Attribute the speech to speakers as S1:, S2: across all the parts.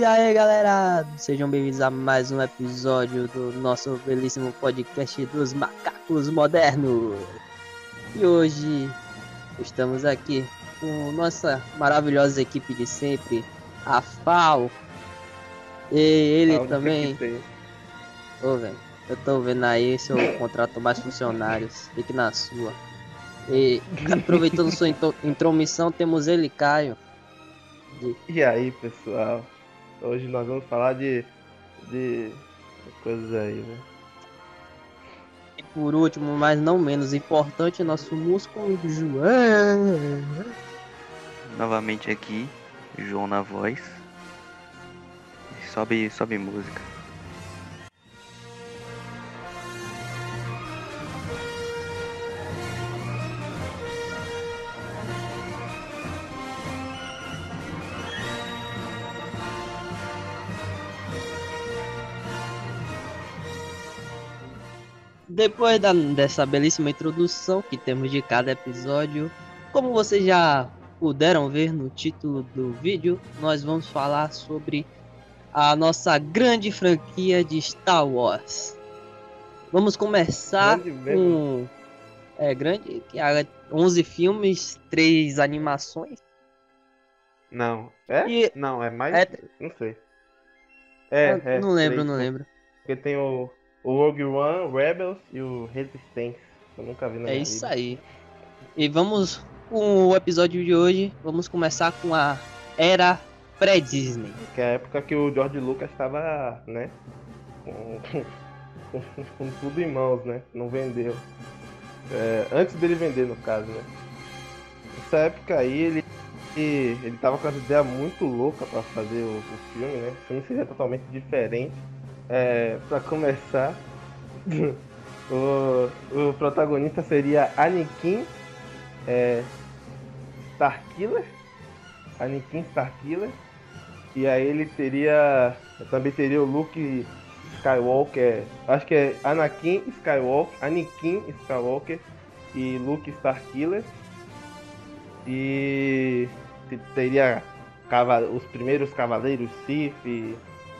S1: E aí galera, sejam bem-vindos a mais um episódio do nosso belíssimo podcast dos macacos modernos. E hoje estamos aqui com nossa maravilhosa equipe de sempre, a FAO. E ele
S2: Aonde
S1: também. Ô, velho, eu tô vendo aí se eu contrato mais funcionários. Fique na sua. E aproveitando sua intro- intromissão, temos ele, Caio.
S2: E aí, pessoal? Hoje nós vamos falar de, de coisas aí, né?
S1: E por último, mas não menos importante, nosso músculo João.
S3: Novamente aqui, João na voz. Sobe, sobe música.
S1: Depois da- dessa belíssima introdução que temos de cada episódio, como vocês já puderam ver no título do vídeo, nós vamos falar sobre a nossa grande franquia de Star Wars. Vamos começar com é grande, que há 11 filmes, 3 animações.
S2: Não. É?
S1: E-
S2: Não, é mais.
S1: É-
S2: Não sei. É, é.
S1: não lembro,
S2: três,
S1: não
S2: né?
S1: lembro.
S2: Porque tem o, o Rogue One, Rebels e o Resistance. Eu nunca vi na
S1: É isso
S2: vida.
S1: aí. E vamos com o episódio de hoje. Vamos começar com a era pré-Disney.
S2: Que é a época que o George Lucas estava, né? Com, com, com tudo em mãos, né? Não vendeu. É, antes dele vender, no caso, né? Nessa época aí, ele, ele, tava com essa ideia muito louca pra fazer o, o filme, né? O filme seria totalmente diferente. É, pra começar, o, o protagonista seria Anakin é, Starkiller. Anakin Starkiller. E aí ele teria. Também teria o Luke Skywalker. Acho que é Anakin Skywalker. Anakin Skywalker e Luke Starkiller. E te- teria os primeiros cavaleiros Sith.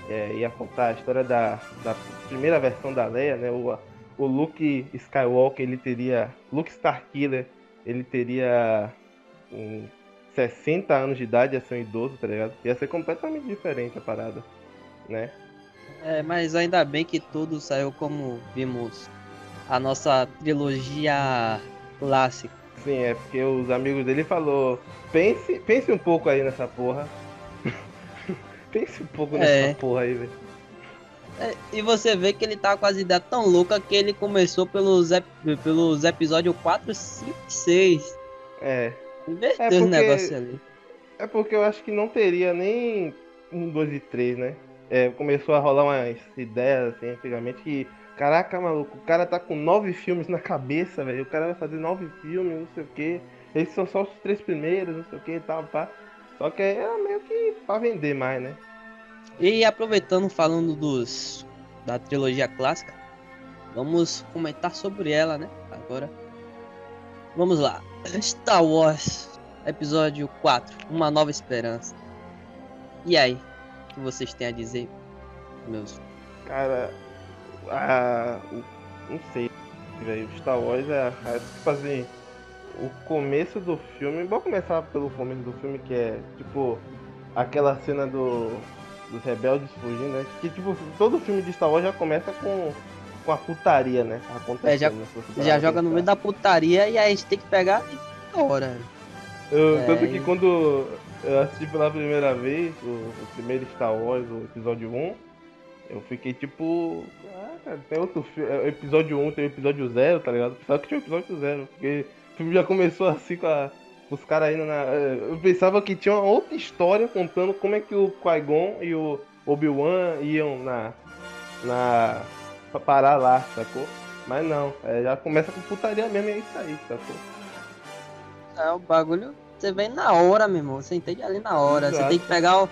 S2: É, ia contar a história da, da primeira versão da Leia, né? O, o Luke Skywalker ele teria. Luke Starkiller ele teria. um 60 anos de idade, ia ser um idoso, tá ligado? Ia ser completamente diferente a parada, né?
S1: É, mas ainda bem que tudo saiu como vimos a nossa trilogia clássica.
S2: Sim, é porque os amigos dele falou, pense, pense um pouco aí nessa porra. Pense um pouco nessa
S1: É.
S2: porra aí, velho.
S1: É, e você vê que ele tá com as ideias tão loucas que ele começou pelos, ep- pelos episódios 4, 5 e 6.
S2: É,
S1: Inverteu
S2: É porque-
S1: negócios ali.
S2: é porque eu acho que não teria nem um, dois e três, né? É, começou a rolar umas ideias assim antigamente que, caraca, maluco, o cara tá com nove filmes na cabeça, velho. O cara vai fazer nove filmes, não sei o que. Esses são só os três primeiros, não sei o que e tal, pá. Só que era meio que pra vender mais, né?
S1: E aproveitando falando dos da trilogia clássica, vamos comentar sobre ela, né? Agora. Vamos lá. Star Wars, episódio 4, Uma Nova Esperança. E aí, o que vocês têm a dizer, meus?
S2: Cara, a, não sei, velho. Star Wars é, é tipo assim, o começo do filme. Vamos começar pelo começo do filme, que é tipo aquela cena do dos rebeldes fugindo, né? Que tipo, todo filme de Star Wars já começa com, com a putaria, né? Acontecendo,
S1: É, já-
S2: né,
S1: já joga no meio da putaria e aí a gente tem que pegar na hora.
S2: Eu-
S1: É,
S2: Tanto que
S1: e-
S2: quando eu assisti pela primeira vez o, o primeiro Star Wars, o episódio 1, eu fiquei tipo. Ah, cara, tem outro filme. Episódio 1 tem o episódio 0, tá ligado? Pensava que tinha o episódio 0, porque filme já começou assim com a- os caras indo na. Eu pensava que tinha uma outra história contando como é que o Qui-Gon e o Obi-Wan iam na. na. pra parar lá, sacou? Mas não, é, já começa com putaria mesmo e é isso aí, sacou?
S1: É, o bagulho você vem na hora, meu irmão. Você entende ali na hora. Você
S2: Exato.
S1: tem que pegar o.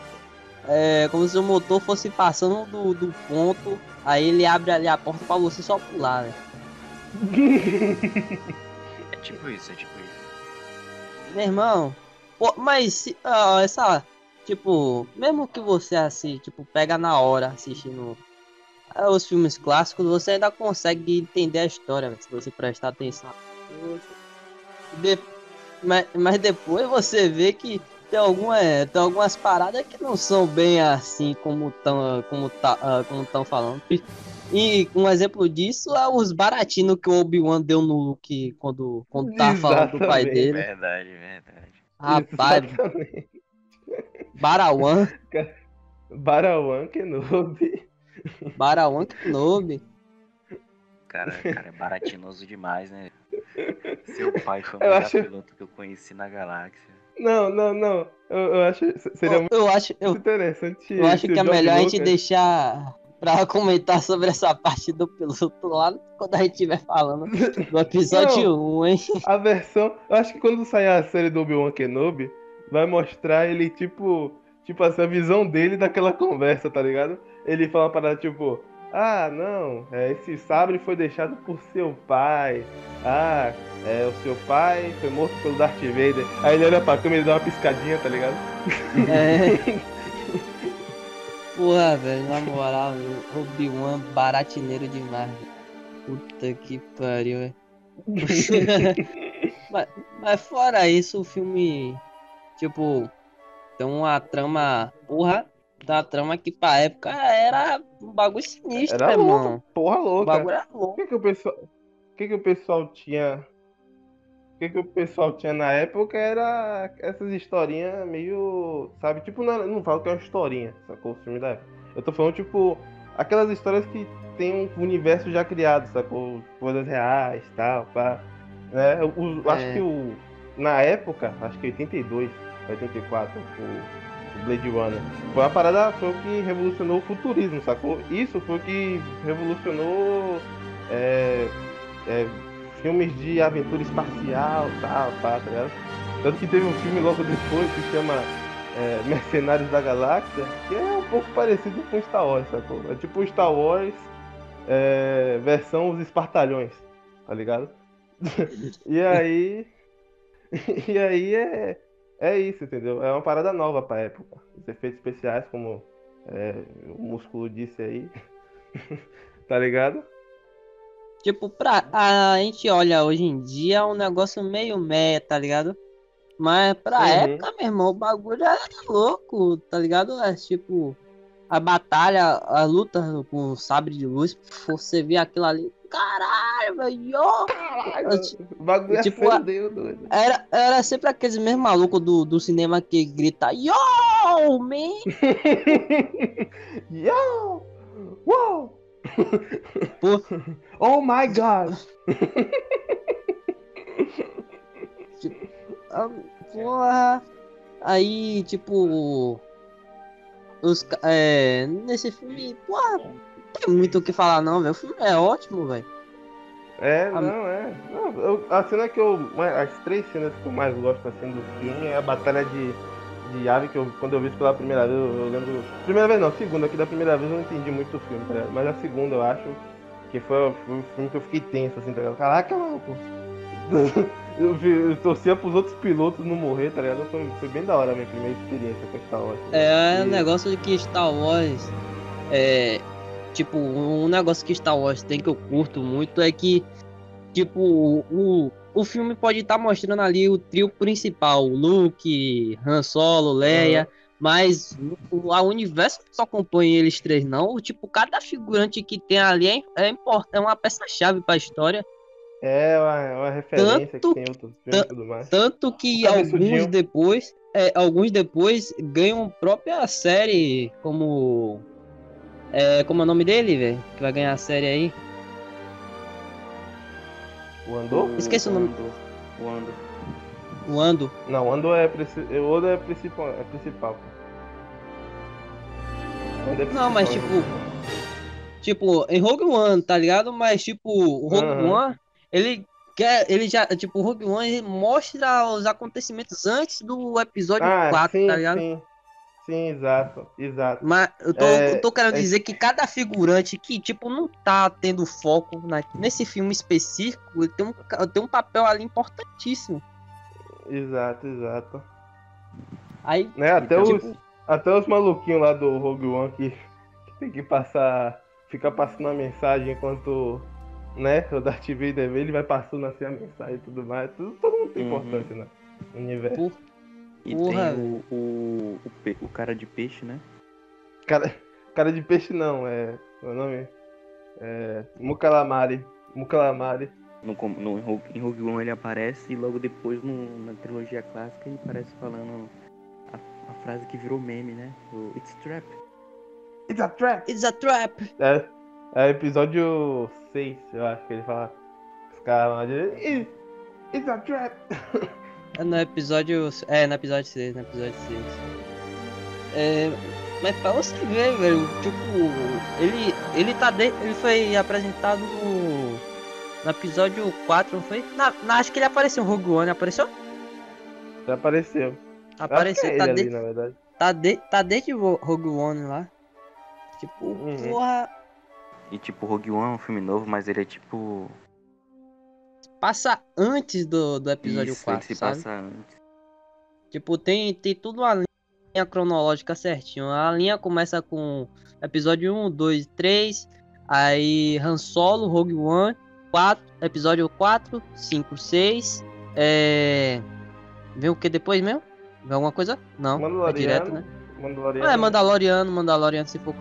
S1: É, como se o motor fosse passando do, do ponto. Aí ele abre ali a porta pra você só pular, né?
S3: É tipo isso, é tipo isso.
S1: Meu irmão. Pô, mas essa tipo, mesmo que você assim, tipo, pega na hora assistindo ah, os filmes clássicos, você ainda consegue entender a história, se você prestar atenção. De- Mas, mas depois você vê que tem, alguma, é, tem algumas paradas que não são bem assim como estão como tá, ah, como tão falando. E- um exemplo disso é os baratinos que o Obi-Wan deu no Luke quando, quando tá falando do pai dele.
S3: Verdade, verdade.
S1: Rapaz,
S2: Exatamente.
S1: Barawan,
S2: Barawan Kenobi.
S1: Barawan Kenobi.
S3: Cara, cara, é baratinoso demais, né? Seu pai foi o melhor
S2: acho-
S3: piloto que eu conheci na galáxia.
S2: Não, não, não. Eu, eu acho seria
S1: Eu,
S2: muito
S1: eu acho, eu,
S2: interessante.
S1: eu acho que é melhor a gente deixar pra comentar sobre essa parte do piloto lá quando a gente estiver falando do episódio 1, hein?
S2: A versão. Eu acho que quando sair a série do Obi-Wan Kenobi, vai mostrar ele, tipo. Tipo assim, a visão dele daquela conversa, tá ligado? Ele fala parada tipo. Ah, não, é, esse sabre foi deixado por seu pai. Ah, é, o seu pai foi morto pelo Darth Vader. Aí ele olha pra câmera e dá uma piscadinha, tá ligado?
S1: É. Porra, velho, na moral, o Obi-Wan baratineiro demais. Puta que pariu, velho. mas, mas fora isso, o filme, tipo, tem uma trama, porra, uma trama que pra época era um bagulho sinistro,
S2: Era
S1: irmão.
S2: louco, porra
S1: O
S2: louca.
S1: bagulho era
S2: O
S1: louco.
S2: que, que o pessoal. O que, que o pessoal tinha. O que, que o pessoal tinha na época era essas historinhas meio. Sabe? Tipo, não, não falo que é uma historinha, sacou? O filme da época. Eu tô falando, tipo, aquelas histórias que tem um universo já criado, sacou? Coisas reais e tal, pá. Né? O- Acho
S1: É.
S2: que o. Na época, acho que 82, 84, o, o Blade Runner. Foi uma parada, foi o que revolucionou o futurismo, sacou? Isso foi o que revolucionou é, é, filmes de aventura espacial, tal, pá, tá ligado? Tanto que teve um filme logo depois que chama é, Mercenários da Galáxia, que é um pouco parecido com Star Wars, sacou? É tipo Star Wars é, versão Os Espartalhões, tá ligado? e aí. e aí é. É isso, entendeu? É uma parada nova pra época. Os efeitos especiais, como é, o músculo disse aí. tá ligado?
S1: Tipo, pra, a gente olha hoje em dia é um negócio meio meh, tá ligado? Mas pra
S2: Uhum.
S1: época, meu irmão, o bagulho era louco, tá ligado? É tipo, a batalha, a luta com o sabre de luz, você vê aquilo ali, caralho, velho!
S2: Caralho, o bagulho
S1: tipo,
S2: é doido.
S1: Era, era sempre aqueles mesmos malucos do, do cinema que grita, yo, man!
S2: Yo! Uou!
S1: Pô.
S2: oh my god!
S1: Ah, Porra. Aí, tipo. Os, é, nesse filme, porra, não tem muito o que falar, não, velho. O filme é ótimo, velho.
S2: É,
S1: A-
S2: não, é. Não, eu- a cena que eu. As três cenas que eu mais gosto assim do filme é a batalha de, de ave, que eu, quando eu vi pela primeira vez, eu, eu lembro. Primeira vez não, segunda, que da primeira vez eu não entendi muito o filme, tá? Mas a segunda eu acho que foi, foi um filme que eu fiquei tenso, assim, tá ligado? Caraca, maluco. Eu, vi- eu torcia pros outros pilotos não morrer, tá ligado? Foi, foi bem da hora a minha primeira experiência com Star Wars.
S1: É um
S2: E-
S1: negócio de que Star Wars. É. Tipo, um negócio que Star Wars tem que eu curto muito é que. Tipo, o, o filme pode estar mostrando ali o trio principal: o Luke, Han Solo, Leia. Mas o a universo só compõe eles três, não. Tipo, cada figurante que tem ali é, é, import- é uma peça-chave pra história.
S2: É uma, é uma referência
S1: Tanto-
S2: que tem outros filmes e tudo mais.
S1: Tanto que alguns depois, é, alguns depois ganham própria série, como. É, como é o nome dele, velho? Que vai ganhar a série aí.
S2: O Andor?
S1: Esqueci o nome.
S3: O Andor.
S1: O Ando.
S2: Não, o Andor é, o Oda é principal. É principal é
S1: Não, mas
S2: principal,
S1: tipo. Tipo, em Rogue One, tá ligado? Mas tipo, o Rogue
S2: Aham.
S1: One, ele quer. Ele já. Tipo, o Rogue One mostra os acontecimentos antes do episódio
S2: Ah,
S1: 4,
S2: sim,
S1: tá ligado?
S2: sim. Sim, exato, exato.
S1: Mas eu tô,
S2: É,
S1: eu tô querendo
S2: é-
S1: dizer que cada figurante que, tipo, não tá tendo foco na- nesse filme específico, ele tem um, tem um papel ali importantíssimo.
S2: Exato, exato.
S1: Aí,
S2: Né, até
S3: Então,
S2: os.
S1: tipo,
S2: até os maluquinhos lá do Rogue One que, que tem que passar. Ficar passando a mensagem enquanto. Né? O Darth Vader vê, ele vai passando assim a mensagem e tudo mais. Tudo, todo mundo tem
S3: Uhum.
S2: importância, né? No universo.
S1: Por-
S3: E
S1: Porra,
S3: tem o, o, o, pe- o cara de peixe, né?
S2: Cara, cara de peixe não, é. Meu nome? É. Mucalamari. Mucalamari.
S3: No, no, em Rogue- One ele aparece e logo depois no- na trilogia clássica ele aparece falando a, a frase que virou meme, né? O It's Trap.
S2: It's a trap!
S1: It's a trap!
S2: É, é episódio 6, eu acho que ele fala. Os caras lá de. "It- It's a trap!
S1: É no episódio. É, no episódio 6, no episódio 6. É. Mas pra você ver, velho, tipo, ele. Ele tá de, Ele foi apresentado no. No episódio 4, não foi? Na, na- acho que ele apareceu no Rogue One, apareceu?
S2: Já apareceu.
S1: Apareceu,
S2: é
S1: tá,
S2: ele
S1: de,
S2: ali, na verdade.
S1: tá, de, tá desde o Rogue One lá. Tipo,
S2: Uhum.
S1: porra.
S3: E tipo, Rogue One é um filme novo, mas ele é tipo.
S1: Passa antes do, do episódio
S3: isso,
S1: 4,
S3: ele se
S1: sabe?
S3: passa antes.
S1: Tipo, tem, tem tudo uma linha cronológica certinho. A linha começa com episódio 1, 2, 3. Aí Han Solo, Rogue One, 4, episódio 4, 5, 6. É. Vem o que depois mesmo? Vem alguma coisa? Não. É
S2: Mandaloriano.
S1: direto, né?
S2: Mandaloriano.
S1: Ah, é Mandaloriano, Mandaloriano se for.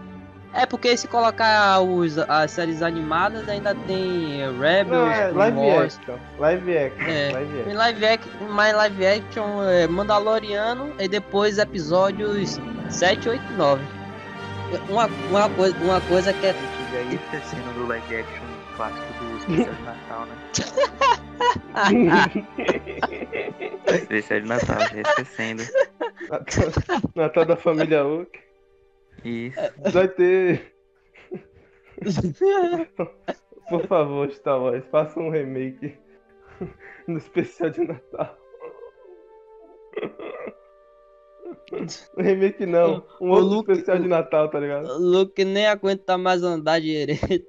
S1: É porque se colocar os, as séries animadas ainda tem Rebels,
S2: Não, é live
S1: Wars.
S2: action. Live action.
S1: É.
S2: Live action.
S1: live action, mais live action é Mandaloriano e depois episódios 7, 8 e 9. Uma, uma, coisa, uma coisa que é.
S3: E aí essa cena do live action clássico do especial de Natal, né? especial de Natal, já esquecendo.
S2: Natal, Natal da família Hulk.
S3: Isso.
S2: Vai ter. Por favor, Star Wars, faça um remake no especial de Natal. Um remake não, um
S1: O
S2: outro
S1: Luke-
S2: especial de Natal, tá ligado?
S1: O Luke nem aguenta mais andar direito.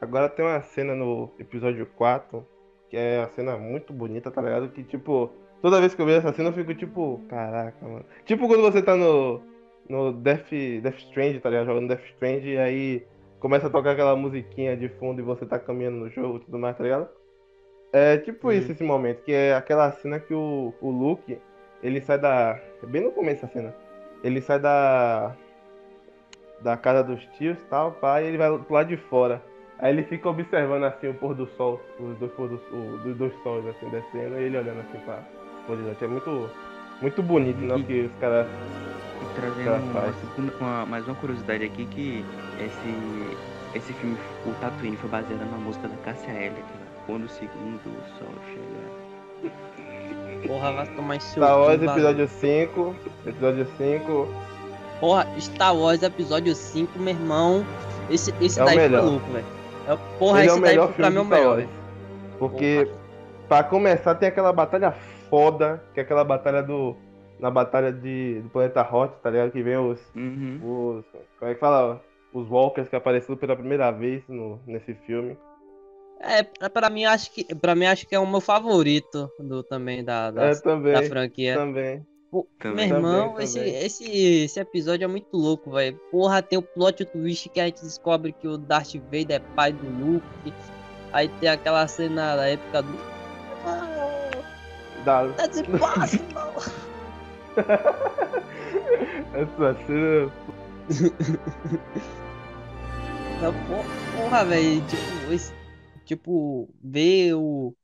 S2: Agora tem uma cena no episódio 4 que é uma cena muito bonita, tá ligado? Que tipo, toda vez que eu vejo essa cena eu fico tipo, caraca, mano. Tipo quando você tá no, no Death, Death Strange, tá ligado? Jogando Death Strange e aí começa a tocar aquela musiquinha de fundo e você tá caminhando no jogo e tudo mais, tá ligado? É tipo
S1: Uhum.
S2: isso esse momento, que é aquela cena que o, o Luke, ele sai da. é Bem no começo da cena. Ele sai da. Da casa dos tios e tal, pá, e ele vai pro lado de fora. Aí ele fica observando assim o pôr do sol, os dois, pôr do, o- dos dois sóis assim descendo, e ele olhando assim pra horizonte. É muito, muito bonito, né? O que os caras.
S3: Trazendo
S2: Cara,
S3: uma, mais uma curiosidade aqui que esse, esse filme, o Tatooine, foi baseado na música da Cássia Eller, que é Quando o segundo sol chegar.
S1: Porra, vai tomar seu.
S2: Star Wars episódio 5. Episódio 5.
S1: Porra, Star Wars episódio 5, meu irmão. Esse, esse
S2: É o
S1: daí foi louco, velho. É, porra,
S2: Ele é
S1: esse
S2: o
S1: daí pra
S2: filme
S1: mim o melhor.
S2: Porque,
S1: Porra.
S2: pra começar, tem aquela batalha foda, que é aquela batalha do. Na batalha de, do planeta Hot, tá ligado? Que vem os.
S3: Uhum.
S2: os como é que fala? Os Walkers que apareceram pela primeira vez no, nesse filme.
S1: É, pra- pra mim acho que pra mim acho que é o meu favorito do também da da,
S2: é, também.
S1: da franquia.
S2: Também.
S1: Pô,
S3: Também.
S1: meu irmão,
S2: Também,
S1: esse,
S2: também.
S1: esse esse episódio é muito louco, velho. Porra, tem o plot twist que a gente descobre que o Darth Vader é pai do Luke. Aí tem aquela cena da época do
S2: Da,
S1: That's impossible!
S2: essa cena.
S1: Não, por- Porra, velho, tipo, esse- tipo, ver o,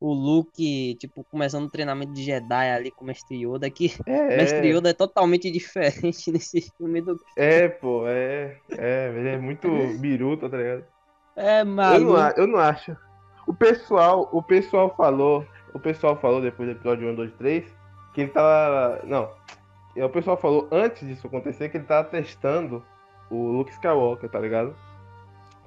S1: o Luke, tipo, começando o treinamento de Jedi ali com o Mestre Yoda, que
S2: É,
S1: Mestre Yoda é totalmente diferente nesse filme do
S2: é, pô, é. É, ele é muito biruta, tá ligado?
S1: É,
S2: Eu não, eu não acho. O pessoal, o pessoal falou, o pessoal falou depois do episódio 1, 2, 3, que ele tava. Não. O pessoal falou antes disso acontecer que ele tava testando o Luke Skywalker, tá ligado?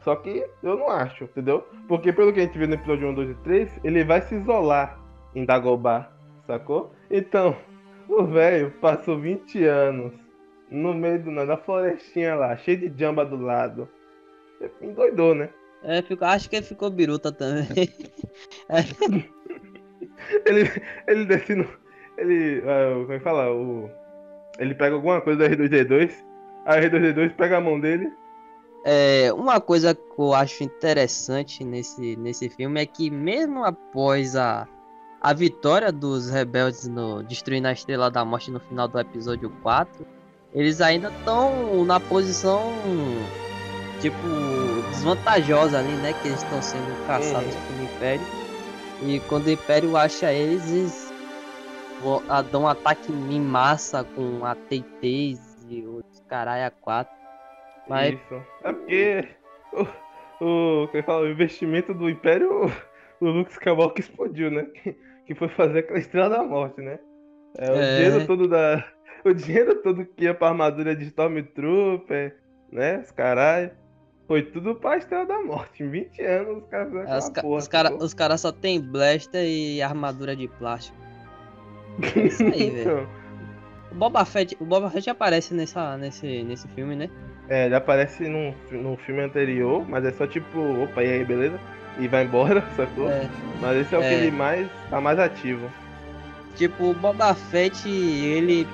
S2: Só que eu não acho, entendeu? Porque pelo que a gente vê no episódio 1, 2 e 3, ele vai se isolar em Dagobah, sacou? Então, o velho passou 20 anos no meio do nada, na florestinha lá, cheio de jamba do lado. Endoidou, né?
S1: É, fico- acho que ele ficou biruta também.
S2: Ele, ele descendo. ele. ah, como é que fala? O, ele pega alguma coisa do R2D2, aí o R2D2 pega a mão dele.
S1: É, uma coisa que eu acho interessante nesse, nesse filme é que mesmo após a, a vitória dos rebeldes no destruindo a Estrela da Morte no final do episódio 4, eles ainda estão na posição tipo desvantajosa ali, né, que eles estão sendo caçados pelo Império. E quando o Império acha eles, eles a- dão um ataque em massa com AT-Ts e os caralho a 4. Mas
S2: Isso. É porque o, o, que fala? o investimento do Império, o Luke Skywalker explodiu, né? Que, que foi fazer aquela estrela da morte, né? É, o
S1: É.
S2: dinheiro todo da. O dinheiro todo que ia pra armadura de Stormtrooper, né? Os caralho. Foi tudo pra estrela da morte. Em 20 anos os caras fizeram
S1: É, Os, ca-
S2: porra.
S1: os cara,
S2: sacou?
S1: os cara só tem blaster e armadura de plástico. É isso aí, velho.
S2: Então,
S1: O Boba Fett, o Boba Fett aparece nessa, nesse, nesse filme, né?
S2: É, ele aparece num, num filme anterior, mas é só tipo, opa, e aí, beleza? E vai embora, sacou?
S1: É,
S2: Mas esse é o que
S1: É.
S2: ele mais tá mais ativo.
S1: tipo, o Boba Fett, ele.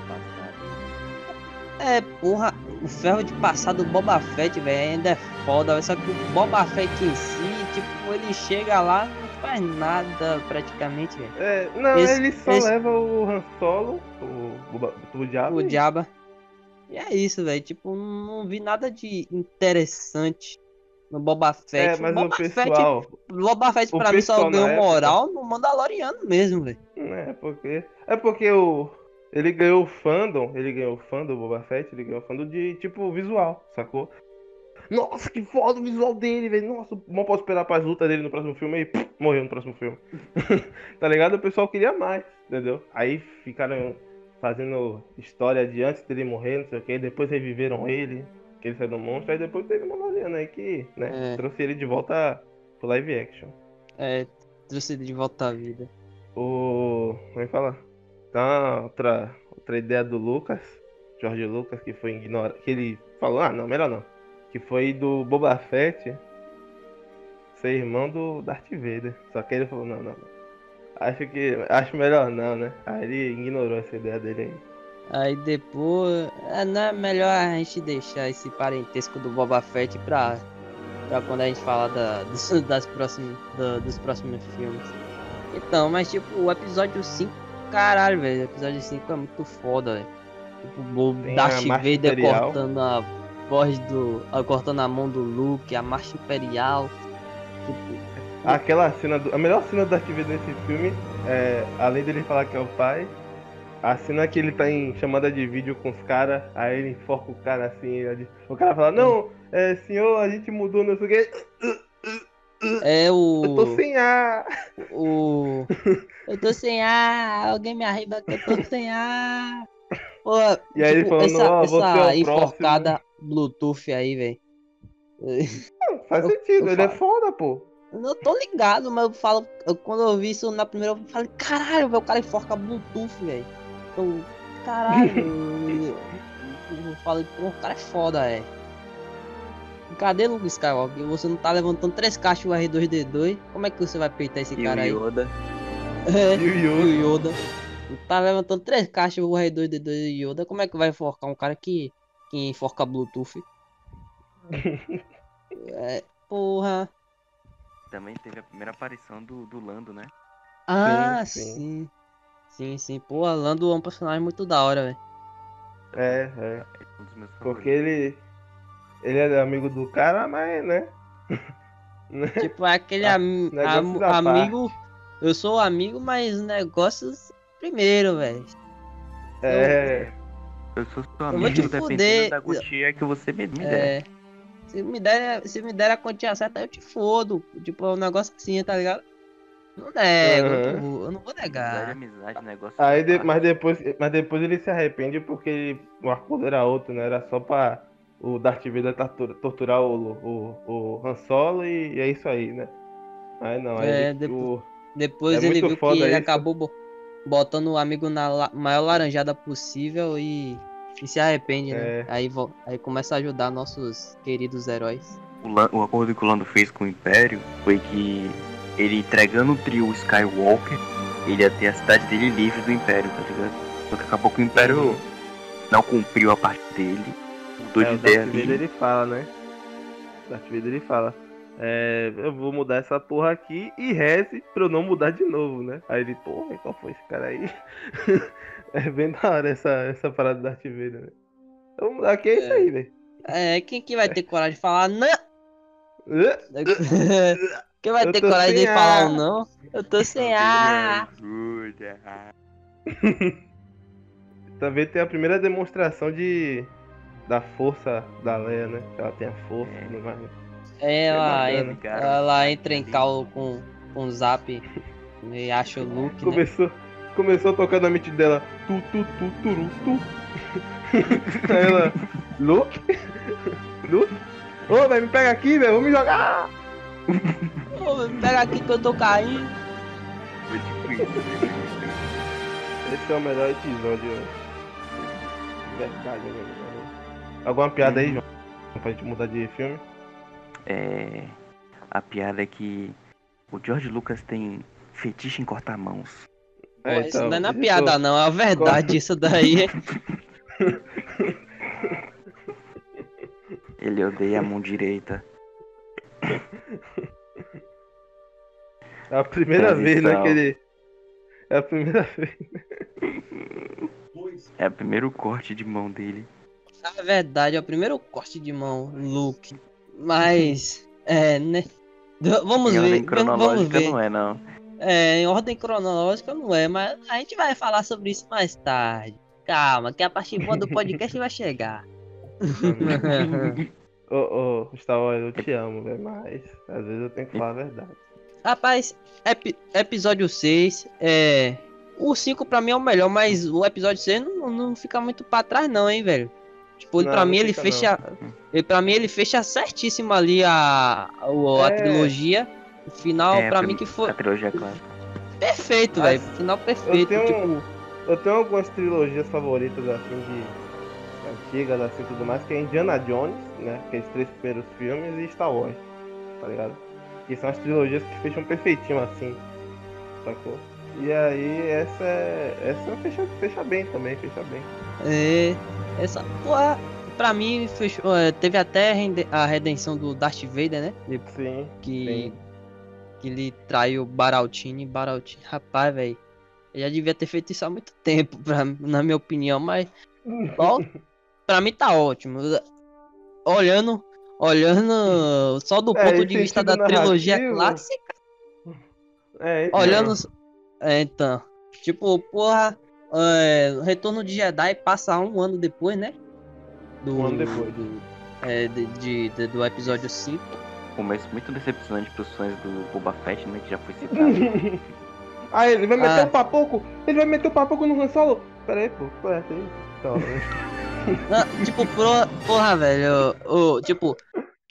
S1: É, porra, o ferro de passar do Boba Fett, velho, ainda é foda. Só que o Boba Fett em si, tipo, ele chega lá não faz nada praticamente, velho.
S2: É, não,
S1: Esse-
S2: ele só
S1: esse-
S2: leva o Han Solo, o, o, o diabo.
S1: O
S2: e-
S1: Diaba. E é isso, velho. Tipo, não vi nada de interessante no Boba Fett.
S2: É, mas o
S1: Boba Fett,
S2: pessoal.
S1: Boba Fett
S2: o
S1: pra mim só ganhou
S2: época-
S1: moral no Mandaloriano mesmo, velho.
S2: É, porque. É porque o. Ele ganhou o fandom, ele ganhou o fandom do Boba Fett, ele ganhou o fandom de tipo visual, sacou? Nossa, que foda o visual dele, velho. Nossa, não posso esperar pras lutas dele no próximo filme aí. pff, morreu no próximo filme. tá ligado? O pessoal queria mais, entendeu? Aí ficaram fazendo história de antes dele morrer, não sei o que, depois reviveram ele, que ele saiu do monstro, aí depois teve o Mandaloriano aí que, né,
S1: É.
S2: trouxe ele de volta pro live action.
S1: É, trouxe ele de volta à vida.
S2: O. Como é Tá outra, outra ideia do Lucas, George Lucas, que foi ignorado. Que ele falou, ah não, melhor não. Que foi do Boba Fett ser irmão do Darth Vader. Só que ele falou, não, não. Acho que. Acho melhor não, né? Aí ele ignorou essa ideia dele aí.
S1: Aí depois. É, não é melhor a gente deixar esse parentesco do Boba Fett pra, pra quando a gente falar da, dos, das próximas, da- dos próximos filmes. Então, mas tipo, o episódio 5, caralho, velho. O episódio 5 é muito foda, velho. Tipo, o
S2: Tem a
S1: Darth Vader cortando a voz do. ah, cortando a mão do Luke, a Marcha Imperial. Tipo,
S2: Aquela cena do. A melhor cena do Darth Vader nesse filme é, além dele falar que é o pai, a cena que ele tá em chamada de vídeo com os caras, aí ele enfoca o cara assim, ele- o cara fala, não, é, senhor, a gente mudou, não sei o quê.
S1: É o.
S2: Eu tô sem ar.
S1: O. Eu tô sem ar, alguém me arriba que eu tô sem ar. Pô,
S2: E aí ele falando,
S1: essa,
S2: ó, você é
S1: essa
S2: o
S1: enforcada Bluetooth aí, velho.
S2: Faz
S1: Eu-
S2: sentido,
S1: eu
S2: ele é
S1: falo.
S2: foda, pô.
S1: Eu não tô ligado, mas eu falo. eu- quando eu vi isso na primeira, eu falei, caralho, velho, o cara enforca Bluetooth, velho. Eu, caralho. eu, eu, eu falei, pô, o cara é foda, é. Cadê Luke Skywalker? Você não tá levantando três caixas do R2D2. Como é que você vai peitar esse
S3: E
S1: cara
S3: o
S1: aí?
S3: Yoda.
S1: É.
S2: E o
S1: E o
S2: Yoda.
S1: Yoda. Tá levantando três caixas o R2D2 e Yoda. Como é que vai enforcar um cara que, que enforca Bluetooth? é, porra.
S3: Também teve a primeira aparição do, do Lando, né?
S1: Ah,
S2: sim.
S1: sim. Sim, sim. Pô, Lando é um personagem muito da hora, velho.
S2: É, é. Porque ele. Ele é amigo do cara, mas, né?
S1: Tipo, é aquele
S2: Ah,
S1: ami-
S2: negócio
S1: am- amigo. Eu sou amigo, mas negócios primeiro, velho.
S2: É.
S3: Eu sou seu
S1: vou
S3: amigo,
S1: te
S3: dependendo da quantia que você me, me der.
S1: É. Se me der, se me der a quantia certa, eu te fodo. Tipo, é um negócio assim, tá ligado? Não nego, eu, vou- eu não vou negar.
S3: amizade, negócio.
S2: Aí de-
S3: fácil.
S2: mas, depois, mas depois ele se arrepende porque o acordo era outro, né? Era só pra o Darth Vader tortura- torturar o, o, o Han Solo e, e é isso aí, né? Aí não, aí
S1: É,
S2: ele-
S1: depois-
S2: o-
S1: Depois
S2: É
S1: ele viu que ele
S2: isso.
S1: acabou bo- botando o amigo na la- maior laranjada possível e, e se arrepende, né?
S2: É.
S1: Aí, vo- aí começa a ajudar nossos queridos heróis.
S3: O, Lan- o acordo que o Lando fez com o Império foi que ele entregando o trio Skywalker, ele ia ter a cidade dele livre do Império, tá ligado? Só que acabou que o Império não cumpriu a parte dele. Mudou
S2: É,
S3: de
S2: o
S3: ideia
S2: Darth Vader
S3: ali.
S2: ele fala, né? Darth Vader ele fala. É, eu vou mudar essa porra aqui e reze pra eu não mudar de novo, né? Aí ele, porra, qual foi esse cara aí? é bem da hora essa, essa parada do Darth Vader, né? Eu vou mudar aqui, é isso aí, velho.
S1: É, quem que vai ter coragem de falar não? Quem vai ter
S2: tô
S1: coragem de falar
S2: ar.
S1: um não? Eu tô sem ar.
S3: Ajuda.
S2: Também tem a primeira demonstração de da força da Leia, né? Ela tem a força
S3: É.
S2: e tudo mais.
S1: É, ela,
S2: bacana,
S1: en-
S3: cara.
S1: ela entra em calo com, com o zap e acha o Luke, né?
S2: Começou, começou a tocar na mente dela. Tu, tu, tu, turu, tu. Aí ela. Luke? Luke? Ô, velho, me pega aqui, velho, vamos me jogar!
S1: Ô, pega aqui que eu tô caindo.
S2: Esse é o melhor episódio. de Verdade, né? Alguma piada aí, João? Pra gente mudar de filme?
S3: É. A piada é que o George Lucas tem fetiche em cortar mãos.
S1: Pô,
S2: É,
S1: isso
S2: então,
S1: não é na piada, não, é a verdade isso daí.
S3: Ele odeia a mão direita.
S2: É a primeira vez, né,
S3: Tradição.
S2: que ele... É a primeira vez.
S3: É o primeiro corte de mão dele.
S1: A verdade, é o primeiro corte de mão, Luke. Mas, é, né? Vamos
S3: em
S1: ver,
S3: ordem cronológica
S1: ver.
S3: não é não.
S1: É, em ordem cronológica não é, mas a gente vai falar sobre isso mais tarde. Calma, que a parte boa do podcast vai chegar.
S2: Ô, ô, Star Wars, eu te amo, velho, mas às vezes eu tenho que falar a verdade.
S1: Rapaz, epi- episódio 6, é. O 5 pra mim é o melhor, mas o episódio 6 não, não fica muito pra trás, não, hein, velho. Tipo, ele-
S2: Não,
S1: pra
S2: não
S1: mim ele fecha. Ele, pra mim ele fecha certíssimo ali a, a, a
S2: É.
S1: trilogia. O final,
S3: É,
S1: pra
S3: pra
S1: mim, que foi
S3: A trilogia clássica.
S1: perfeito, velho. Final perfeito.
S2: tenho-
S1: Tipo,
S2: Eu tenho algumas trilogias favoritas, assim, de antigas, assim, tudo mais, que é Indiana Jones, né, aqueles três primeiros filmes, e Star Wars, tá ligado? Que são as trilogias que fecham perfeitinho, assim, sacou? E aí, essa é... essa fecha, fecha bem também, fecha bem.
S1: é. Essa. Porra, pra mim, fechou, é, teve até a redenção do Darth Vader, né?
S2: Sim,
S1: que.
S2: Sim.
S1: Que ele traiu Baraltini. Baraltini, rapaz, velho. Ele já devia ter feito isso há muito tempo, pra, na minha opinião, mas. Ó, pra mim tá ótimo. Olhando. Olhando só do
S2: É,
S1: ponto de vista da
S2: sentido
S1: trilogia
S2: narrativo,
S1: clássica.
S2: É, então,
S1: Olhando. É, então. Tipo, porra. É, Retorno de Jedi passa um ano depois, né? Do,
S2: Um ano depois.
S1: Do, é, de, de- de- do episódio 5.
S3: Começo muito decepcionante pros fãs do Boba Fett, né? Que já foi citado.
S2: Ah, ele vai meter
S1: Ah.
S2: um papoco! Ele vai meter um papoco no Han Solo! Pera aí, pô, qual é essa aí? Então,
S1: Não, tipo, porra, porra velho. o- tipo,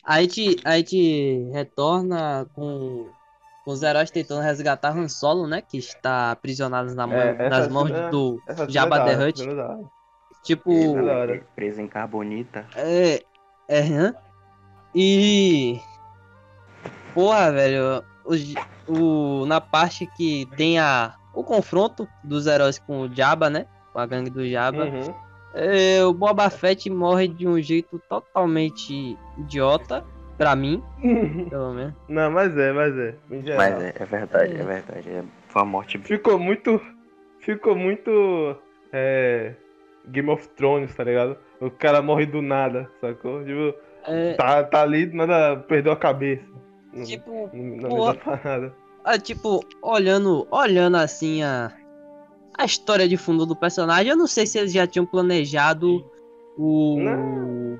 S1: a gente, a gente retorna com os heróis tentando resgatar Han Solo, né? Que está aprisionado na mão,
S2: É,
S1: nas mãos
S2: cena-
S1: do Jabba
S2: é da
S1: the Hutt.
S2: é.
S1: Tipo,
S2: É.
S3: Preso em carbonita.
S1: é. É, hã? E. Porra, velho. O, o, na parte que tem a, o confronto dos heróis com o Jabba, né? Com a gangue do Jabba.
S2: Uhum.
S1: É, o Boba Fett morre de um jeito totalmente idiota, pra mim, pelo menos.
S2: Não, mas é, mas é.
S3: Mas é, é verdade,
S1: É.
S3: é verdade. É, foi uma morte
S2: Ficou muito. Ficou muito. É. Game of Thrones, tá ligado? O cara morre do nada, sacou? Tipo,
S1: É,
S2: tá, tá ali, do nada perdeu a cabeça. Não-
S1: tipo,
S2: não- Na
S1: porra.
S2: parada.
S1: ah, tipo, olhando, olhando assim a, a história de fundo do personagem, eu não sei se eles já tinham planejado o.
S2: Não.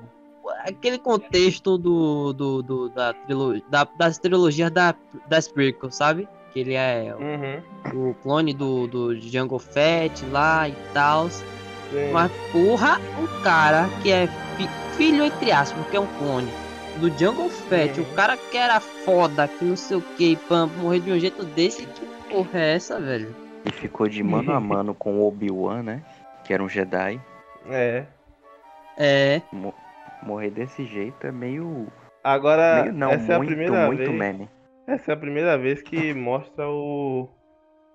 S1: Aquele contexto do, do, do- da trilo, da, das trilogias da, das prequels, sabe? Que ele é
S2: Uhum.
S1: o clone do, do Django Fett lá e tal. Mas porra, um cara que é fi- filho, entre aspas, porque é um clone do Jungle Fett,
S2: Uhum.
S1: o cara que era foda, que não sei o que, pam, morrer de um jeito desse, que porra é essa, velho?
S3: e ficou de mano a mano com o Obi-Wan, né? Que era um Jedi.
S2: É.
S1: É,
S3: morrer desse jeito é meio.
S2: Agora,
S3: meio não,
S2: essa é a
S3: muito,
S2: primeira
S3: muito
S2: vez.
S3: meme.
S2: Essa é a primeira vez que mostra o.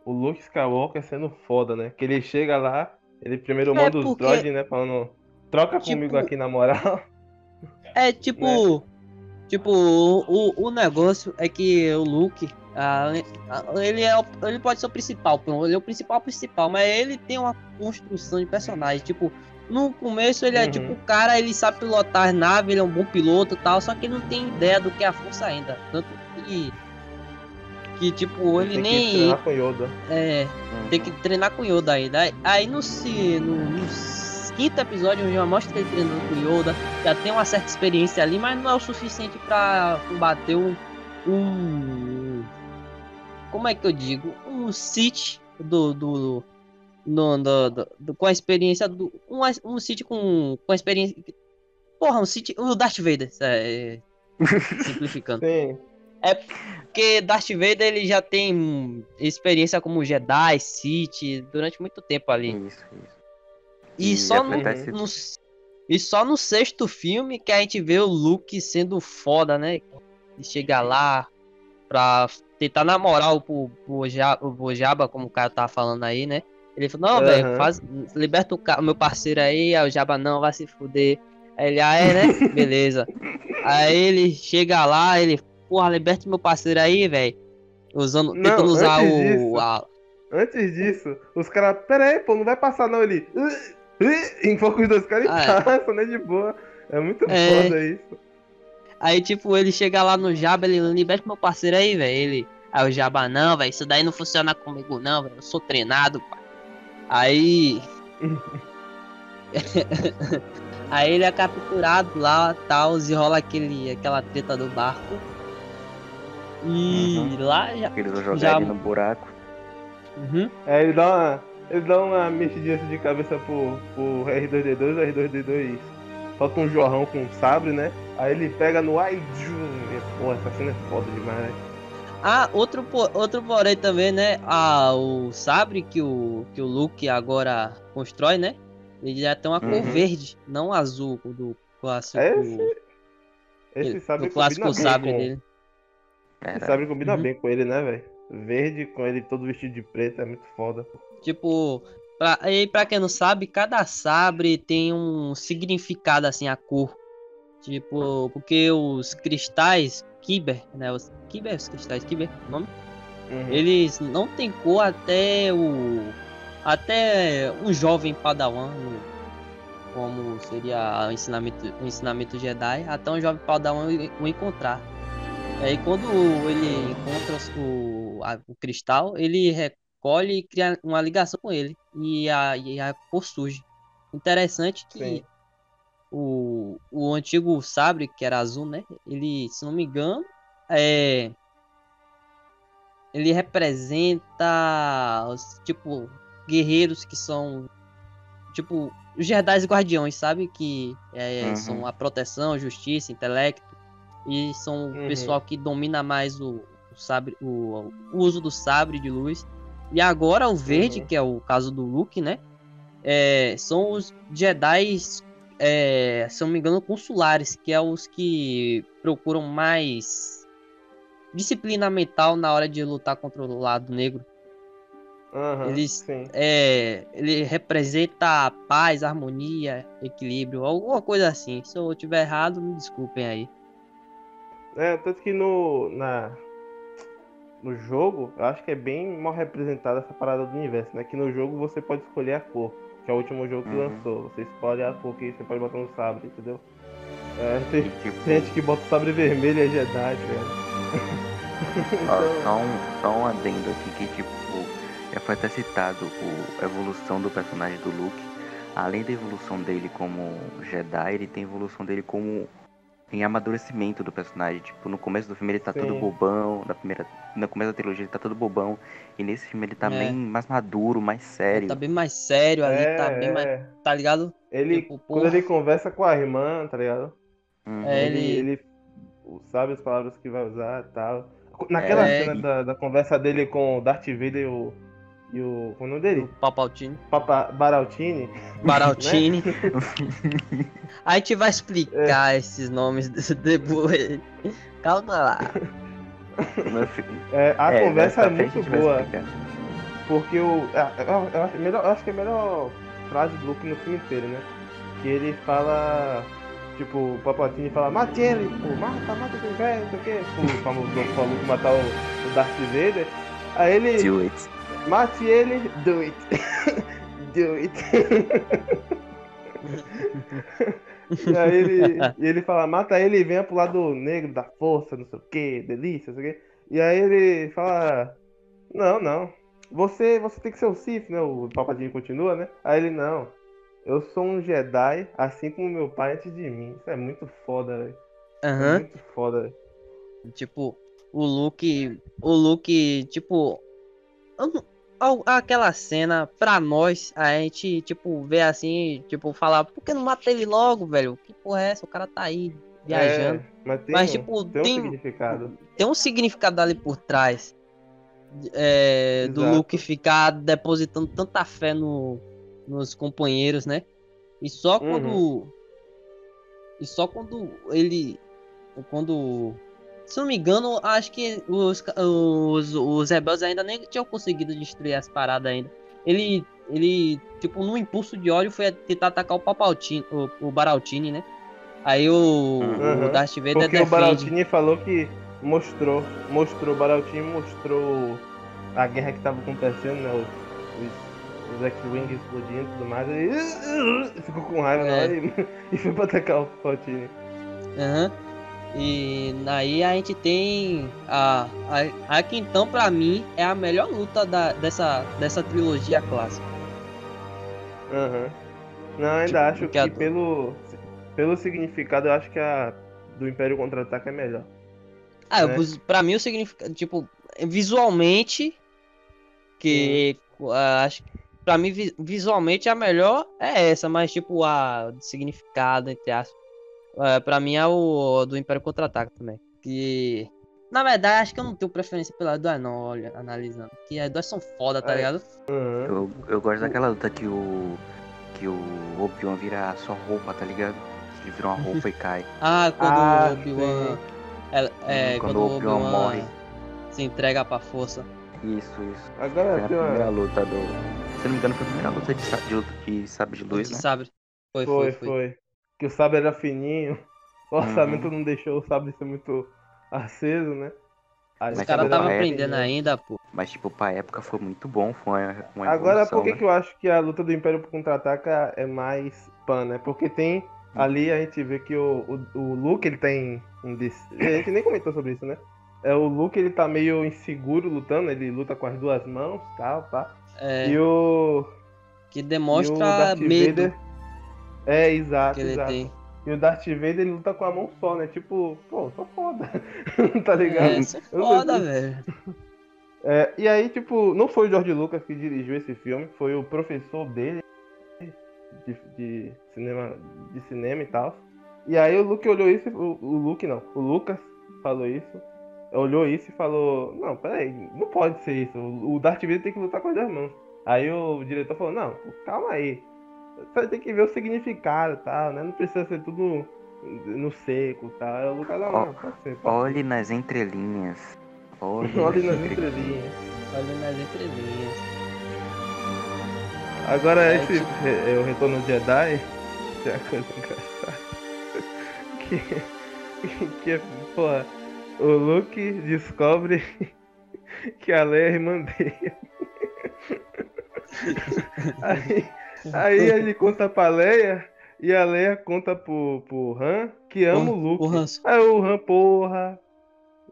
S2: o Luke Skywalker sendo foda, né? Que ele chega lá, ele primeiro
S1: É,
S2: manda os
S1: porque-
S2: droids, né? Falando, troca
S1: Tipo-
S2: comigo aqui na moral.
S1: É tipo. Tipo, o, o, o negócio é que o Luke. ah, ele, é, o- ele pode ser o principal, pronto, ele é o principal principal, mas ele tem uma construção de personagem. Tipo, no começo ele é
S2: Uhum.
S1: tipo o cara, ele sabe pilotar as naves, ele é um bom piloto e tal, só que ele não tem ideia do que é a força ainda. Tanto que. Que tipo, ele
S2: Tem que
S1: nem.
S2: treinar com Yoda.
S1: É,
S3: Uhum.
S1: tem que treinar com Yoda ainda. Aí, no, no, no quinto episódio já mostra ele treinando com Yoda. Já tem uma certa experiência ali, mas não é o suficiente pra combater um. um como é que eu digo? Um Sith do. do no, do, com a experiência do. Um, um Sith com, com a experiência. Porra, um Sith. O Darth Vader, é, simplificando.
S2: Sim.
S1: Porque Darth Vader ele já tem experiência como Jedi, Sith, durante muito tempo ali.
S3: Isso, isso.
S1: E,
S3: E
S1: só no, no- e só no sexto filme que a gente vê o Luke sendo foda, né? De chegar lá pra tentar namorar o, o, o, Ja- o Bojaba, como o cara tava falando aí, né? Ele falou, não,
S2: Aham.
S1: velho, faz, liberta o, ca- o meu parceiro aí, aí o Jaba não, vai se fuder. Aí ele, ah, é, né? Beleza. aí ele chega lá, ele, porra, liberta meu parceiro aí, velho. Usando,
S2: Não,
S1: tentando usar
S2: antes
S1: o.
S2: disso.
S1: a-
S2: Antes disso, os caras, pera aí, pô, não vai passar não. Ele, enfoca os dois caras e
S1: Ah, é.
S2: né, de boa. É muito
S1: É.
S2: foda isso.
S1: Aí, tipo, ele chega lá no Jaba, ele liberta meu parceiro aí, velho. Ele. Aí o Jaba, não, velho, isso daí não funciona comigo, não, velho. Eu sou treinado, pai. Aí. aí ele é capturado lá, tal, e rola aquele, aquela treta do barco. E
S3: Uhum.
S1: lá já.
S3: Eles vão jogar
S1: Já-
S3: ele no buraco.
S1: Uhum.
S2: Aí ele dá uma, ele dá uma mexidinha assim de cabeça pro, pro R2D2, o R2D2 solta um jorrão com um sabre, né? Aí ele pega no ai, e, pô, essa cena é foda demais, né?
S1: Ah, outro, outro porém também, né? Ah, o sabre que o, que o Luke agora constrói, né? Ele já tem uma cor
S3: Uhum.
S1: verde, não azul do clássico.
S2: É esse, esse sabre
S1: do clássico sabre
S2: com,
S1: dele.
S2: Esse sabre combina
S1: Uhum.
S2: bem com ele, né, velho? Verde com ele todo vestido de preto é muito foda.
S1: Tipo, pra, e pra quem não sabe, cada sabre tem um significado assim, a cor. Tipo, porque os cristais Kyber, né? Os Kyber, os cristais Kyber, o nome?
S2: Uhum.
S1: Eles não tem cor até o. Até um jovem Padawan, como seria o ensinamento, o ensinamento Jedi, até um jovem Padawan o- o encontrar. Aí quando ele encontra o, a- o cristal, ele recolhe e cria uma ligação com ele. E a, e a cor surge. Interessante que
S2: Sim.
S1: O, o antigo sabre, que era azul, né? Ele, se não me engano, é. Ele representa os tipo guerreiros que são tipo os Jedi Guardiões, sabe? Que é,
S3: Uhum.
S1: são a proteção, justiça, intelecto e são o
S2: Uhum.
S1: pessoal que domina mais o, o sabre, o, o uso do sabre de luz. E agora o verde,
S2: Uhum.
S1: que é o caso do Luke, né? É, são os Jedi, é, se não me engano, consulares, que é os que procuram mais disciplina mental na hora de lutar contra o lado negro.
S2: Aham,
S1: Eles-. É, ele representa paz, harmonia, equilíbrio, alguma coisa assim. Se eu tiver errado, me desculpem aí.
S2: É, tanto que no, na, no jogo, eu acho que é bem mal representada essa parada do universo, né? Que no jogo você pode escolher a cor, que é o último jogo que
S3: Uhum.
S2: lançou. Você escolhe a cor que você pode botar no sabre, entendeu? É, tem,
S3: tipo,
S2: gente que bota o sabre vermelho é Jedi, velho.
S3: ó, só, um, só um adendo aqui que, tipo, já foi até citado o, a evolução do personagem do Luke. Além da evolução dele como Jedi, ele tem a evolução dele como em amadurecimento do personagem. Tipo, no começo do filme ele tá
S2: Sim.
S3: todo bobão, na primeira, no começo da trilogia ele tá todo bobão, e nesse filme ele tá
S1: É.
S3: bem mais maduro, mais sério.
S1: Tá bem mais sério ali, tá bem mais.
S2: é.
S1: Tá ligado?
S2: Ele,
S1: Tipo,
S2: quando
S1: porra.
S2: ele conversa com a irmã, tá ligado?
S3: Uhum.
S1: É,
S2: ele,
S1: ele-
S2: ele sabe as palavras que vai usar e tal. Naquela
S1: É.
S2: cena da, da conversa dele com o Darth Vader e o. E o. Qual é o nome
S1: O
S2: dele?
S1: Palpatine.
S2: Papa Baraltini.
S1: Baraltine.
S2: Né?
S1: A gente vai explicar esses nomes desse depois. Calma lá.
S2: É, a
S3: É,
S2: conversa é muito boa. Porque o. ah, Eu, eu acho melhor, eu acho que é a melhor frase do Luke no filme inteiro, né? Que ele fala. Tipo, o Papatini fala, mate ele, pô, mata, mata quem quer, não sei o quê. O famoso pra Luke matar o, o Darth Vader. Aí ele.
S3: Do it.
S2: Mate ele, do it. do it. e aí ele, e ele fala, mata ele e venha pro lado negro da força, não sei o que, delícia, não sei o que. E aí ele fala, não, não. Você, você tem que ser o Sith, né? O Papadinho continua, né? Aí ele, não. Eu sou um Jedi, assim como meu pai antes de mim. Isso é muito foda, velho. É
S1: Aham.
S2: muito foda, velho.
S1: Tipo, o Luke. O Luke, tipo. eu não- Aquela cena, pra nós, a gente, tipo, vê assim, tipo, falar, por que não mata ele logo, velho? Que porra é essa? O cara tá aí viajando.
S2: É, mas tem,
S1: Mas,
S2: um-
S1: tipo,
S2: tem um
S1: tem-
S2: significado.
S1: Tem um significado ali por trás. é, do. Luke ficar depositando tanta fé no, nos companheiros, né? E só
S2: Uhum.
S1: quando. E só quando ele. Quando. Se não me engano, acho que os, os, os rebeldes ainda nem tinham conseguido destruir as paradas ainda. Ele. Ele, tipo, num impulso de ódio, foi tentar atacar o Papaltini, o, o Baraltini, né? Aí o,
S2: Uhum.
S1: o Darth Vader
S2: Porque o
S1: defende.
S2: Baraltini falou que mostrou, mostrou, o Baraltini mostrou a guerra que tava acontecendo, né? Os, os, os X-Wing explodindo e tudo mais. Ele ficou com raiva na
S1: É.
S2: hora e, e foi pra atacar o Baraltini.
S1: Aham. E aí a gente tem a, a, a que então pra mim é a melhor luta da, dessa, dessa trilogia clássica.
S2: Aham. Não, ainda
S1: Tipo,
S2: acho
S1: que
S2: que,
S1: a-
S2: pelo, pelo significado, eu acho que a do Império Contra-Ataca é melhor.
S1: Ah,
S2: Né?
S1: pra mim o significado, tipo, visualmente, que acho que pra mim vi- visualmente a melhor é essa, mas tipo a significado, entre aspas, é, pra mim é o do Império Contra-Ataca também. Que, na verdade, acho que eu não tenho preferência pelas duas não, olha, analisando. Que as duas são foda, tá
S2: É.
S1: ligado?
S2: Aham.
S3: Eu, eu gosto daquela luta que o. que o Obi-Wan vira só roupa, tá ligado? Ele vira uma roupa e cai.
S1: Ah, quando
S2: Ah,
S1: o Obi-Wan. É, é,
S3: Hum,
S1: quando,
S3: quando
S1: o
S3: Obi-Wan
S1: Obi-Wan
S3: morre.
S1: se entrega pra força.
S3: Isso, isso. Foi
S2: Agora
S3: a
S2: tem
S3: primeira luta do. Se eu não me engano, foi a primeira luta de, de, de sabre de luz,
S1: de
S3: né?
S1: sabre. Foi,
S2: Foi,
S1: foi,
S2: foi,
S1: foi.
S2: Que o sabre era fininho. O
S3: Uhum.
S2: orçamento não deixou o sabre ser muito aceso, né? Aí
S1: Os
S3: Mas
S2: o
S1: caras estavam aprendendo ainda, pô.
S3: Mas, tipo, pra época foi muito bom. Foi uma, uma
S2: Agora, por que,
S3: né?
S2: que eu acho que a luta do Império Contra-Ataca é mais pan, né? Porque tem ali a gente vê que o, o, o Luke, ele tem um des... A gente nem comentou sobre isso, né? É, o Luke, ele tá meio inseguro lutando, ele luta com as duas mãos, tal, tá?
S1: É,
S2: E o...
S1: que
S2: e o
S1: demonstra medo
S2: Vader... É, exato, exato.
S1: tem.
S2: E o Darth Vader, ele luta com a mão só, né? Tipo, pô, sou foda. tá ligado?
S1: É, é foda, velho.
S2: É, e aí, tipo, não foi o George Lucas que dirigiu esse filme, foi o professor dele de, de cinema, de cinema e tal. E aí o Luke olhou isso, e- o, o Luke não, o Lucas falou isso, olhou isso e falou, não, peraí, não pode ser isso, o o Darth Vader tem que lutar com as duas mãos. Aí o diretor falou, não, calma aí, você tem que ver o significado e tal, né? Não precisa ser tudo no seco e tal. Aí o Lucas, não, não, pode ser, pode
S3: Olhe nas entrelinhas. Olhe,
S2: ser. Olha nas
S3: entre-
S2: entrelinhas.
S1: Olha nas entrelinhas.
S2: Agora
S1: É,
S2: esse
S1: tipo-
S2: é, o Retorno de Jedi tem uma coisa engraçada. Que, que é, porra, o Luke descobre que a Leia é irmã dele. Aí, aí ele conta pra Leia e a Leia conta pro, pro Han que ama o Luke.
S1: O.
S2: Aí o Han, porra.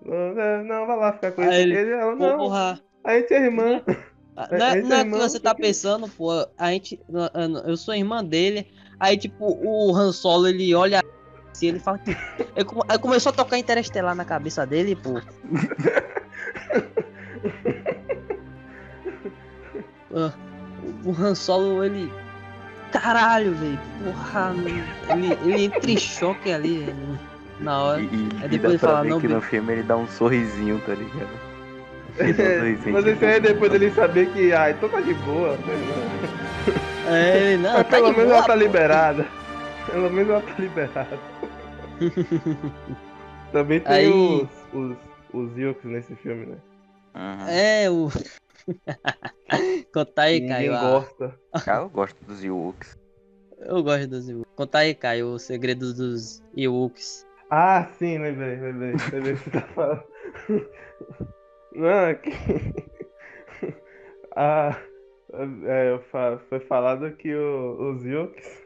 S2: Não, não, vai lá ficar com ele.
S1: ele,
S2: Ele, ela, não,
S1: Porra.
S2: a gente é irmã. É,
S1: Não é, não é
S2: irmão
S1: que você tá
S2: que-
S1: pensando, pô. A gente. Eu sou irmã dele. Aí, tipo, o Han Solo ele olha assim, ele fala que. Come- aí começou a tocar interestelar na cabeça dele, pô. Ah, o Han Solo, ele. Caralho, velho. Porra. Ele, ele entra em choque ali, velho, na hora.
S3: E, e,
S1: Aí
S3: e
S1: depois
S3: dá
S1: ele
S3: pra
S1: fala,
S3: ver
S1: não,
S3: que no filme ele dá um sorrisinho, tá ligado? Um
S2: É, mas
S3: tipo,
S2: isso aí é depois dele saber que, ah, então tá de boa.
S1: É, ele, não,
S2: Mas
S1: tá
S2: pelo
S1: de
S2: menos
S1: boa,
S2: ela tá liberada. Pelo menos ela tá liberada. Também tem
S1: Aí-
S2: os, os, os Yokes nesse filme, né?
S3: uhum.
S1: É, o. Conta aí,
S2: Ninguém
S1: Caio. a-
S2: gosta.
S3: Ah, eu gosto dos Ewoks.
S1: Eu gosto dos Ewoks. Conta aí, Caio, o segredo dos Ewoks.
S2: Ah, sim, lembrei, lembrei. Lembrei o que você tá falando. Não, é que. ah, é, fa- foi falado que o- os Yukes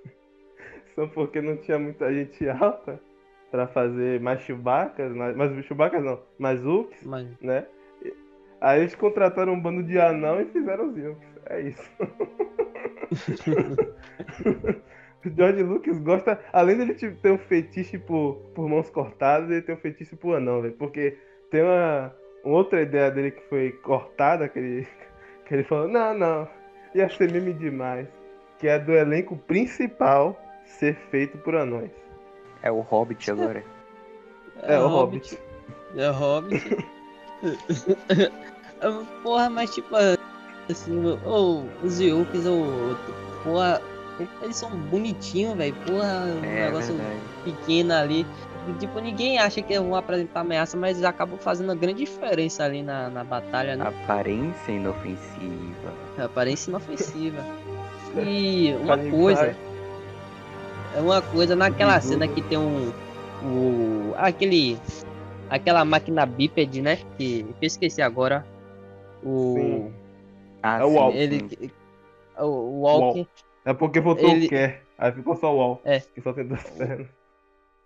S2: são porque não tinha muita gente alta pra fazer mais Chewbaccas, mais, mais Chewbaccas não, mais Uks,
S1: Mas...
S2: né? Aí eles contrataram um bando de anão e fizeram os Yukes. É isso. O George Lucas gosta, além dele ter um fetiche por, por mãos cortadas, ele tem um fetiche por anão, velho. Porque tem uma, uma outra ideia dele que foi cortada, que ele, que ele falou, não, não, ia ser meme demais. Que é do elenco principal ser feito por anões.
S3: É o Hobbit agora.
S2: É, o Hobbit.
S1: É o Hobbit. porra, mas tipo, assim, ô, os Ewoks, ô, porra, eles são bonitinhos, velho. Porra, um
S3: É
S1: negócio
S3: verdade.
S1: pequeno ali. E, tipo, ninguém acha que vão apresentar ameaça, mas eles acabam fazendo uma grande diferença ali na, na batalha, né?
S3: Aparência inofensiva.
S1: Aparência inofensiva. E uma coisa, é uma coisa naquela
S2: Bigodo.
S1: cena que tem um. O, aquele. Aquela máquina bípede, né? Que, que eu esqueci agora. O.
S2: Sim.
S3: Ah,
S2: É o Walk.
S1: Ele. O, Walk.
S2: É porque faltou
S1: Ele-
S2: o quer. Aí ficou só o wall.
S1: É.
S2: Que só tem duas pernas.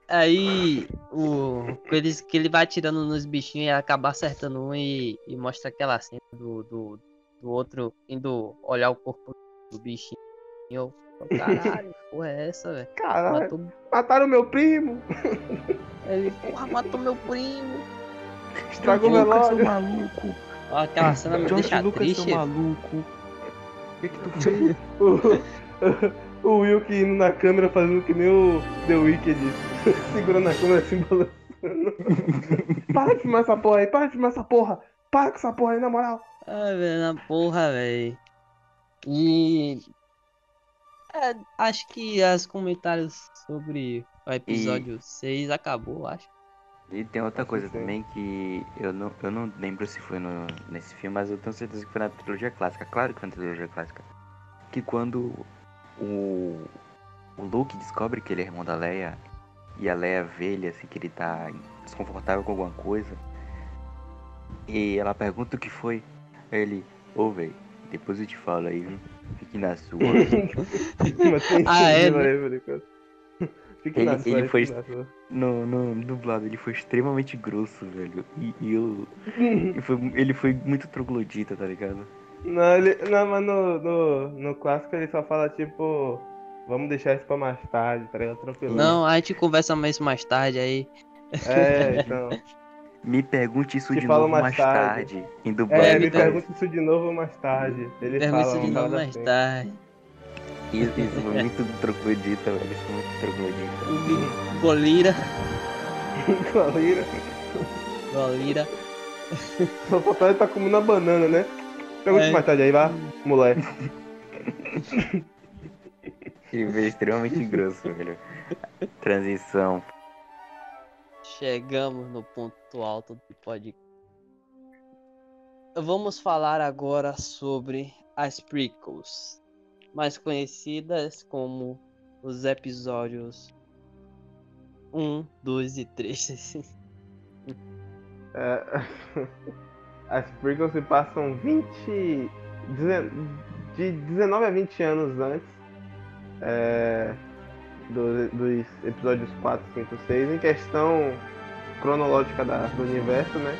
S1: Aí. O. Que ele, que ele vai atirando nos bichinhos e acaba acertando um e, e mostra aquela cena do, do, do outro indo olhar o corpo do bichinho. Eu, caralho, porra é essa, velho?
S2: Caralho,
S1: Matou
S2: mataram meu primo!
S1: Ele, porra, matou meu primo.
S2: Estragou
S3: seu
S2: relógio.
S3: maluco.
S1: Ó, aquela cena me deixa
S3: Lucas,
S1: triste.
S3: seu maluco. O que que tu fez?
S2: O, o Will que indo na câmera fazendo que nem o The Wicked, segurando a câmera assim balançando. Para de filmar essa porra aí, para de filmar essa porra! Para com essa porra aí, na moral!
S1: Ai, velho, na porra, velho. E. É, acho que os comentários sobre o episódio 6 acabou, acho.
S3: E tem outra coisa
S2: Sim.
S3: também que eu não, eu não lembro se foi no, nesse filme, mas eu tenho certeza que foi na trilogia clássica. Claro que foi na trilogia clássica. Que quando o, o Luke descobre que ele é irmão da Leia e a Leia vê ele assim que ele tá desconfortável com alguma coisa. E ela pergunta o que foi. Aí ele, ô véi, depois eu te falo aí, viu? Fique na sua.
S1: Ah, é,
S2: incentivo
S1: né?
S2: Fique
S3: Ele-
S2: na sua,
S3: ele foi-
S2: fique.
S3: No, no dublado ele foi extremamente grosso, velho. E, e eu. e foi- ele foi muito troglodita, tá ligado?
S2: Não, ele, não mas no, no, no clássico ele só fala tipo. Vamos deixar isso pra mais tarde, tá ligado? Tranquilo.
S1: Não, a gente conversa mais mais tarde aí.
S2: É, então.
S3: Me pergunte isso
S2: Te
S3: de novo
S2: mais
S3: mais,
S2: tarde.
S3: tarde. Em dublado.
S2: É,
S1: me
S2: me pergunta isso de novo mais tarde. Ele
S1: Pergunta
S2: fala
S1: isso de
S2: uma
S1: novo mais
S2: assim.
S1: tarde.
S3: Isso, isso foi muito troglodita, velho. Isso foi muito troglodita.
S1: O Bi- Golira.
S2: Galera,
S1: Golira.
S2: Só falta ele tá comendo a banana, né? Pergunta
S1: É.
S2: mais tarde aí, vá, moleque.
S3: Ele veio extremamente grosso, velho. Transição.
S1: Chegamos no ponto alto do podcast. Vamos falar agora sobre as prequels, mais conhecidas como os episódios 1, 2 e 3.
S2: É, as prequels se passam 20. dezen- de 19 a 20 anos antes é, do- dos episódios 4, 5, 6, em questão cronológica da- do universo, né?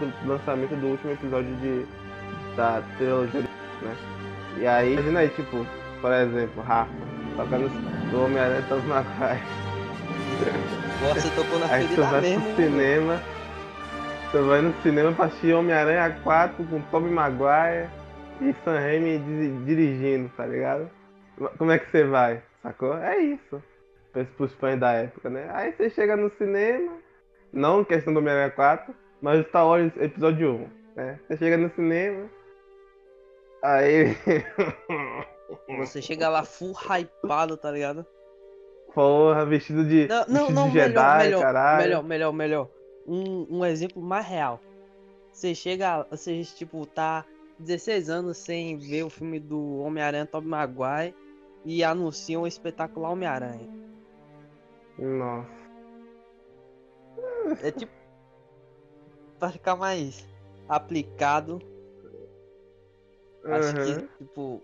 S2: Do lançamento do último episódio de, da trilogia, né? E aí, imagina aí, tipo, por exemplo, Rafa, tocando do Homem-Aranha Tobey Maguire.
S1: Você tocou na
S2: Aí tu vai
S1: mesmo.
S2: pro cinema. Tu vai no cinema pra assistir Homem-Aranha 4 com Tobey Maguire e Sam Raimi di- dirigindo, tá ligado? Como é que você vai? Sacou? É isso. Pros, pros fãs da época, né? Aí você chega no cinema, não questão do Homem-Aranha 4, mas Star Wars episódio 1, né? Você chega no cinema, aí.
S1: Você chega lá full hypado, tá ligado?
S2: Porra, vestido de.
S1: Não, não,
S2: vestido
S1: não
S2: de Jedi,
S1: melhor, melhor,
S2: caralho.
S1: melhor, melhor, melhor. Um, um exemplo mais real. Você chega, você tipo tá 16 anos sem ver o filme do Homem-Aranha Tobey Maguire e anunciam o espetacular Homem-Aranha.
S2: Nossa.
S1: É tipo. Pra ficar mais aplicado. Acho que,
S2: Aham.
S1: tipo.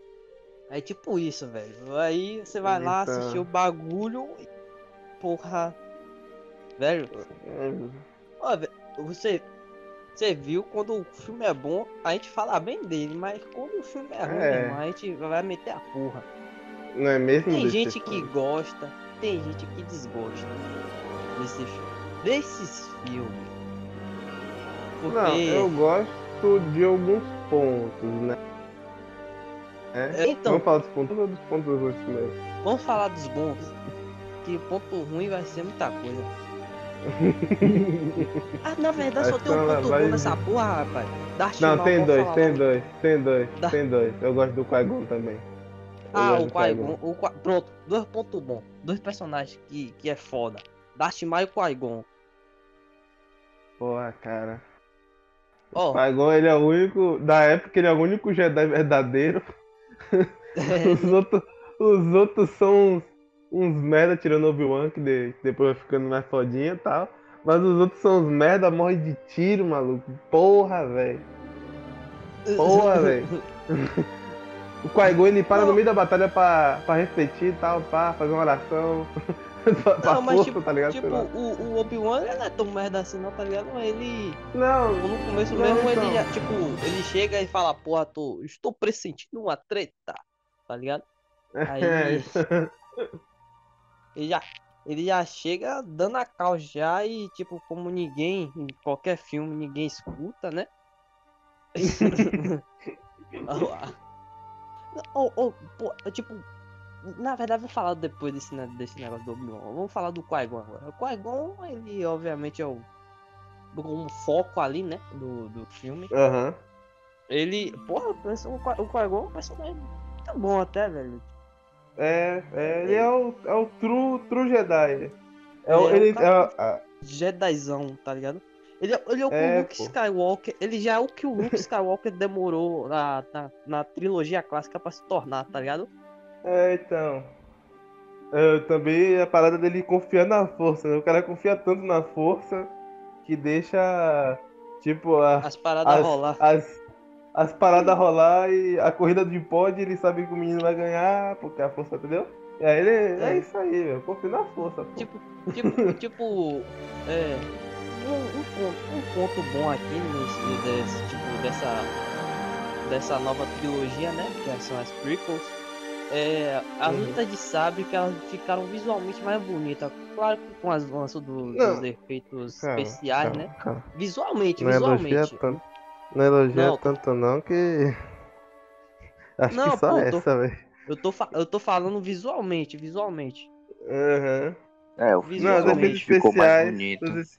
S1: É tipo isso, velho. Aí você vai lá
S2: Então.
S1: assistir o bagulho e. Porra. Velho,
S2: É,
S1: ó, velho, você. Você viu quando o filme é bom, a gente fala bem dele, mas quando o filme é ruim,
S2: É.
S1: a gente vai meter a porra.
S2: Não é mesmo?
S1: Tem gente que
S2: filme?
S1: gosta, tem gente que desgosta desse. Desses filmes. Porque.
S2: Não, eu gosto de alguns pontos, né? É?
S1: Então.
S2: Vamos falar dos pontos ou dos pontos ruins primeiro?
S1: Vamos falar dos bons. Que ponto ruim vai ser muita coisa. Ah, na verdade só tem um
S2: que ela
S1: ponto
S2: vai-
S1: bom nessa porra, rapaz. Darth
S2: Não,
S1: Maul,
S2: tem dois,
S1: falar
S2: tem dois, tem dois,
S1: Dá-
S2: tem dois. Eu gosto do Qui-Gon também.
S1: Ah, o
S2: Qui-Gon.
S1: Qui-Gon. o Pronto, dois pontos bons. Dois personagens que, que é foda. Darth Maul e o Qui-Gon.
S2: Porra, cara.
S1: Ó,
S2: Qui-Gon, ele é o único. Da época, ele é o único Jedi verdadeiro. Os outros, os outros são uns, uns merda, tirando Obi-Wan, que de- depois vai ficando mais fodinha e tal. Mas os outros são uns merda, morre de tiro, maluco. Porra, velho. Porra, velho. O Qui-Gon, ele para
S1: Não.
S2: no meio da batalha pra, pra refletir e tal, pá, fazer uma oração. pra pra
S1: Não, mas
S2: força,
S1: tipo,
S2: tá ligado?
S1: tipo o, o Obi-Wan ele não é tão merda assim não, tá ligado? Ele.
S2: Não,
S1: No começo
S2: Não,
S1: mesmo
S2: então.
S1: ele já, tipo, ele chega e fala, porra, tô, estou pressentindo uma treta, tá ligado? Aí-
S2: É,
S1: Ele já, ele já chega dando a cal já e, tipo, como ninguém, em qualquer filme, ninguém escuta, né? Ou, ou, pô, tipo, na verdade, vou falar depois desse, desse negócio do Obi-Wan. Vamos falar do Qui-Gon agora. O Qui-Gon, ele, obviamente, é o, o foco ali, né, do, do filme.
S2: Aham.
S1: Ele, porra, o o o Qui-Gon é um personagem muito bom até, velho.
S2: É, é, ele é o, é o true, true Jedi. É, o,
S1: É,
S2: ele,
S1: o cara-
S2: é,
S1: Jedizão, tá ligado? Ele, é- ele é o que
S2: É,
S1: o Luke
S2: pô.
S1: Skywalker, ele já é o que o Luke Skywalker demorou na, na, na trilogia clássica pra se tornar, tá ligado?
S2: é, então. É, também a parada dele confiar na força, né? O cara confia tanto na força que deixa, tipo, a,
S1: As paradas
S2: as,
S1: rolar.
S2: as, as paradas rolar e a corrida de pod ele sabe que o menino vai ganhar, porque a força, entendeu? E aí ele, é,
S1: É.
S2: isso aí, meu. Confia na força, pô.
S1: Tipo, tipo, tipo, é, um, um ponto, um ponto bom aqui nesse, desse, tipo, dessa, dessa nova trilogia, né, que são as prequels, é, as
S2: Uhum.
S1: lutas de sabre que elas ficaram visualmente mais bonitas, claro que com as avanço do, dos efeitos
S2: Calma,
S1: especiais,
S2: calma,
S1: né,
S2: calma.
S1: visualmente,
S2: Não elogia
S1: visualmente.
S2: tanto. Não elogia
S1: Não.
S2: tanto não que. Acho
S1: Não,
S2: que só
S1: pô,
S2: essa, velho.
S1: Eu tô, eu tô falando visualmente, visualmente.
S2: Aham.
S3: É, o
S2: Não, os
S1: Visualmente
S2: efeitos
S3: ficou mais
S2: especiais.
S3: bonito.
S2: Os,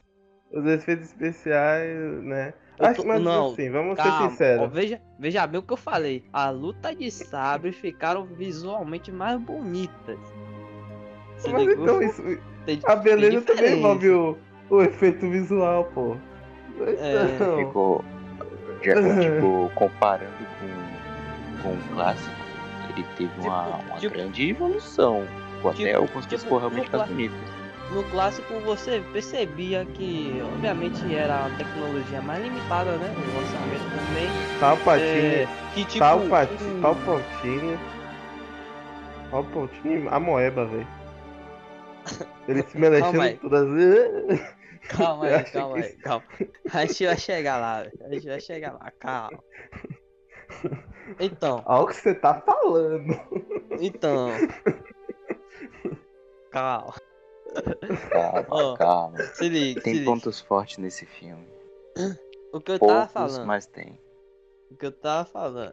S2: os efeitos especiais, né?
S1: Eu
S2: Acho,
S1: tô-
S2: mas
S1: não,
S2: assim, vamos ser
S1: Calma, ó,
S2: sinceros.
S1: veja, veja bem o que eu falei. A luta de sabre ficaram visualmente mais bonitas. Você
S2: Mas
S1: ligou?
S2: então, isso,
S1: Tem-
S2: a beleza também envolve o, o efeito visual, pô.
S1: É.
S2: Então,
S3: Ficou. já, tipo, comparando com, com o clássico, ele teve uma,
S1: Tipo-
S3: uma
S1: tipo-
S3: grande evolução. Ficou até
S1: Tipo-
S3: algumas coisas
S1: tipo,
S3: ficou realmente mais bonitas.
S1: No clássico você percebia que, obviamente, era a tecnologia mais limitada, né? O lançamento também.
S2: Palpatine,
S1: É, que tipo.
S2: Palpatine,
S1: um-
S2: Palpatine. Palpatine, a moeba, velho. Ele se mexendo assim.
S1: Calma aí,
S2: acho
S1: calma aí, calma. A gente vai chegar lá, velho. A gente vai chegar lá, calma. Então,
S2: Olha o que você tá falando.
S1: então. Calma.
S3: Calma, calma.
S1: Se liga, se
S3: Tem
S1: liga.
S3: pontos fortes nesse filme.
S1: O que eu tava
S3: Poucos,
S1: falando.
S3: mas tem.
S1: O que eu tava falando.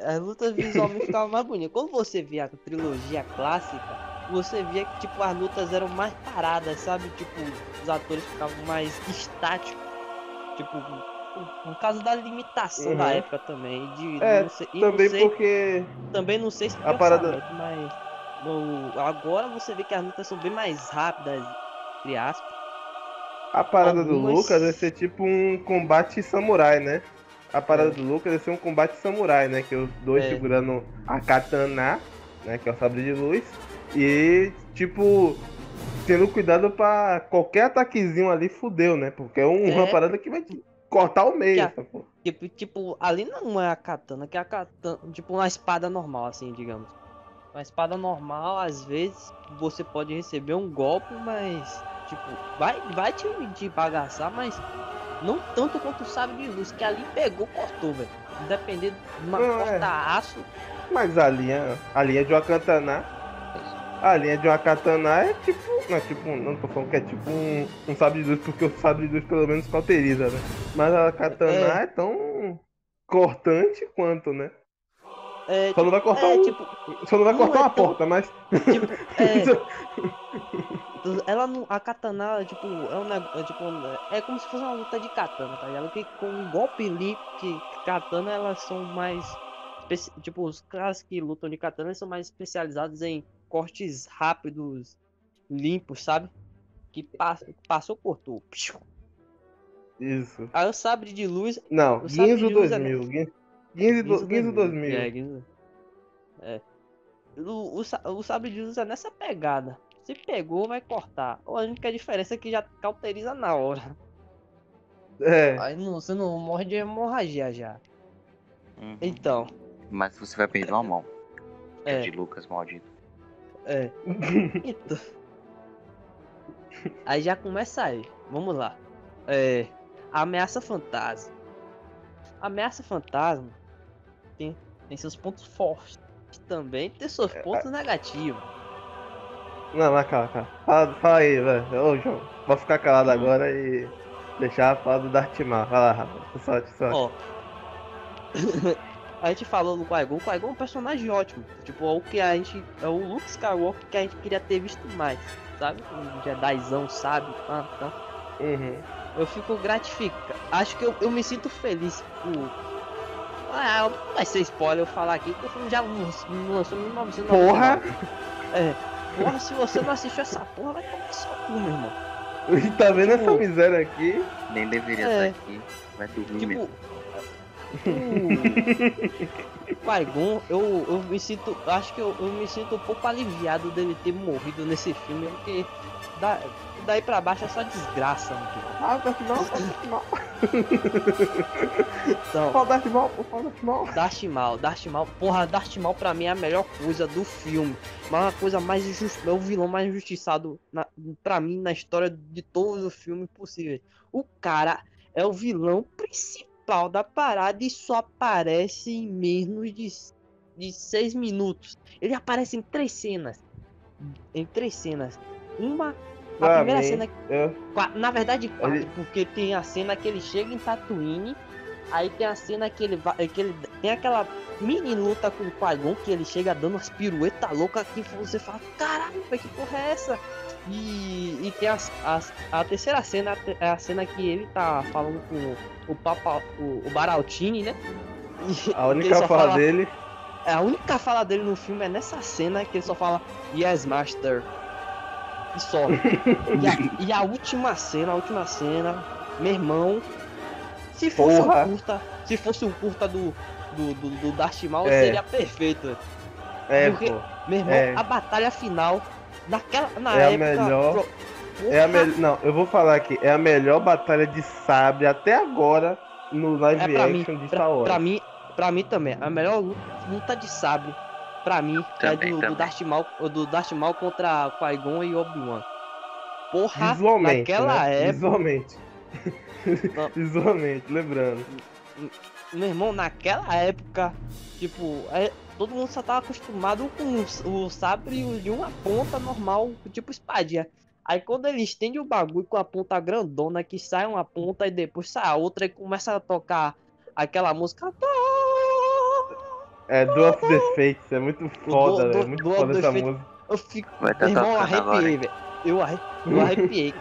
S1: As lutas visualmente ficavam mais bonitas. Quando você via a trilogia clássica, você via que tipo as lutas eram mais paradas, sabe? Tipo, os atores ficavam mais estáticos. Tipo, por- causa da limitação da
S2: Uhum.
S1: época também. De,
S2: É,
S1: não sei, não
S2: Também
S1: sei,
S2: porque.
S1: também não sei se
S2: a parada-
S1: mas no- agora você vê que as lutas são bem mais rápidas, entre aspas.
S2: A parada do
S1: Algumas-
S2: Lucas vai ser tipo um combate samurai, né? a parada do Lucas ia ser um combate samurai, né? Que os dois
S1: É.
S2: segurando a katana, né? Que é o sabre de luz. E, tipo, tendo cuidado pra qualquer ataquezinho ali fudeu, né? Porque é um- uma
S1: É.
S2: parada que vai te cortar o meio,
S1: a-. Tipo, tipo, ali não é a katana, que é a katana, tipo uma espada normal, assim, digamos. Uma espada normal, às vezes, você pode receber um golpe, mas, tipo, vai, vai te, te bagaçar, mas não tanto quanto o sabre de luz, que ali pegou, cortou, velho. Independente de uma
S2: é.
S1: corta-aço,
S2: Mas a linha, a linha de uma katana, a linha de uma katana é tipo, não é tipo, não tô falando que é tipo um, um sabre de luz, porque o sabre de luz pelo menos cauteriza, né? Mas a katana
S1: É.
S2: é, tão cortante quanto, né?
S1: É,
S2: Só não vai cortar
S1: é,
S2: um,
S1: tipo,
S2: só não vai
S1: não
S2: cortar
S1: é
S2: uma
S1: tão-
S2: porta, mas
S1: tipo, é, ela não, a katana, tipo, é um negócio, é, tipo, é como se fosse uma luta de katana, tá ligado? Que com um golpe ali, que katana elas são mais, especi- tipo, os caras que lutam de katana são mais especializados em cortes rápidos, limpos, sabe? Que passa, passou, cortou.
S2: Isso.
S1: Aí o sabre de luz
S2: Não, Guinzo
S1: de luz é
S2: 2000, Guin- Guinzo, do- Guinzo 2000.
S1: É, Guinzo. É. O, o, o sabre de luz é nessa pegada. Se pegou, vai cortar. A única diferença é que já cauteriza na hora.
S2: É,
S1: Aí não, você não morre de hemorragia já.
S3: Uhum.
S1: Então,
S3: Mas você vai perder uma mão. é
S1: é,
S3: de Lucas maldito.
S1: é. Então. Aí já começa aí. Vamos lá. É. Ameaça fantasma. Ameaça fantasma tem, tem seus pontos fortes. Também tem seus pontos negativos.
S2: Não, mas calma, calma. Fala, fala aí, velho. Ô, João, vou ficar calado agora e deixar falar do Darth Maul. Vai lá, rapaz. Sorte, sorte.
S1: Ó. a gente falou do Qui-Gon. O Qui-Gon é um personagem ótimo. Tipo, é o que a gente. É o Luke Skywalker que a gente queria ter visto mais. Sabe? Um Jedizão, sabe? Ah, então.
S2: Uhum.
S1: Eu fico gratificado. Acho que eu, eu me sinto feliz por. Ah, não vai ser spoiler eu falar aqui, porque o filme já lançou em 1999.
S2: Porra!
S1: É. Porra, se você não assistiu essa porra, vai tomar seu cu, meu irmão.
S2: E tá vendo essa
S1: Tipo-
S2: miséria aqui?
S3: Nem deveria
S1: É.
S3: estar aqui. Vai dormir mesmo.
S1: Tipo. O Qui-Gon, eu, eu me sinto. Acho que eu, eu me sinto um pouco aliviado dele ter morrido nesse filme, porque da, daí pra baixo é só desgraça, filho.
S2: Ah, Darth Maul.
S1: Então,
S2: Fala Darth Maul, fala Darth Maul.
S1: Darth Maul, Darth Maul, porra, Darth Maul pra mim é a melhor coisa do filme. Mas uma coisa mais injusta, é o vilão mais injustiçado na, pra mim na história de todos os filmes possíveis. O cara é o vilão principal da parada e só aparece em menos de, de seis minutos. Ele aparece em três cenas. Em três cenas. Uma. A primeira cena
S2: eu-
S1: Na verdade, quatro,
S2: Ele-
S1: porque tem a cena que ele chega em Tatooine, aí tem a cena que ele vai. Que ele tem aquela mini luta com o Qui-Gon, que ele chega dando umas piruetas loucas que você fala, caralho, que porra é essa? E, e tem as, as- a terceira cena, é a cena que ele tá falando com o Papa, o, o Baraltini, né? E-
S2: a única fala
S1: fala-
S2: dele.
S1: é, A única fala dele no filme é nessa cena que ele só fala Yes, Master. E só. e, a, e a última cena, a última cena, meu irmão. Se fosse
S2: Porra.
S1: um curta, se fosse um curta do, do, do, do Darth Maul,
S2: É.
S1: seria perfeito.
S2: É,
S1: Porque-
S2: pô.
S1: Meu irmão,
S2: É.
S1: a batalha final, naquela, na
S2: É a
S1: época.
S2: melhor-
S1: pro-
S2: É a melhor. Não, eu vou falar aqui. É a melhor batalha de sabre até agora no live
S1: É pra mim,
S2: action de
S1: pra,
S2: Star Wars.
S1: pra mim, pra mim também, a melhor luta de sabre, pra mim,
S3: Também,
S1: é do, do. Darth Maul, do Darth Maul contra Qui-Gon e Obi-Wan. Porra,
S2: Visualmente.
S1: naquela
S2: né?
S1: época,
S2: Visualmente. Visualmente, lembrando.
S1: meu irmão, naquela época, tipo, é- todo mundo só tava acostumado com o, o sabre de uma ponta normal, tipo espadinha. Aí quando ele estende o bagulho com a ponta grandona, que sai uma ponta e depois sai a outra e começa a tocar aquela música.
S2: É Duel of the Fates, é muito foda,
S1: do-
S2: velho. Muito
S1: Duel
S2: foda essa música.
S1: Eu fico.
S3: Vai
S1: irmão, arrepiei, velho. Eu, arre... eu arrepiei.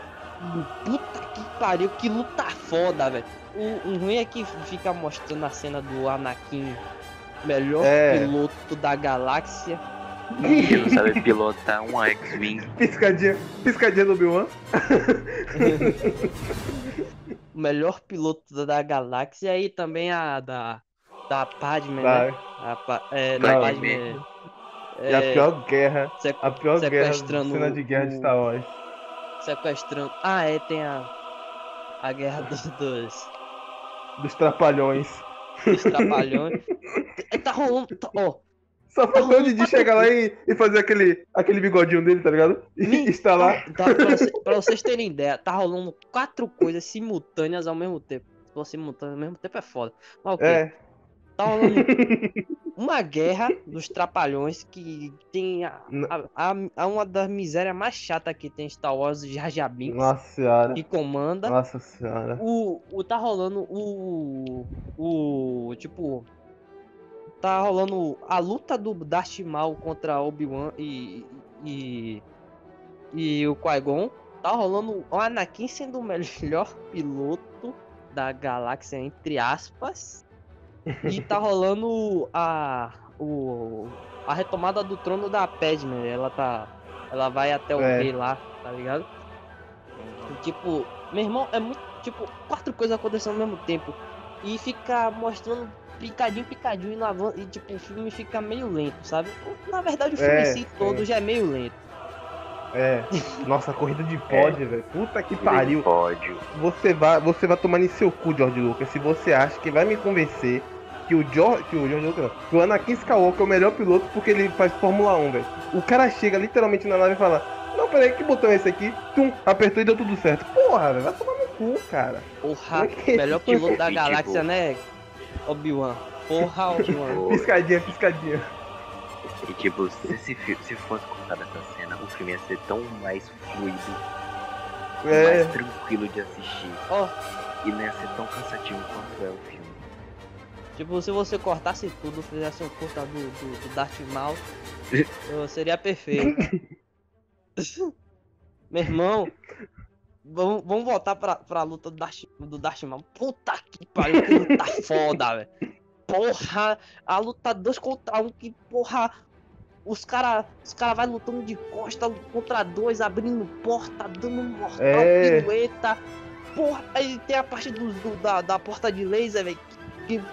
S1: Puta que pariu, que luta foda, velho. O, o ruim é que fica mostrando a cena do Anakin, melhor
S2: É.
S1: piloto da galáxia.
S3: Que não sabe pilotar um X-Wing.
S2: Piscadinha, piscadinha do Obi-Wan.
S1: o melhor piloto da galáxia e também a da da Padme, né? A, pa, é, da
S2: Não,
S1: Padme.
S2: E a
S1: é,
S2: pior guerra,
S1: sequ-
S2: a pior guerra, cena de guerra de Star Wars.
S1: sequestrando. Ah, é, tem a a guerra dos, dos,
S2: Dos trapalhões.
S1: dos trapalhões. É, tá rolando, tá- ó,
S2: Só faltou o Didi chegar lá e, e fazer aquele, aquele bigodinho dele, tá ligado? E
S1: Me-
S2: instalar.
S1: Tá, pra, você- pra vocês terem ideia, tá rolando quatro coisas simultâneas ao mesmo tempo. Se for simultâneo ao mesmo tempo é foda. Mas ok.
S2: É.
S1: Tá rolando uma guerra dos trapalhões que tem a, a, a- uma das misérias mais chatas que tem em Star Wars, Jar Binks,
S2: Nossa senhora.
S1: que comanda.
S2: Nossa senhora.
S1: O, o tá rolando o o tipo tá rolando a luta do Darth Maul contra Obi-Wan e e e o Qui-Gon. Tá rolando o Anakin sendo o melhor piloto da galáxia entre aspas. E tá rolando a o a retomada do trono da Padme, ela tá ela vai até o
S2: É.
S1: rei lá, tá ligado? E, tipo, meu irmão, é muito. Tipo, quatro coisas acontecendo ao mesmo tempo. E fica mostrando picadinho, picadinho e, lavando, e tipo, o filme fica meio lento, sabe? Na verdade, o filme
S2: É,
S1: em si todo
S2: é.
S1: já é meio lento.
S2: É. Nossa, corrida de pódio, velho. Puta que pariu.
S3: Pódio.
S2: Você vai, você vai tomar em seu cu, George Lucas, se você acha que vai me convencer que o George, que o George que o Anakin Skywalker é o melhor piloto porque ele faz Fórmula 1, velho. O cara chega literalmente na nave e fala: "Não, peraí, que botão é esse aqui?" Tum, apertou e deu tudo certo. Porra, velho, vai tomar no cu, cara.
S1: Porra,
S2: Ok.
S1: melhor piloto da
S3: E,
S1: galáxia,
S3: tipo-
S1: né? Obi-Wan. Porra, Obi-Wan.
S2: Piscadinha, piscadinha.
S3: E tipo, se, se fosse contada essa cena, o filme ia ser tão mais fluido,
S2: É,
S3: mais tranquilo de assistir.
S1: Ó,
S3: E não ia ser tão cansativo quanto é o filme.
S1: Tipo, se você cortasse tudo, fizesse um curta do, do, do Darth Maul, eu seria perfeito. Meu irmão, vamos, vamos voltar pra, pra luta do Darth, do Darth Maul. Puta que pariu, que luta foda, velho. Porra, a luta dois contra um, que porra. Os cara, os cara vai lutando de costa contra dois, abrindo porta, dando um mortal,
S2: É.
S1: pirueta. Porra, aí tem a parte do, do- da, da porta de laser, velho. Que, que-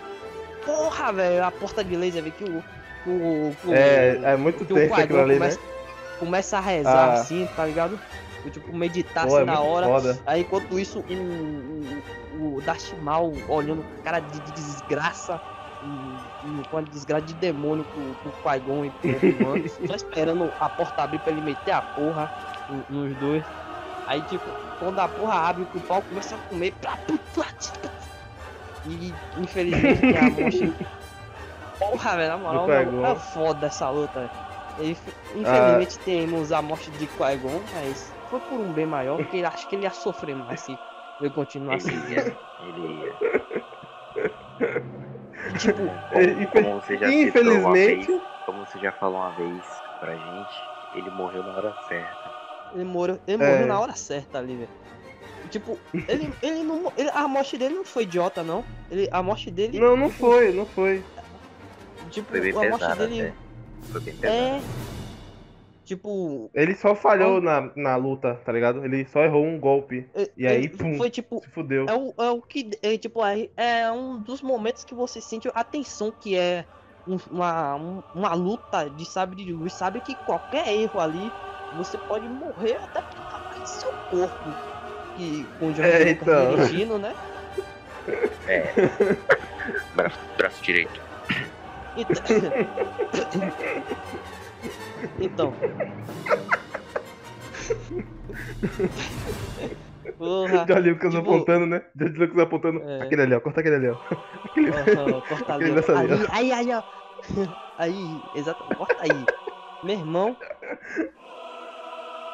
S1: porra, velho, a porta de laser, velho, que o. o, o-
S2: é, é muito
S1: que o
S2: aquilo ali, né?
S1: começa, começa a rezar
S2: Ah.
S1: assim, tá ligado? Tipo, meditar
S2: Pô,
S1: assim
S2: é
S1: na hora.
S2: foda.
S1: Aí enquanto isso, o, o, o Darth Maul olhando com cara de, de desgraça, com a desgraça de demônio pro, pro Qui-Gon e pro Obi-Wan, só esperando a porta abrir pra ele meter a porra no- nos dois. Aí tipo, quando a porra abre, o pau começa a comer, plá, plá, plá. E infelizmente tem a morte. Porra, velho, na moral,
S2: Qui-Gon.
S1: é foda essa luta. velho. E, Infelizmente temos a morte de Qui-Gon, mas foi por um bem maior, porque ele- acho que ele ia sofrer mais se ele continuasse.
S3: Ele ia. Ele ia.
S1: tipo,
S3: Como, como você já uma vez,
S2: Infelizmente,
S3: como você já falou uma vez pra gente, ele morreu na hora certa.
S1: ele morreu, ele
S2: É.
S1: morreu na hora certa ali, velho. Tipo, ele, ele não. ele- a morte dele não foi idiota, não. Ele, a morte dele.
S2: não, não foi, não foi.
S1: Tipo,
S3: Foi bem
S1: a morte
S3: pesado
S1: dele.
S3: até. Foi bem.
S1: É. Tipo.
S2: Ele só falhou na, na luta, tá ligado? Ele só errou um golpe.
S1: é-
S2: E aí,
S1: é-
S2: pum.
S1: Foi tipo.
S2: Se fudeu.
S1: É o, é o que. É, tipo, é, é um dos momentos que você sente a tensão que é um- uma, um- uma luta de sabre de luz. Sabe que qualquer erro ali, você pode morrer até do seu corpo. Que com o Jorge
S2: É, então.
S1: dirigindo, né?
S3: É. braço, braço direito.
S1: Então. então. Porra.
S2: George Lucas
S1: tipo-
S2: apontando, né? George Lucas apontando.
S1: É.
S2: Aquele ali, ó. Corta aquele ali, ó. Aquele...
S1: Corta ali,
S2: Aquele dessa ali,
S1: ali, aí, aí, ó. Aí, exato, corta aí. Meu irmão.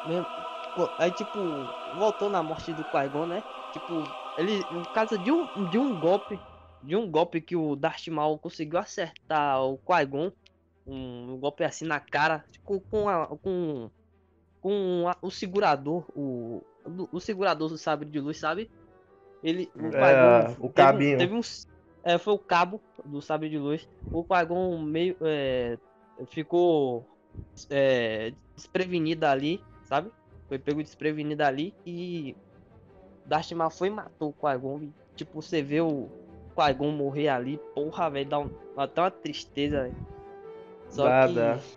S1: Meu- pô, aí, tipo, voltando à morte do Qui-Gon, né? Tipo, ele, por causa de um, de um golpe, de um golpe que o Darth Maul conseguiu acertar o Qui-Gon, um, um golpe assim na cara, com, com, a, com, com a- o segurador, o, o segurador do sabre de luz, sabe? Ele, o
S2: É, o
S1: teve um-
S2: cabinho.
S1: Teve uns, é, foi o cabo do sabre de luz. O Qui-Gon meio é, ficou é, desprevenido ali, sabe? Foi pego desprevenido ali e Darth Maul foi e matou o Qui-Gon. Tipo, você vê o Qui-Gon morrer ali, porra, velho, dá, um, até uma tristeza, velho. Só
S2: Dá,
S1: que.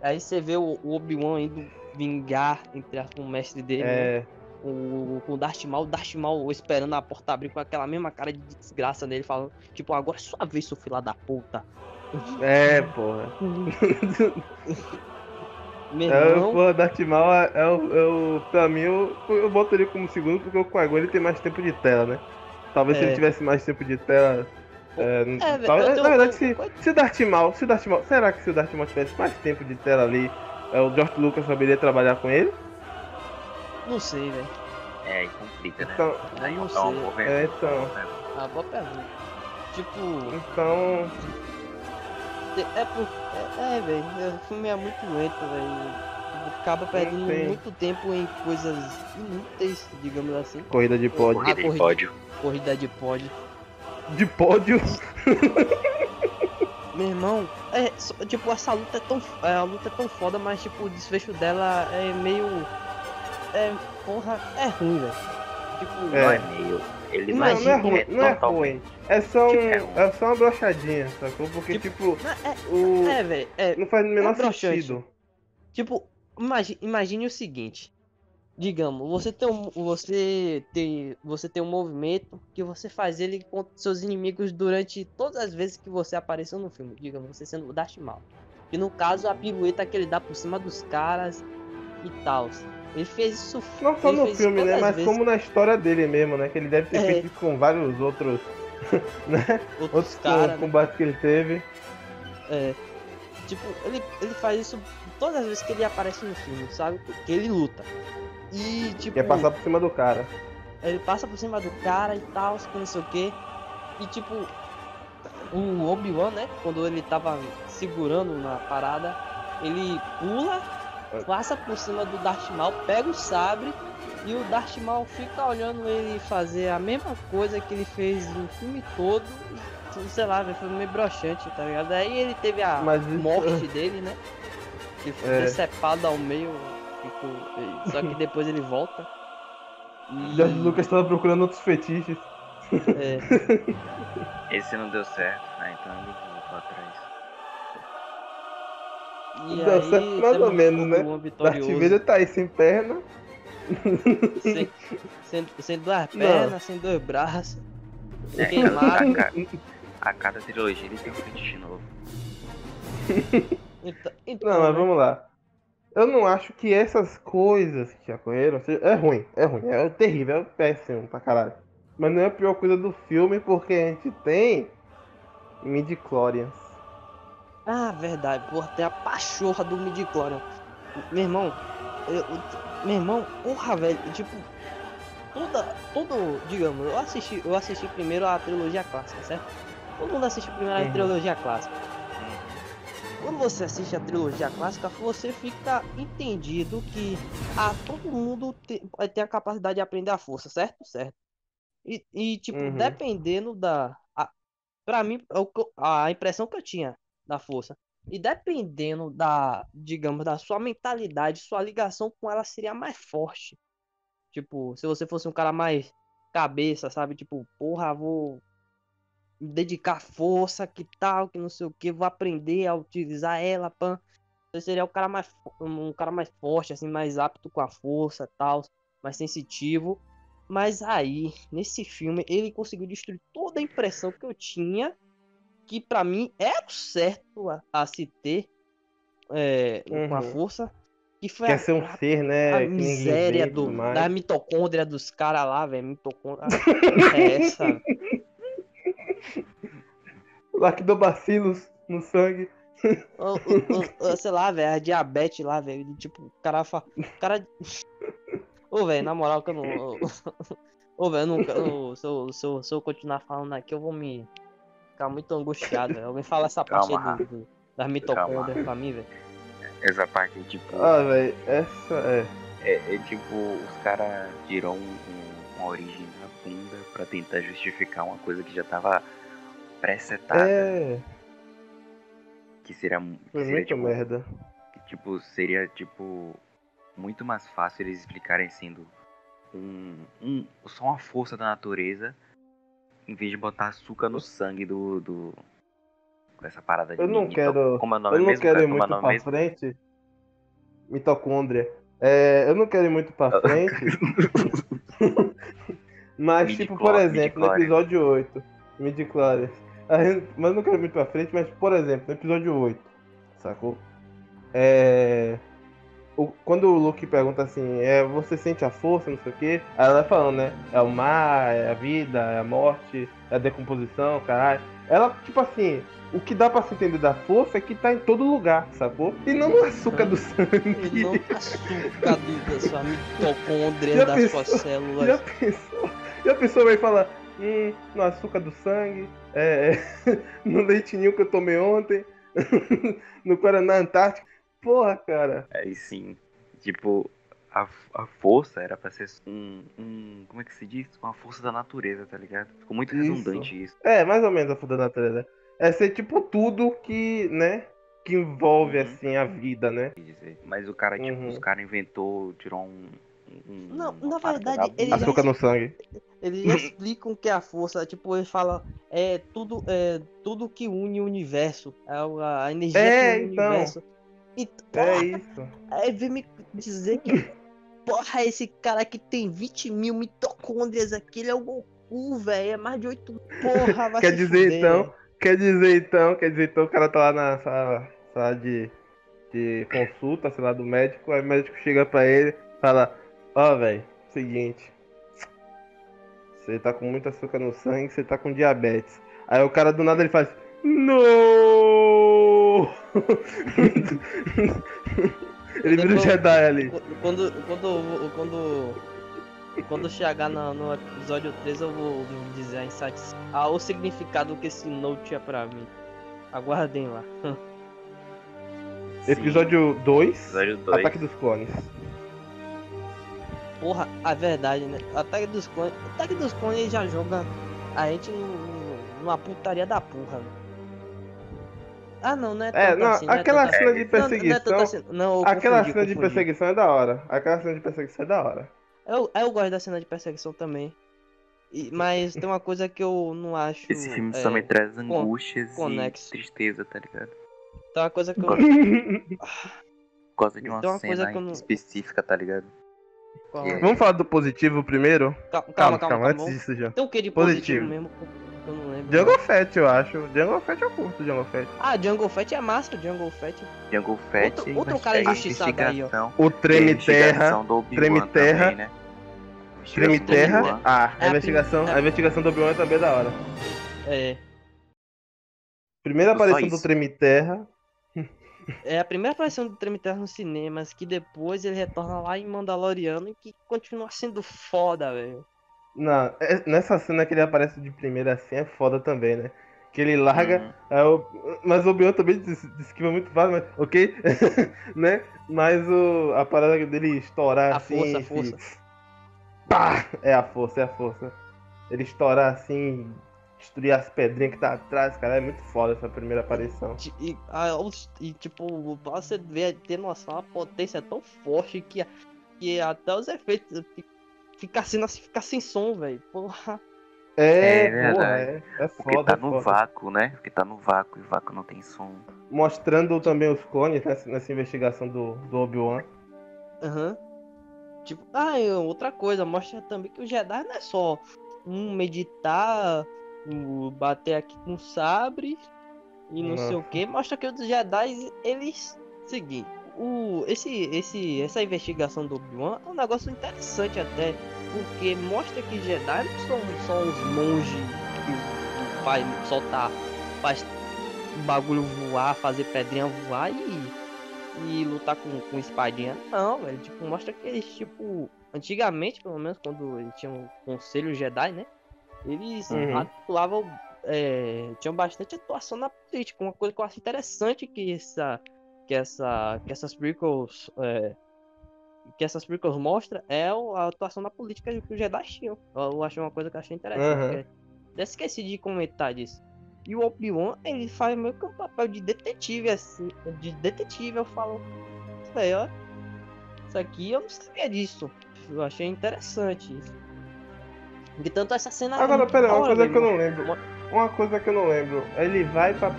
S1: Aí você vê o, o Obi-Wan indo vingar entre as- o mestre dele, né?
S2: É.
S1: o, com o Darth Maul, o Darth Maul esperando a porta abrir com aquela mesma cara de desgraça dele, falando, tipo, agora é sua vez, seu filho da puta.
S2: É, porra.
S1: Meu
S2: É, o
S1: irmão,
S2: porra, Darth Maul é, é o, é o. Pra mim, eu, eu boto ele como segundo porque o Qui-Gon ele tem mais tempo de tela, né? Talvez se
S1: É.
S2: ele tivesse mais tempo de tela. É,
S1: É, velho,
S2: tal-
S1: eu
S2: na verdade, se, se o Darth Maul, se o Darth Maul, será que se o Darth Maul tivesse mais tempo de tela ali, é, o George Lucas saberia trabalhar com ele?
S1: não sei, velho.
S3: É, complica, né?
S2: Então,
S3: Aí
S1: não
S3: é
S1: sei.
S3: boa
S2: é, então,
S1: Ah, boa pergunta. Tipo,
S2: então,
S1: é por. É, é velho, o filme é muito lento, velho. Acaba perdendo muito tempo em coisas inúteis, digamos assim.
S2: corrida de pódio.
S3: Corrida de
S1: corrida.
S3: pódio.
S1: Corrida de pódio.
S2: De pódio?
S1: Meu irmão, é, tipo, essa luta é tão. é, a luta é tão foda, mas tipo, o desfecho dela é meio. É. Porra, é ruim, velho. Tipo,
S2: É.
S3: Não é meio. Ele
S2: Não, não é ruim, não é ruim. É só, um,
S3: Tipo,
S2: é só uma brochadinha, sacou? Porque, tipo,
S1: é,
S2: o.
S1: é, é,
S2: Não faz o menor
S1: broxante.
S2: sentido.
S1: Tipo, imagi- imagine o seguinte. Digamos, você tem um, você tem, você tem um movimento que você faz ele contra seus inimigos durante todas as vezes que você apareceu no filme. Digamos, você sendo o Darth Maul. E no caso, a pirueta que ele dá por cima dos caras e tal. Ele fez isso.
S2: Não só no filme, né? Mas
S1: vezes.
S2: como na história dele mesmo, né? Que ele deve ter
S1: É.
S2: feito isso com vários outros, né?
S1: outros
S2: Outros com-
S1: caras. né?
S2: combates que ele teve.
S1: É. Tipo, ele, ele faz isso todas as vezes que ele aparece no filme, sabe? Que ele luta. E tipo.
S2: Que é passar por cima do cara.
S1: Ele passa por cima do cara e tal, não sei o que. E tipo, o Obi-Wan, né? Quando ele tava segurando na parada, ele pula, passa por cima do Darth Maul, pega o sabre e o Darth Maul fica olhando ele fazer a mesma coisa que ele fez no filme todo. E, sei lá, foi meio broxante, tá ligado? Aí ele teve a
S2: Mas isso-
S1: morte dele, né? Que foi
S2: É.
S1: decepado ao meio. ficou- Só que depois ele volta. E-
S2: George Lucas tava procurando outros fetiches.
S1: É,
S3: Esse não deu certo, né? Então ele
S1: e
S2: Deu
S1: aí,
S2: certo mais ou menos, né? Darth Vader tá aí sem perna.
S1: sem, sem, sem duas
S2: Não.
S1: pernas, sem dois braços,
S3: É,
S1: queimado.
S3: a, a cada trilogia ele tem um fetiche novo.
S1: Então, então,
S2: Não, mas
S1: né?
S2: vamos lá. Eu não acho que essas coisas que ocorreram. seja- É ruim, é ruim, é terrível, é péssimo pra caralho. Mas não é a pior coisa do filme porque a gente tem midi-chlorians.
S1: Ah, verdade, porra, tem a pachorra do midi-chlorian. Meu irmão, eu, eu- meu irmão, porra, velho, tipo, toda, todo, digamos, eu assisti, eu assisti primeiro a trilogia clássica, certo? Todo mundo assiste primeiro a
S2: Uhum.
S1: trilogia clássica. Quando você assiste a trilogia clássica, você fica entendido que ah, todo mundo te- tem a capacidade de aprender a força, certo? Certo. E, e, tipo,
S2: Uhum.
S1: dependendo da. A, pra mim, é a impressão que eu tinha da força. E dependendo da, digamos, da sua mentalidade, sua ligação com ela seria mais forte. Tipo, se você fosse um cara mais cabeça, sabe? Tipo, porra, vou me dedicar força, que tal, que não sei o que, vou aprender a utilizar ela, pan. Você seria o cara mais, um cara mais forte, assim, mais apto com a força, tal, mais sensitivo. Mas aí, nesse filme, ele conseguiu destruir toda a impressão que eu tinha, que pra mim era o certo a, a se ter é, com a
S2: Uhum.
S1: força, que foi
S2: Quer
S1: a,
S2: ser um ser, né?
S1: a miséria
S2: vê
S1: do,
S2: mais.
S1: da mitocôndria dos caras lá, velho. Mitocôndria. é essa.
S2: Lactobacilos no sangue.
S1: Ô, ô, ô, sei lá, velho, a diabetes lá, velho. Tipo, o cara fa... o cara. Ô, velho, na moral que eu não. Ô, velho, eu nunca. ô, se, eu, se, eu, se eu continuar falando aqui, eu vou me ficar muito angustiado, velho. Alguém fala essa parte
S3: Calma,
S1: aí do, do, das mitocôndrias pra mim, velho.
S3: Essa parte aí, tipo,
S2: Ah, velho, essa é.
S3: é, é tipo, os caras tiram um- um- uma origem da bunda pra tentar justificar uma coisa que já tava pré-setada.
S2: É.
S3: Que seria, que
S2: Foi
S3: seria
S2: muito
S3: tipo,
S2: merda.
S3: que, tipo, seria tipo muito mais fácil eles explicarem sendo um, um, só uma força da natureza, em vez de botar açúcar no sangue do. do essa parada de
S2: Eu não quero-
S3: Como é o nome
S2: Eu não
S3: mesmo?
S2: quero ir
S3: é
S2: muito pra
S3: mesmo?
S2: frente. Mitocôndria. É, eu não quero ir muito pra frente. mas, tipo, por exemplo, no episódio 8. Midichlorians. Mas eu não quero ir muito pra frente, mas, por exemplo, no episódio 8. Sacou? É. o- quando o Luke pergunta assim, é, você sente a força, não sei o quê, aí ela vai falando, né? É o mar, é a vida, é a morte, é a decomposição, caralho. Ela, tipo assim, o que dá pra se entender da força é que tá em todo lugar, sacou? E não no açúcar do
S1: E
S2: sangue.
S1: não açúcar do, da sua mitocôndria,
S2: Já
S1: das
S2: pensou?
S1: suas células.
S2: Já pensou? Já pensou vai falar, hum, no açúcar do sangue, é, é, no leitinho que eu tomei ontem, no Guaraná Antártico. Porra, cara.
S3: Aí sim, tipo, a, a força era pra ser um, um. Como é que se diz? Uma força da natureza, tá ligado? Ficou muito
S2: Isso.
S3: redundante isso.
S2: É, mais ou menos a foda da natureza. É ser tipo tudo que, né, que envolve,
S3: Uhum.
S2: assim, a vida, né?
S3: quer dizer. Mas o cara, tipo,
S2: Uhum.
S3: os caras inventou, tirou um. um
S1: Não, na verdade,
S3: da
S1: ele
S3: bunda.
S1: já-
S2: Açúcar no sangue.
S1: Eles explicam que é a força, tipo, eles falam, é tudo, é tudo que une o universo, é a, a energia
S2: É,
S1: que une
S2: então.
S1: o universo. Então,
S2: É
S1: porra,
S2: isso.
S1: aí vem me dizer que, porra, esse cara que tem 20 mil mitocôndrias aqui, ele é o Goku, velho, é mais de 8, porra, vai
S2: Quer dizer,
S1: fuder,
S2: então. Quer dizer então, quer dizer então, o cara tá lá na sala, sala de, de consulta, sei lá, do médico, aí o médico chega pra ele e fala, ó, velho, seguinte. Você tá com muito açúcar no sangue, você tá com diabetes. Aí o cara do nada ele faz. No! ele vira o Jedi ali.
S1: Quando, quando, quando, quando chegar no, no episódio 3, eu vou dizer a insights, ah, o significado que esse note é pra mim. Aguardem lá.
S3: Sim,
S2: Episódio 2,
S3: Episódio 2.
S2: Ataque dos Clones.
S1: Porra, a verdade, né? Ataque dos clones. Ataque dos clones já joga a gente num- numa putaria da porra. velho. Ah não, não é
S2: É,
S1: tanto
S2: não,
S1: assim, não é
S2: aquela
S1: tanto
S2: cena
S1: assim.
S2: de
S1: Não, não é tanto
S2: perseguição.
S1: assim. Não,
S2: Aquela
S1: confundi,
S2: cena de perseguição é da hora. Aquela cena de perseguição é da hora.
S1: Eu, eu gosto da cena de perseguição também. E- mas tem uma coisa que eu não acho.
S3: Esse filme
S1: é,
S3: só me traz angústias
S1: conexo.
S3: e tristeza, tá ligado?
S1: Tem uma coisa que eu.
S3: Por causa de uma,
S1: uma
S3: cena
S1: não-
S3: específica, tá ligado?
S1: Qual-
S2: Vamos falar do positivo primeiro?
S1: Calma,
S2: Calma,
S1: calma,
S2: calma,
S1: calma.
S2: antes
S1: calma.
S2: disso já.
S1: Tem o que de
S2: Positivo.
S1: positivo, mesmo? Eu não lembro.
S2: Jungle Fett, eu acho. Jungle Fett eu curto, Jungle Fett.
S1: Ah, Jungle Fett é massa, Jungle Fett.
S3: Jungle Fett
S1: Outro- outro cara
S3: a
S1: injustiçado aí, ó.
S2: O Treme
S3: a investigação
S2: Terra. Treme Terra,
S3: também, né?
S2: Treme
S3: do
S2: Terra. Ah,
S1: É
S2: a
S1: a
S2: investigação,
S1: prim-
S2: a investigação do Obi-Wan também é da hora.
S1: É.
S2: Primeira aparição do. Treme Terra.
S1: É a primeira aparição do Treme Terra nos cinemas, que depois ele retorna lá em Mandaloriano e que continua sendo foda, velho.
S2: Não, é- nessa cena que ele aparece de primeira assim é foda também, né? Que ele larga.
S3: Uhum.
S2: é mas o Obi-Wan também des- esquiva muito fácil, mas ok? né? Mas o, a parada dele estourar
S1: A
S2: assim.
S1: força, a força.
S2: Pá! É a força, é a força. Ele estourar assim, destruir as pedrinhas que tá atrás, cara, é muito foda essa primeira aparição.
S1: E, os- e, tipo, você ver, ter noção, a potência é tão forte que, que até os efeitos fi- fica assim, assim, fica sem som, velho. Porra.
S2: É,
S3: É
S2: porra,
S3: verdade.
S2: é, é
S3: Porque
S2: foda.
S3: tá
S2: é
S3: no
S2: foda.
S3: vácuo, né? Porque tá no vácuo e vácuo não tem som.
S2: Mostrando também os clones nessa, nessa investigação do, do Obi-Wan.
S1: Aham. Tipo, ah, e outra coisa, mostra também que o Jedi não é só um meditar, o bater aqui com sabre e não sei o que. Mostra que os Jedi, eles. Seguinte, o, esse, esse, essa investigação do Obi-Wan é um negócio interessante até. Porque mostra que Jedi não são só uns monges que, faz, soltar, faz o bagulho voar, fazer pedrinha voar e e lutar com, com espadinha. Não, velho. Tipo, mostra que eles, tipo, antigamente, pelo menos, quando eles tinham o conselho Jedi, né? Eles
S2: Uhum.
S1: atuavam. É, tinham bastante atuação na política. Uma coisa que eu acho interessante que essa. Que essa. Que essas prequels. É, que essas prequels mostra é a atuação na política que os Jedi tinham. Eu, achei uma coisa que eu achei interessante.
S2: Uhum.
S1: esqueci de comentar disso. E o Obi-Wan, ele faz meio que um papel de detetive, assim. De detetive, eu falo. Isso aí, ó. Isso aqui eu não sabia disso. Eu achei interessante isso. E tanto essa cena.
S2: Agora, pera,
S1: da
S2: uma coisa que eu
S1: mesmo.
S2: não lembro. Uma coisa que eu não lembro. Ele vai pra,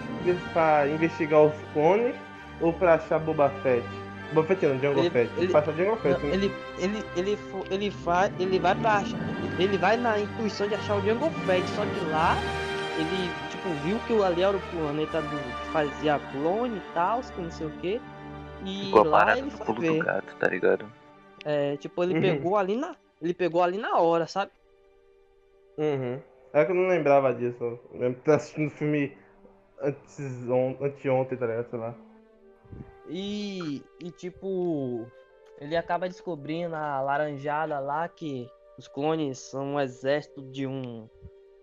S2: pra investigar os clones ou pra achar Boba Fett? Boba Fett não, Jungle
S1: Ele-
S2: Fett. Ele, pra achar Jungle Fett,
S1: Não,
S2: né?
S1: ele, ele, ele, ele, vai, ele vai pra achar, ele vai na intuição de achar o Jungle Fett, só que lá ele tipo viu que o ali era o planeta do que fazia clone e tal, que não sei o que. E
S3: Ficou
S1: lá ele foi
S3: pulo
S1: ver.
S3: do gato, tá ligado?
S1: É, tipo, ele
S2: Uhum.
S1: pegou ali na. Ele pegou ali na hora, sabe?
S2: Uhum. É que eu não lembrava disso. Eu lembro de assistindo o filme antes, on, anteontem, tá ligado? Sei lá.
S1: E, e tipo, ele acaba descobrindo a laranjada lá que os clones são um exército de um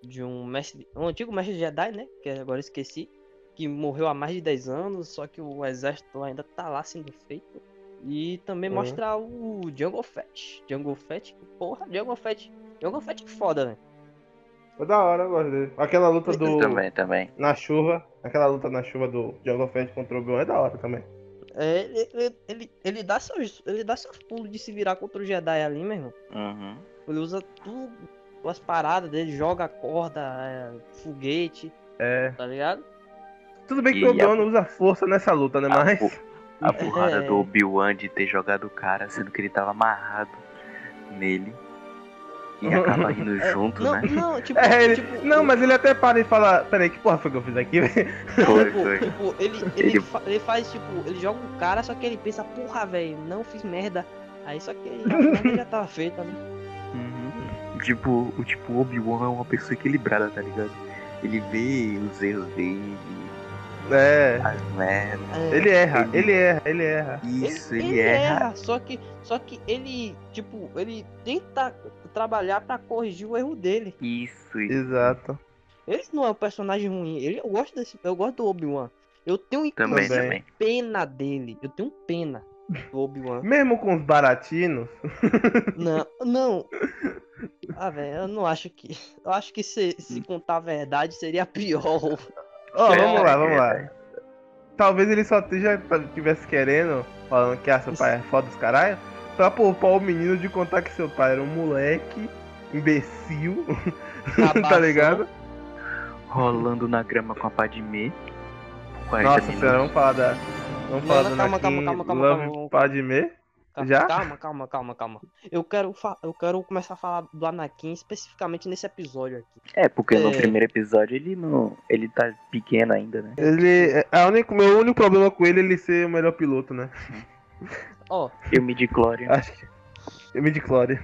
S1: de um mestre, um antigo mestre Jedi, né? Que agora eu esqueci, que morreu há mais de 10 anos, só que o exército ainda tá lá sendo feito. E também
S2: Uhum.
S1: mostra o Jungle Fett. Jungle Fett, porra, Jungle Fett. Jungle Fett é foda, velho.
S2: Foi da hora, eu gosto dele. Aquela luta do.
S3: Também, também.
S2: Na chuva. Aquela luta na chuva do Jungle Fett contra o Obi-Wan é da hora também.
S1: É, ele, ele, ele, ele dá seus, ele dá seus pulos de se virar contra o Jedi ali, meu irmão.
S3: Uhum.
S1: Ele usa tudo, as paradas dele, joga corda, é, foguete,
S2: É.
S1: tá ligado?
S2: Tudo bem que o Obi-Wan
S3: a-
S2: não usa força nessa luta, né?
S3: A
S2: Mas.
S3: A porrada
S1: É.
S3: do Obi-Wan de ter jogado o cara, sendo que ele tava amarrado nele. E acaba indo
S1: É,
S3: junto,
S1: não,
S3: né?
S1: não, tipo,
S2: É, ele-
S1: tipo,
S2: Não, mas ele até para e fala: Peraí, que porra foi que eu fiz aqui, velho?
S1: tipo,
S3: foi.
S1: tipo, ele, ele,
S3: Ele-
S1: fa- ele faz, tipo, ele joga um cara, só que ele pensa, porra, velho, não fiz merda. Aí só que a merda já tava feita, né?
S3: Uhum. Tipo, o tipo o Obi-Wan é uma pessoa equilibrada, tá ligado? Ele vê os erros dele,
S2: É.
S3: as merdas.
S1: É,
S2: Ele erra,
S3: Ele-
S2: ele erra, ele erra.
S3: Isso, ele, erra.
S1: só que, só que ele, tipo, ele tenta trabalhar pra corrigir o erro dele.
S3: Isso, isso.
S2: Exato.
S1: Ele não é um personagem ruim, ele, eu gosto desse, eu gosto do Obi-Wan. Eu tenho
S3: Também, também.
S1: pena dele, eu tenho pena do Obi-Wan.
S2: Mesmo com os baratinos.
S1: Não, não. Ah, velho, eu não acho que. Eu acho que se, se contar a verdade seria pior.
S2: Ó,
S3: É,
S2: vamos lá,
S3: é
S2: vamos lá.
S3: verdade.
S2: Talvez ele só esteja tivesse querendo, falando que ah, seu pai é foda dos caralho, pra poupar o menino de contar que seu pai era um moleque, imbecil, tá ligado?
S3: Rolando na grama com a Padmé. 40
S2: Nossa
S3: minutos.
S2: senhora, vamos falar da. Vamos falar
S1: Não,
S2: do
S1: calma, calma, calma, calma, calma.
S2: Padmé.
S1: Calma,
S2: Já?
S1: Calma, calma, calma, calma. Eu quero, eu quero começar a falar do Anakin especificamente nesse episódio aqui.
S3: É, porque no
S1: É.
S3: primeiro episódio ele não. Ele tá pequeno ainda, né?
S2: Ele. É, a única, meu único problema com ele é ele ser o melhor piloto, né?
S1: Ó,
S3: Eu me Glória.
S2: Acho que. Eu me declare.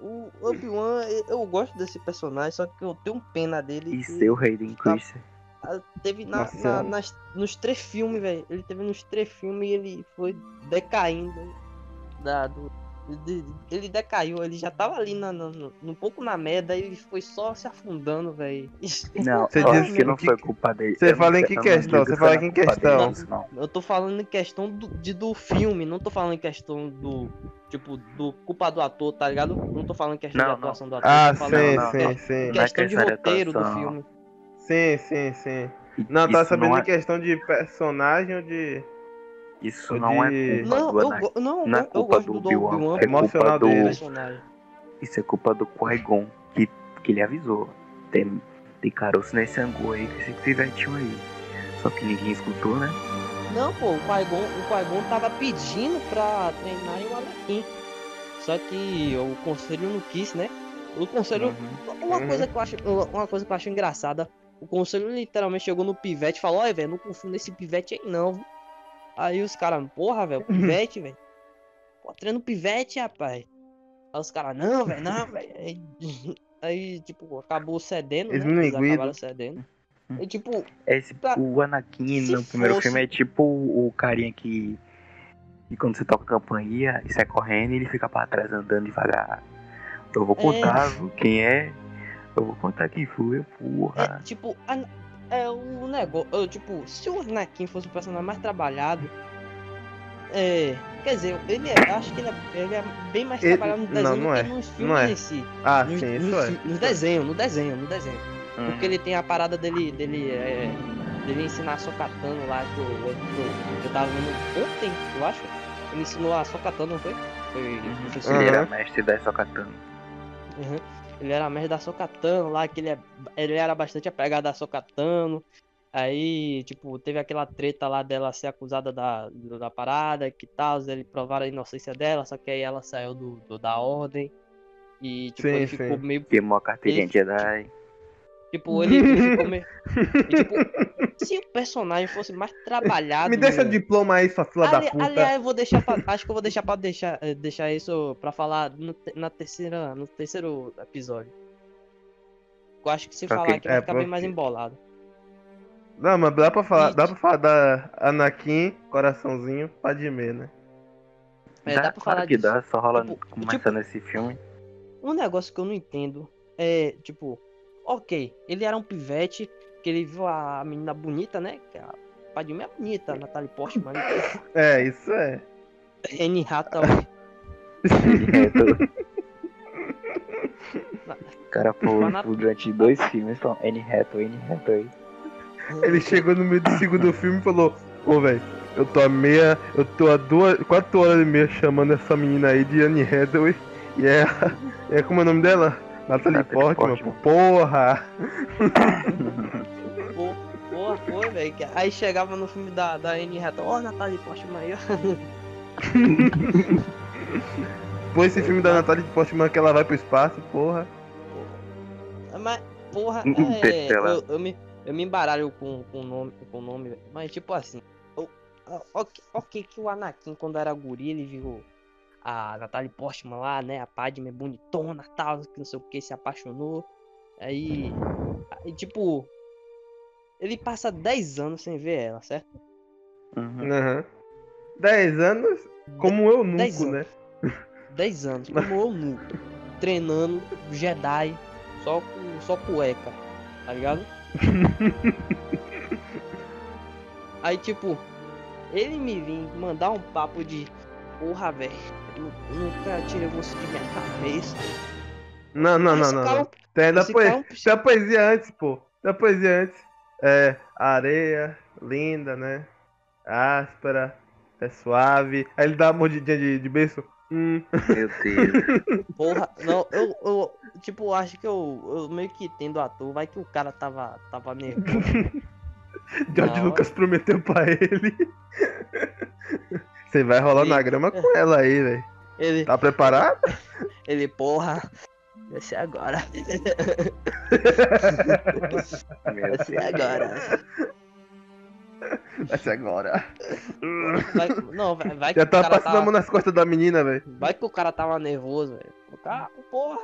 S1: o Obi-Wan, eu- eu gosto desse personagem, só que eu tenho pena dele.
S3: E seu Hayden Christensen.
S1: Ah, Teve na,
S2: Nossa
S1: na- nas, nos três filmes, velho. Ele teve nos três filmes e ele foi decaindo. Da, do, de- de- ele decaiu, ele já tava ali na, na- no- um pouco na merda e ele foi só se afundando, velho.
S3: Não,
S2: Você
S3: acho que não
S2: que-
S3: foi culpa dele.
S2: Você fala
S3: não-
S2: em que
S3: não
S2: questão? Você fala em que questão?
S3: não.
S1: Eu tô falando em questão do, de, do filme, não tô falando em questão do. Tipo, do culpa do ator, tá ligado? Não tô falando em questão
S3: Não,
S1: da
S3: não.
S1: atuação do ator.
S2: Ah,
S1: tô falando
S2: sim,
S3: não,
S2: sim,
S3: não.
S2: sim.
S3: Não é
S1: Questão de roteiro do filme.
S2: Sim, sim, sim. Não, eu tava
S3: isso
S2: sabendo
S3: não
S2: em
S3: é,
S2: questão de personagem ou de.
S3: Isso
S2: ou
S3: não
S2: de-
S3: é culpa
S1: Não,
S3: do
S1: eu,
S3: Anakin.
S1: go- não,
S3: Não é
S1: eu, eu
S3: culpa do Obi-Wan, é culpa do... Isso é culpa do Qui-Gon, que, que ele avisou. Tem, tem caroço nesse angu aí, que esse pivetinho aí. Só que ninguém escutou, né?
S1: Não, pô, o Qui-Gon, o Qui-Gon tava pedindo pra treinar o Anakin. Só que o conselho não quis, né? O conselho.
S3: Uhum.
S1: Uma
S2: Uhum.
S1: coisa que eu acho. Uma coisa que eu acho engraçada. O conselho literalmente chegou no pivete e falou, olha, velho, não confunda esse pivete aí não. Viu?" Aí os caras, porra, velho, pivete, velho. Pô, treino pivete, rapaz. Aí os caras, não, velho, não, velho. Aí, aí, tipo, acabou cedendo, né? Eles acabaram cedendo. E tipo,
S3: Esse,
S1: Pra-
S3: o Anakin no primeiro
S1: fosse-
S3: filme é tipo o, carinha que. E quando você toca a campainha e sai correndo, ele fica pra trás andando devagar. Eu vou contar quem é. Eu vou contar quem foi,
S1: É,
S3: porra.
S1: tipo, a- é o negócio. eu, Tipo, se o Anakin fosse o personagem mais trabalhado. É. Quer dizer, ele é. Acho que ele é, ele é bem mais
S2: Ele-
S1: trabalhado no
S2: não,
S1: desenho
S2: não
S1: do
S2: é,
S1: que nos
S2: não
S1: filmes
S2: é.
S1: em si.
S2: Ah,
S1: Nos,
S2: sim, isso é.
S1: fi- no desenho, no desenho, no desenho.
S3: Hum.
S1: Porque ele tem a parada dele. dele é, dele ensinar socatano lá que eu, eu, eu, eu tava vendo ontem, eu acho. ele ensinou a Sokatano, não foi? Foi professor.
S3: Ele era mestre da Sokatano.
S1: Uhum. Ele era mestre da Sokatano lá, que ele, é, ele era bastante apegado a Sokatano. Aí, tipo, teve aquela treta lá dela ser acusada da, da parada, que tal, ele provaram a inocência dela, só que aí ela saiu do, do- da ordem. E, tipo,
S2: Sim,
S1: ele
S2: sim.
S1: ficou meio
S3: Queimou a carteirinha
S1: Ele-
S3: Jedi.
S1: Tipo, ele, ele ficou meio. e, tipo, se o personagem fosse mais trabalhado.
S2: Me deixa
S1: no-
S2: diploma aí, sua fila da puta.
S1: aliás, eu vou deixar pra, acho que eu vou deixar pra deixar, eh, deixar isso pra falar no, te- na terceira, no terceiro episódio. Eu acho que se
S3: Ok,
S1: falar aqui vai
S2: é,
S1: ficar bem mais
S2: porque-
S1: embolado.
S2: Não, mas dá pra falar,
S1: E-
S2: dá pra falar da Anakin, coraçãozinho, Padmé, né?
S1: É,
S3: dá,
S1: dá pra
S3: claro
S1: falar
S3: que
S1: disso.
S3: dá, só rola
S1: Tipo,
S3: começando esse filme.
S1: Um negócio que eu não entendo é, tipo, ok, ele era um pivete, que ele viu a menina bonita, né? Que a Padmé é bonita, a Natalie Portman.
S2: É, isso é.
S1: N. Hathaway.
S3: O cara falou
S1: Fana-
S3: tipo, durante dois filmes, falando reto, N reto aí.
S2: Ele chegou no meio do segundo filme e falou, ô velho, eu tô a meia. Eu tô a duas. quatro horas e meia chamando essa menina aí de Anne Hathaway. E é. É como é o nome dela? Natalie Portman,
S3: Portman.
S2: porra!
S1: Pô, Porra, foi, velho. que- Aí chegava no filme da, da Anne Hathaway, ó, Natalie Portman aí, ó.
S2: Pô, esse filme da Natalie Portman que ela vai pro espaço, porra.
S1: Mas, porra, é, eu, eu, me, eu me embaralho com o nome, com o nome, velho. mas tipo assim, eu- ok, ok que o Anakin, quando era guri, ele viu a Natalie Portman lá, né, a Padme bonitona, tal, que não sei o que, se apaixonou, aí, aí tipo, ele passa 10 anos sem ver ela, certo?
S3: Uhum.
S2: Aham. 10 anos, como eu nunca,
S1: Dez
S2: né?
S1: 10 anos, como eu nu, treinando Jedi, só com só cueca, tá ligado? Aí tipo, ele me vim mandar um papo de porra, velho, nunca tirei você de minha cabeça.
S2: Não, não, não,
S1: Esse
S2: não.
S1: é
S2: Tem da,
S1: esse
S2: poe...
S1: cara é um
S2: tem a poesia antes, pô. Tem a poesia antes. É areia, linda, né? Áspera, é suave. Aí ele dá uma mordidinha de, de beijo. Hum.
S3: Meu Deus.
S1: Porra, não, eu, eu tipo, acho que eu, eu meio que entendo o ator, vai que o cara tava, tava nervoso.
S2: George
S1: Não.
S2: Lucas prometeu pra ele. Você vai rolar na
S1: E-
S2: grama com ela aí, velho.
S1: Ele,
S2: Tá preparado?
S1: ele, porra, vai ser agora. Vai ser agora.
S2: Vai ser agora.
S1: Vai, não, vai, vai que
S2: Já
S1: o
S2: tá passando a
S1: tava,
S2: mão nas costas da menina, velho.
S1: vai que o cara tava nervoso, velho. O cara, porra.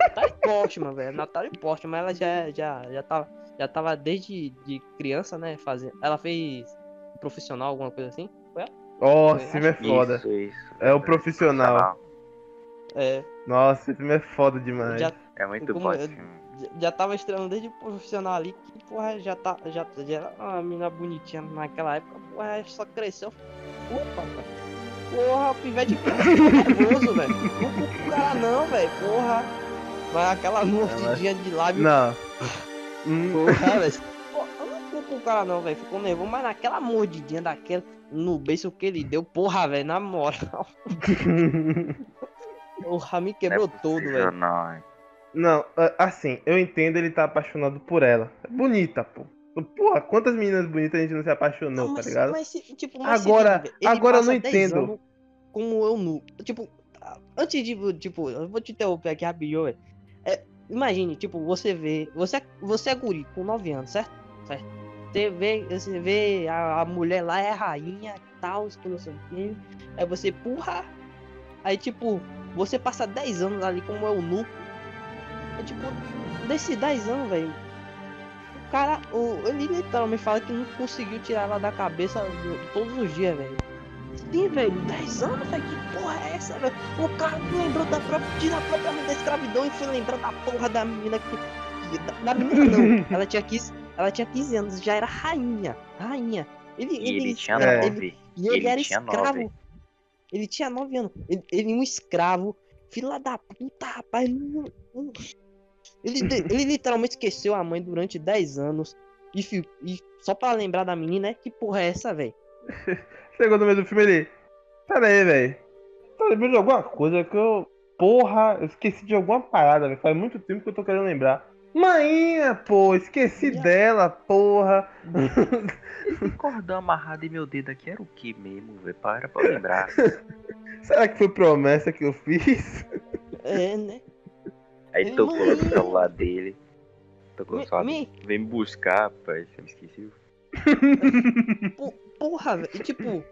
S1: Natália Portman, velho. Natália Portman, ela já, já, já tava, já tava desde de criança, né, fazendo. Ela fez profissional, alguma coisa assim? Eu
S2: esse filme é foda.
S3: Isso, isso.
S2: É o profissional.
S1: É,
S2: Nossa, esse filme é foda demais.
S1: já,
S3: É muito
S1: Como
S3: bom
S1: eu-
S3: esse filme.
S1: já- já tava estreando desde profissional ali, que porra, já tá, já, já era uma menina bonitinha naquela época, porra, só cresceu. Opa. Porra, o pivete nervoso, velho. Não o cara não, velho, porra. Mas aquela mordidinha de lábio,
S2: Não. Hum,
S1: porra, velho. Culpo o cara não, velho, ficou nervoso, mas naquela mordidinha daquela, no beijo que ele deu, porra, velho, na moral. Porra, me
S3: é
S1: quebrou
S3: possível,
S1: todo, velho.
S3: Não,
S2: assim, eu entendo ele tá apaixonado por ela. É bonita, pô. Porra, quantas meninas bonitas a gente não se apaixonou,
S1: Não,
S2: tá
S1: mas,
S2: ligado?
S1: mas se- tipo, mas se
S2: Agora-
S1: ele
S2: agora eu não
S1: passa 10
S2: entendo.
S1: Como eu nu. Tipo, antes de. Tipo, eu vou te interromper aqui rapidinho, velho. É, imagine, tipo, você vê. Você, é- você é guri com 9 anos, certo? certo? Você vê, você vê a, a mulher lá é a rainha tal, que não sei o quê. Aí você empurra. Aí, tipo, você passa 10 anos ali como eu nu. É, tipo, desses 10 anos, velho. O cara, o, ele literalmente fala que não conseguiu tirar ela da cabeça do- todos os dias, velho. Sim, velho, 10 anos, velho, que porra é essa, velho? O cara lembrou da própria, tira propriamente da escravidão e foi lembrar da porra da menina que. que- Da, da menina não, ela tinha 15, ela tinha 15 anos, já era rainha, rainha. Ele,
S3: E ele tinha
S2: É.
S3: nove.
S1: e ele,
S3: ele
S1: era
S3: tinha
S1: escravo.
S3: nove.
S1: Ele tinha 9 anos. Ele, ele um escravo. Fila da puta, rapaz. não- não- Ele, ele literalmente esqueceu a mãe durante 10 anos. E, e só pra lembrar da menina, é que porra é essa, velho?
S2: Chegou no meio do filme ele. Pera aí, velho. Tô lembrando de alguma coisa que eu. Porra, eu esqueci de alguma parada, velho. Faz muito tempo que eu tô querendo lembrar. Mainha, pô, esqueci
S3: Já.
S2: dela, porra.
S3: Esse cordão amarrado em meu dedo aqui era o que mesmo, velho? Para pra lembrar.
S2: Será que foi promessa que eu fiz?
S1: É, né?
S3: Aí
S1: Ei,
S3: tocou lá no celular dele. Tocou no celular
S1: me-.
S3: Vem me buscar, pai. Você me esqueceu?
S1: Po- Porra, velho. E tipo.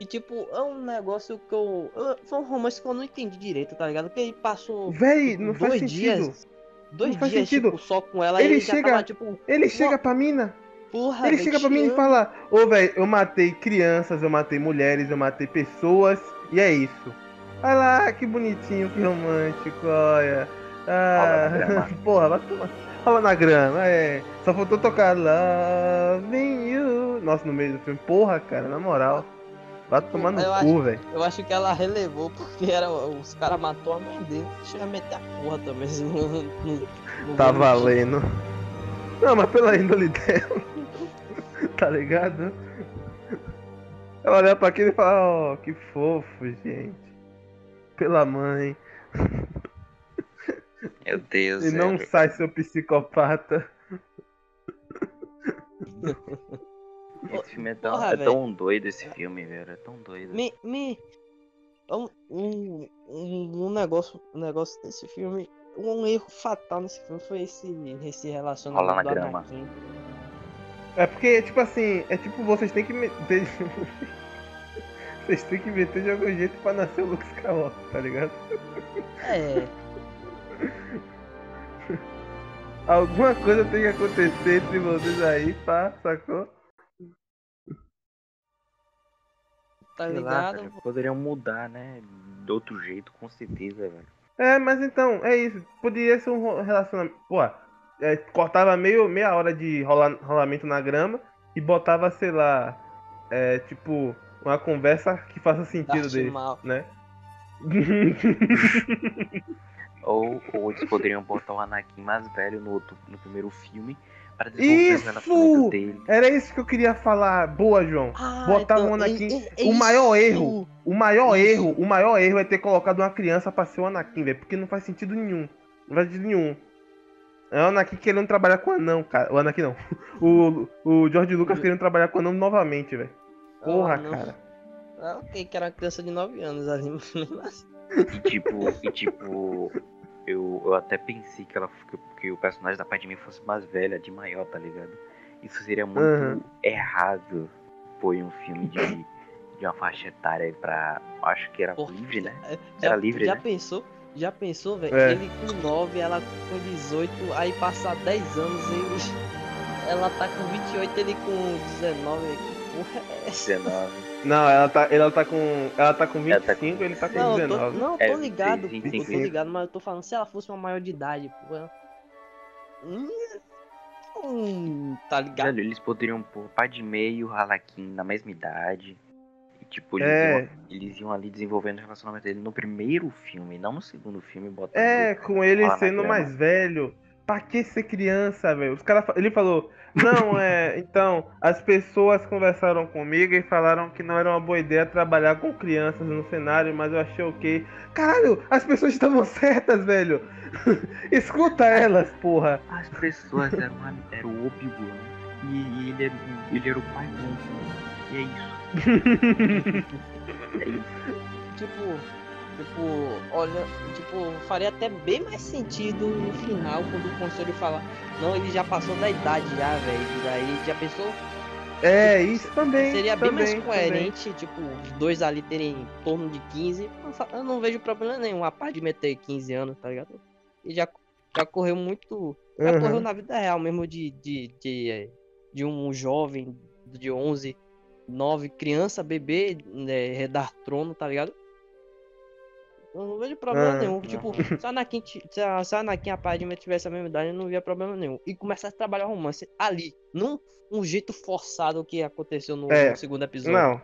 S1: E tipo, é um negócio que eu. Foi um romance que eu não entendi direito, tá ligado? Porque ele passou
S2: Véi, não faz
S1: dois
S2: sentido.
S1: dias. Dois
S2: Não faz
S1: dias,
S2: sentido.
S1: tipo, só com ela
S2: Ele
S1: e ele
S2: chega-
S1: tava, tipo,
S2: Ele chega pra mina,
S1: porra,
S2: ele chega pra mim e fala: Ô, velho, eu matei crianças, eu matei mulheres, eu matei pessoas, e é isso. Olha lá, que bonitinho, que romântico, olha. Ah,
S3: grama.
S2: porra, vai tomar. Rola na grama, é. Só faltou tocar Loving You. Nossa, no meio do filme. Porra, cara, na moral. Vai tomar no
S1: Eu
S2: cu,
S1: acho-
S2: velho.
S1: Eu acho que ela relevou porque era, os caras matou a mãe dele. Deixa eu meter a porra também. não- não- não
S2: Tá valendo. Não, mas pela índole dela. tá ligado? Ela olha pra aquele e fala, ó, que fofo, gente. Pela mãe.
S3: Meu Deus,
S2: E não
S3: velho.
S2: sai seu psicopata.
S3: Esse filme é tão,
S1: Porra,
S3: é tão doido esse filme, velho. É tão doido.
S1: Me. me um, um, um, um negócio, um negócio desse filme. Um erro fatal nesse filme foi esse, esse relacionamento
S3: Rolar na
S1: do
S3: grama.
S1: Anakin.
S2: É porque, tipo assim, é tipo, vocês têm que meter. vocês têm que meter de algum jeito pra nascer o Luke Skywalker, tá ligado?
S1: É,
S2: Alguma coisa tem que acontecer entre vocês aí, pá, sacou?
S1: Tá
S3: Sei lá,
S1: ligado?
S3: velho, poderiam mudar, né? De outro jeito, com certeza, velho.
S2: É, mas então, é isso. Poderia ser um relacionamento. Pô, é, cortava meio, meia hora de rola- rolamento na grama e botava, sei lá, é, tipo, uma conversa que faça sentido
S1: Maul.
S2: né?
S3: Ou, ou eles poderiam botar o Anakin mais velho no, outro, no primeiro filme para desenvolver
S2: Isso!
S3: dele.
S2: Era isso que eu queria falar. Boa, João.
S1: Ah,
S2: Botava
S1: então,
S2: o Anakin-
S1: é- é
S2: o maior
S1: isso.
S2: erro. O maior
S1: Isso.
S2: erro, o maior erro é ter colocado uma criança pra ser o Anakin, velho. Porque não faz sentido nenhum. Não faz sentido nenhum. É o Anakin querendo trabalhar com o anão, cara. O Anakin não. O, o George Lucas querendo trabalhar com o anão novamente, velho. Porra,
S1: não.
S2: cara.
S1: Ah, ok, que era uma criança de 9 anos ali, mas assim.
S3: E tipo, e tipo, eu, eu até pensei que ela que, que o personagem da Padmé fosse mais velha, de maior, tá ligado? Isso seria muito
S2: Aham.
S3: errado. Foi um filme de, de uma faixa etária pra. Acho que era
S1: Porra,
S3: livre, né?
S1: é,
S3: Era
S1: já,
S3: livre,
S1: já
S3: né?
S1: pensou? Já pensou, velho?
S2: É.
S1: Ele com 9, ela com 18, aí passar 10 anos, ele. Ela tá com 28, ele com 19. Que porra é essa?
S3: 19.
S2: Não, ela tá, ela tá com. Ela tá com
S3: Ela tá
S2: 25 ele tá com
S1: Não, eu tô,
S2: 19.
S1: não, eu tô
S3: É,
S1: ligado,
S3: 25,
S1: eu tô
S2: 25.
S1: ligado, mas eu tô falando, se ela fosse uma maior de idade, pô. ela- Hum, hum, tá ligado?
S3: Velho, eles poderiam pôr Padmé e o Halakin na mesma idade. E tipo, eles,
S2: É.
S3: iam, eles iam ali desenvolvendo o relacionamento dele no primeiro filme, não no segundo filme, botando.
S2: É, com ele sendo mais velho. Pra que ser criança, velho? Os cara, fa- ele falou, não, é. Então, as pessoas conversaram comigo e falaram que não era uma boa ideia trabalhar com crianças no cenário, mas eu achei ok. Caralho, as pessoas estavam certas, velho. Escuta elas, porra.
S3: As pessoas eram, a- era o Obi-Wan e, ele, era, o- ele era o pai do E é isso. É isso.
S1: Tipo, tipo, olha, tipo, faria até bem mais sentido no final quando o conselho falar, não, ele já passou da idade já, velho. Daí já pensou?
S2: É, isso também.
S1: Seria bem mais
S2: também,
S1: coerente, tipo, os dois ali terem em torno de 15. Não fa- Eu não vejo problema nenhum, a parte de meter 15 anos, tá ligado? E já, já correu muito. Já
S2: Aham.
S1: correu na vida real mesmo de, de, de, de um jovem de 11, 9, criança, bebê, né, redar trono, tá ligado? Eu não vejo problema
S2: Ah,
S1: nenhum. Tipo, se a Anakin, se a, se a Anakin a Padme tivesse a mesma idade, eu não via problema nenhum. E começasse a trabalhar romance ali, num um jeito forçado que aconteceu no,
S2: É,
S1: no segundo episódio.
S2: Não,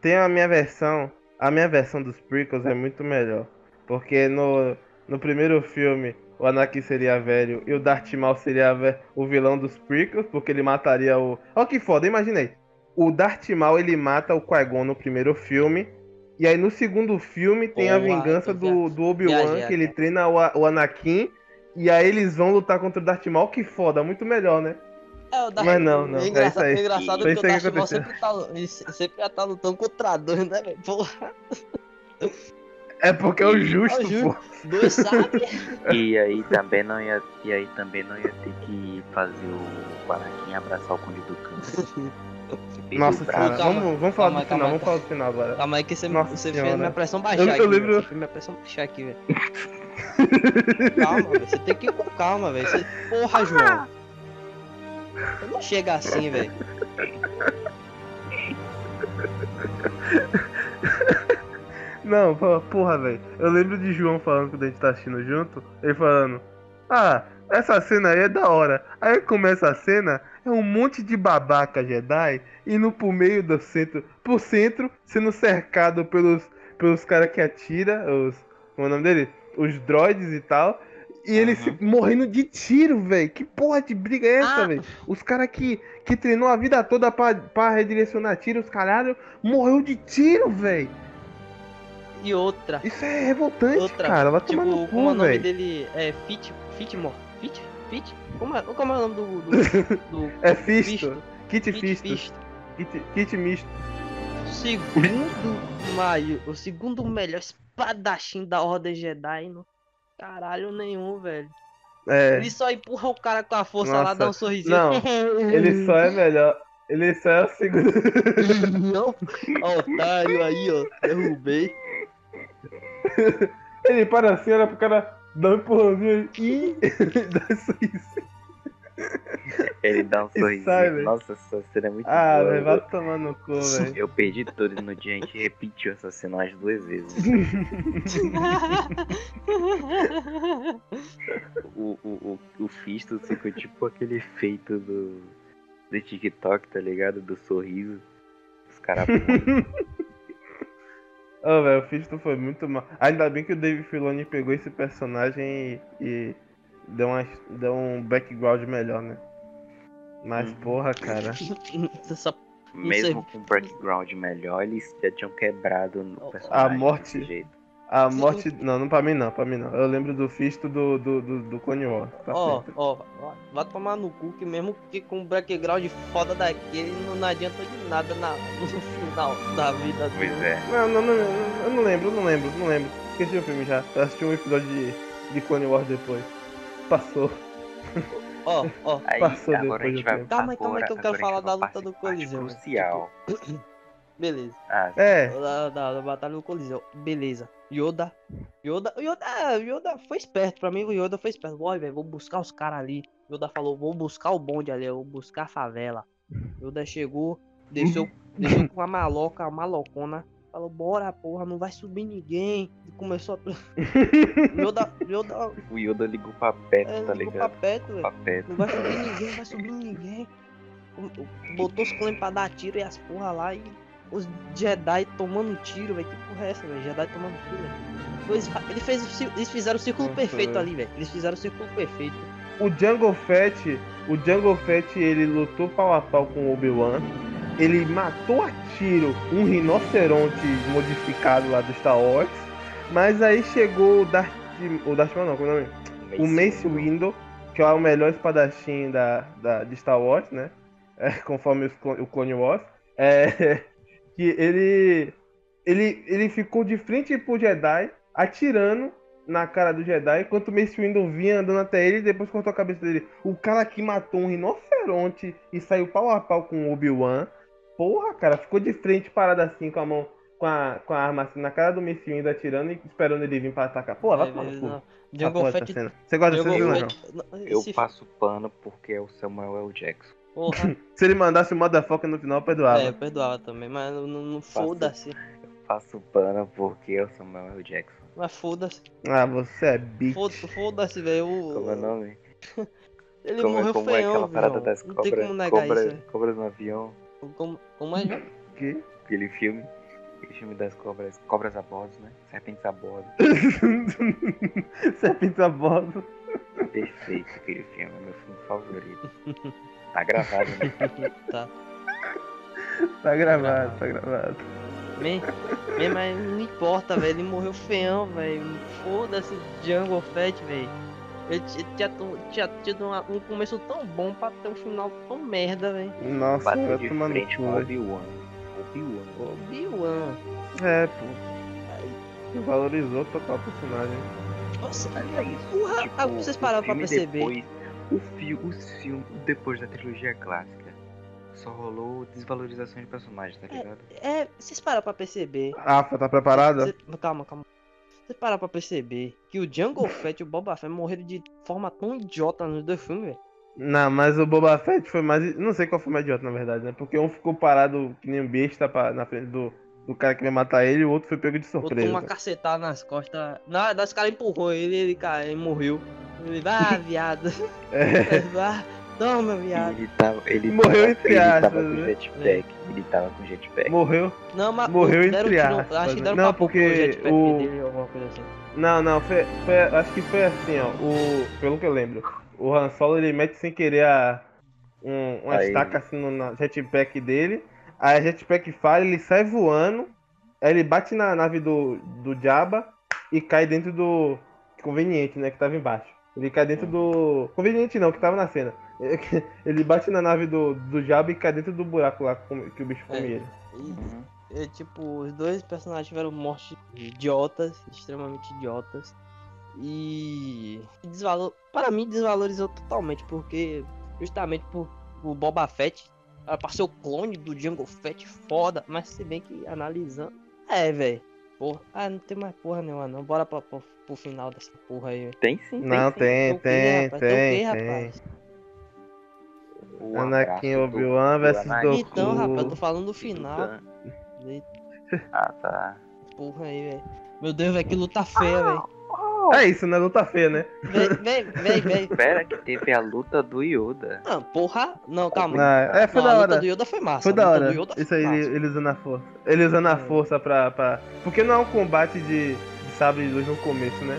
S2: tem a minha versão. A minha versão dos prequels é muito melhor. Porque no, no primeiro filme, o Anakin seria velho e o Darth Maul seria o vilão dos prequels, porque ele mataria o... Olha que foda, imaginei. O Darth Maul, ele mata o Qui-Gon no primeiro filme E aí no segundo filme tem a
S1: Porra,
S2: vingança do, do Obi-Wan, que ele treina o, A- o Anakin. E aí eles vão lutar contra o Darth Maul, que foda, muito melhor, né?
S1: É, o Darth-
S2: Mas não, não,
S1: É
S2: é
S1: engraçado,
S2: isso aí.
S1: é engraçado que
S2: isso
S1: o
S2: que
S1: Darth Maul sempre tá, sempre já tá lutando contra dois, né, velho? Porra,
S2: É porque é o
S1: É o
S2: justo,
S1: justo.
S2: pô.
S1: dois sabres.
S3: E aí também não ia, e aí também não ia ter que fazer o Anakin abraçar o Conde do Campo.
S2: Nossa, cara,
S1: Calma,
S2: vamos, vamos falar
S1: calma,
S2: do final,
S1: calma.
S2: vamos falar do final agora.
S1: Calma aí que você,
S2: Nossa
S1: você
S2: senhora.
S1: fez minha pressão baixar
S2: Eu-
S1: aqui.
S2: eu lembro-
S1: Você fez minha pressão baixar aqui, velho. calma, velho. Você tem que ir com calma, velho. Você... Porra, João. Você não chega assim, velho.
S2: Não, porra, velho. Eu lembro de João falando quando a gente tá assistindo junto, ele falando, ah, essa cena aí é da hora. Aí começa a cena, é um monte de babaca Jedi indo pro meio do centro, pro centro, sendo cercado pelos, pelos caras que atira, os. Como é o nome dele? Os droids e tal. E eles
S3: Aham.
S2: se- morrendo de tiro, velho. Que porra de briga é essa,
S1: Ah.
S2: velho? Os caras que, que treinou a vida toda pra, pra redirecionar tiro, os caralho, morreu de tiro, velho.
S1: E outra.
S2: Isso é revoltante,
S1: Outra.
S2: cara. Vai
S1: Tipo,
S2: tomar no
S1: como é
S2: cu,
S1: o nome
S2: velho.
S1: dele? É Fit. Fitmore. Fit? Fit? Como é, como é o nome do. do, do
S2: É Fisto. Kit Fisto.
S1: Fisto.
S2: Kit, kit misto.
S1: Segundo maio, o segundo melhor espadachim da Ordem Jedi no caralho nenhum, velho.
S2: É.
S1: Ele só empurra o cara com a força lá,
S2: Nossa,
S1: dá um sorrisinho.
S2: não, Ele só é melhor. Ele só é o segundo.
S1: Não, otário aí, ó. Derrubei.
S2: Ele para assim, olha pro cara dar um empurrãozinho e dá isso. isso.
S3: Ele dá um
S2: sai, velho.
S3: Nossa, essa cena é muito
S2: Ah,
S3: boa.
S2: velho, vai tomar no cu, velho.
S3: Eu perdi tudo no dia, a gente repetiu essa cena umas duas vezes. O, o, o, o Fisto ficou tipo aquele efeito do, do TikTok, tá ligado? Do sorriso. Os caras
S2: Ô, velho, o Fisto foi muito mal. Ainda bem que o Dave Filoni pegou esse personagem e, e deu, uma, deu um background melhor, né? Mas,
S3: Uhum.
S2: porra, cara.
S1: Só
S3: Mesmo com um background melhor, eles já tinham quebrado o personagem.
S2: morte- A morte. Não, não pra mim não, pra mim não. Eu lembro do Fisto do, do, do, do Clone Wars. Pra
S1: Ó, ó, ó, vai tomar no cu que mesmo que com um background foda daquele não, não adianta de nada na, no final da vida
S3: Pois
S1: dele.
S3: é.
S2: Não, não, não, não, eu não lembro, eu não lembro, não lembro. Esqueci o filme já. Eu assisti um episódio de, de Clone Wars depois. Passou.
S1: Ó, ó,
S3: Aí
S2: Passou
S3: agora a
S2: depois
S3: gente
S2: do
S3: vai.
S1: Calma aí, calma aí, que eu quero
S3: a gente
S1: falar da luta do Coliseu?
S3: Crucial.
S1: beleza.
S3: Ah,
S2: É,
S1: Da, da, da batalha do Coliseu, beleza. Yoda, Yoda, Yoda, ah, Yoda foi esperto, pra mim o Yoda foi esperto. Boy, velho, vou buscar os caras ali. Yoda falou, vou buscar o bonde ali, eu vou buscar a favela. Yoda chegou, desceu, desceu com a maloca, a malocona. Falou, bora porra, não vai subir ninguém. E começou a. Yoda, Yoda,
S3: o Yoda ligou pra perto,
S1: é,
S3: tá
S1: ligou
S3: ligado?
S1: pra perto, velho. Não vai subir ninguém, não vai subir ninguém. Botou os clãs pra dar tiro e as porra lá e os Jedi tomando tiro, velho. Que porra é essa, velho? Jedi tomando tiro, velho. Ele fez, eles fizeram o círculo perfeito ali, velho. Eles fizeram o círculo perfeito.
S2: o Jungle Fett, o Jungle Fett, ele lutou pau a pau com o Obi-Wan. Ele matou a tiro um rinoceronte modificado lá do Star Wars. Mas aí chegou o Darth, o Darth Maul não, como é o nome? o Mace Windu, que é o melhor espadachim da, da, de Star Wars, né? É, conforme os o Clone Wars. É, que ele, ele, ele ficou de frente pro Jedi, atirando na cara do Jedi, enquanto o Mace Windu vinha andando até ele e depois cortou a cabeça dele. O cara que matou um rinoceronte e saiu pau a pau com o Obi-Wan. Porra, cara, ficou de frente parado assim com a mão, com a, com a arma assim na cara do Mace Windu atirando e esperando ele vir pra atacar. Pô, vai tomar no porra
S1: Fett.
S2: cena. Você gosta dessa cena,
S3: Eu
S1: esse-
S3: passo pano porque é o Samuel L. Jackson.
S1: Porra.
S2: Se ele mandasse o motherfucker no final, eu perdoava.
S1: É, eu perdoava também, mas não, não, foda-se.
S3: Passo pano porque é o Samuel L. Jackson.
S1: Mas foda-se.
S2: Ah, você é bitch.
S1: Foda- Foda-se, velho. o-
S3: Como é o nome?
S1: Ele
S3: como
S1: morreu
S3: como é
S1: feião,
S3: aquela parada das
S1: Não tem
S3: cobras?
S1: como negar
S3: Cobra,
S1: isso,
S3: cobras no avião.
S1: Como, como é?
S2: Que?
S3: Aquele filme. Aquele filme das cobras. Cobras a bordo, né? Serpentes a bordo.
S2: Serpente a bordo.
S3: Perfeito aquele filme, é meu filme favorito. Tá gravado, né?
S1: Tá.
S2: Tá gravado, tá gravado.
S1: Man, Mesmo, mas não importa, velho. Ele morreu feião, velho. Foda-se Jungle Fett, velho. Ele tinha, tinha tido uma- um começo tão bom pra ter um final tão merda, velho.
S2: Nossa,
S3: Bateu de
S2: tomar no
S3: frente com. Obi-Wan. Obi-Wan.
S1: Obi-Wan.
S2: É, pô. Valorizou total o personagem.
S1: Nossa,
S3: é
S1: porra.
S3: Tipo,
S1: ah, vocês pararam pra perceber.
S3: Depois, o fi os filmes depois da trilogia clássica só rolou desvalorização de personagens, tá ligado?
S1: É, vocês pararam pra perceber.
S2: Rafa, tá preparada?
S1: Cê- calma, calma. Vocês pararam pra perceber que o Jungle Fett e o Boba Fett morreram de forma tão idiota nos dois filmes, velho.
S2: Não, mas o Boba Fett foi mais. Não sei qual foi mais idiota, na verdade, né? Porque um ficou parado que nem um besta pra- na frente do, do cara que vai matar ele e o outro foi pego de
S1: Botou
S2: surpresa.
S1: uma cacetada nas costas. Na, das caras empurrou ele ele, cara, ele morreu. Ele, ah, viado.
S2: É.
S1: ah, toma, viado.
S3: ele tava. Ele
S2: Morreu
S3: tava,
S2: entre
S3: ele
S2: aspas,
S3: tava com
S2: né?
S3: jetpack. Ele tava com jetpack.
S2: Morreu.
S1: Não, mas
S2: Morreu
S1: deram
S2: entre aspas,
S1: Acho que
S2: né?
S1: deram
S2: Não, porque o-
S1: dele, alguma coisa assim.
S2: Não, não, foi, foi- acho que foi assim, ó. O, pelo que eu lembro, o Han Solo ele mete sem querer a, um, uma
S3: Aí.
S2: estaca assim no na jetpack dele. Aí a jetpack falha, ele sai voando. Aí ele bate na nave do, do Jabba e cai dentro do conveniente, né? Que tava embaixo. Ele cai dentro do. Conveniente não, que tava na cena. Ele bate na nave do, do Jabba e cai dentro do buraco lá que o bicho
S1: É.
S2: ele.
S1: E,
S3: Uhum.
S1: é, tipo, os dois personagens tiveram mortes idiotas, extremamente idiotas. E desvalor... para mim desvalorizou totalmente, porque justamente por o Boba Fett pra ser o clone do Jungle Fett foda, mas se bem que analisando. É, velho. Porra. Ah, não tem mais porra nenhuma não. Bora pra, pro, pro final dessa porra aí.
S3: Tem sim,
S2: Não,
S3: sim.
S2: tem,
S1: o quê,
S2: tem,
S1: rapaz?
S2: tem, tem.
S1: rapaz?
S3: O
S2: Anakin Obi-Wan versus Goku.
S1: Então, rapaz, eu tô falando do final.
S3: Ah, tá.
S1: porra aí, velho. Meu Deus, velho, que luta feia, velho.
S2: É isso, né? Luta feia, né?
S1: Vem, vem, vem, vem.
S3: Espera que teve a luta do Yoda.
S1: Não, porra. Não, calma.
S2: Não, é, foi
S1: Não,
S2: da
S1: a luta
S2: hora.
S1: do Yoda foi massa.
S2: Foi
S1: a
S2: da
S1: luta
S2: hora.
S1: do Yoda foi
S2: Isso aí, ele,
S1: massa.
S2: ele usando a força. Ele usando a
S1: É.
S2: força pra, pra. Porque não é um combate de, de sabre de luz no começo, né?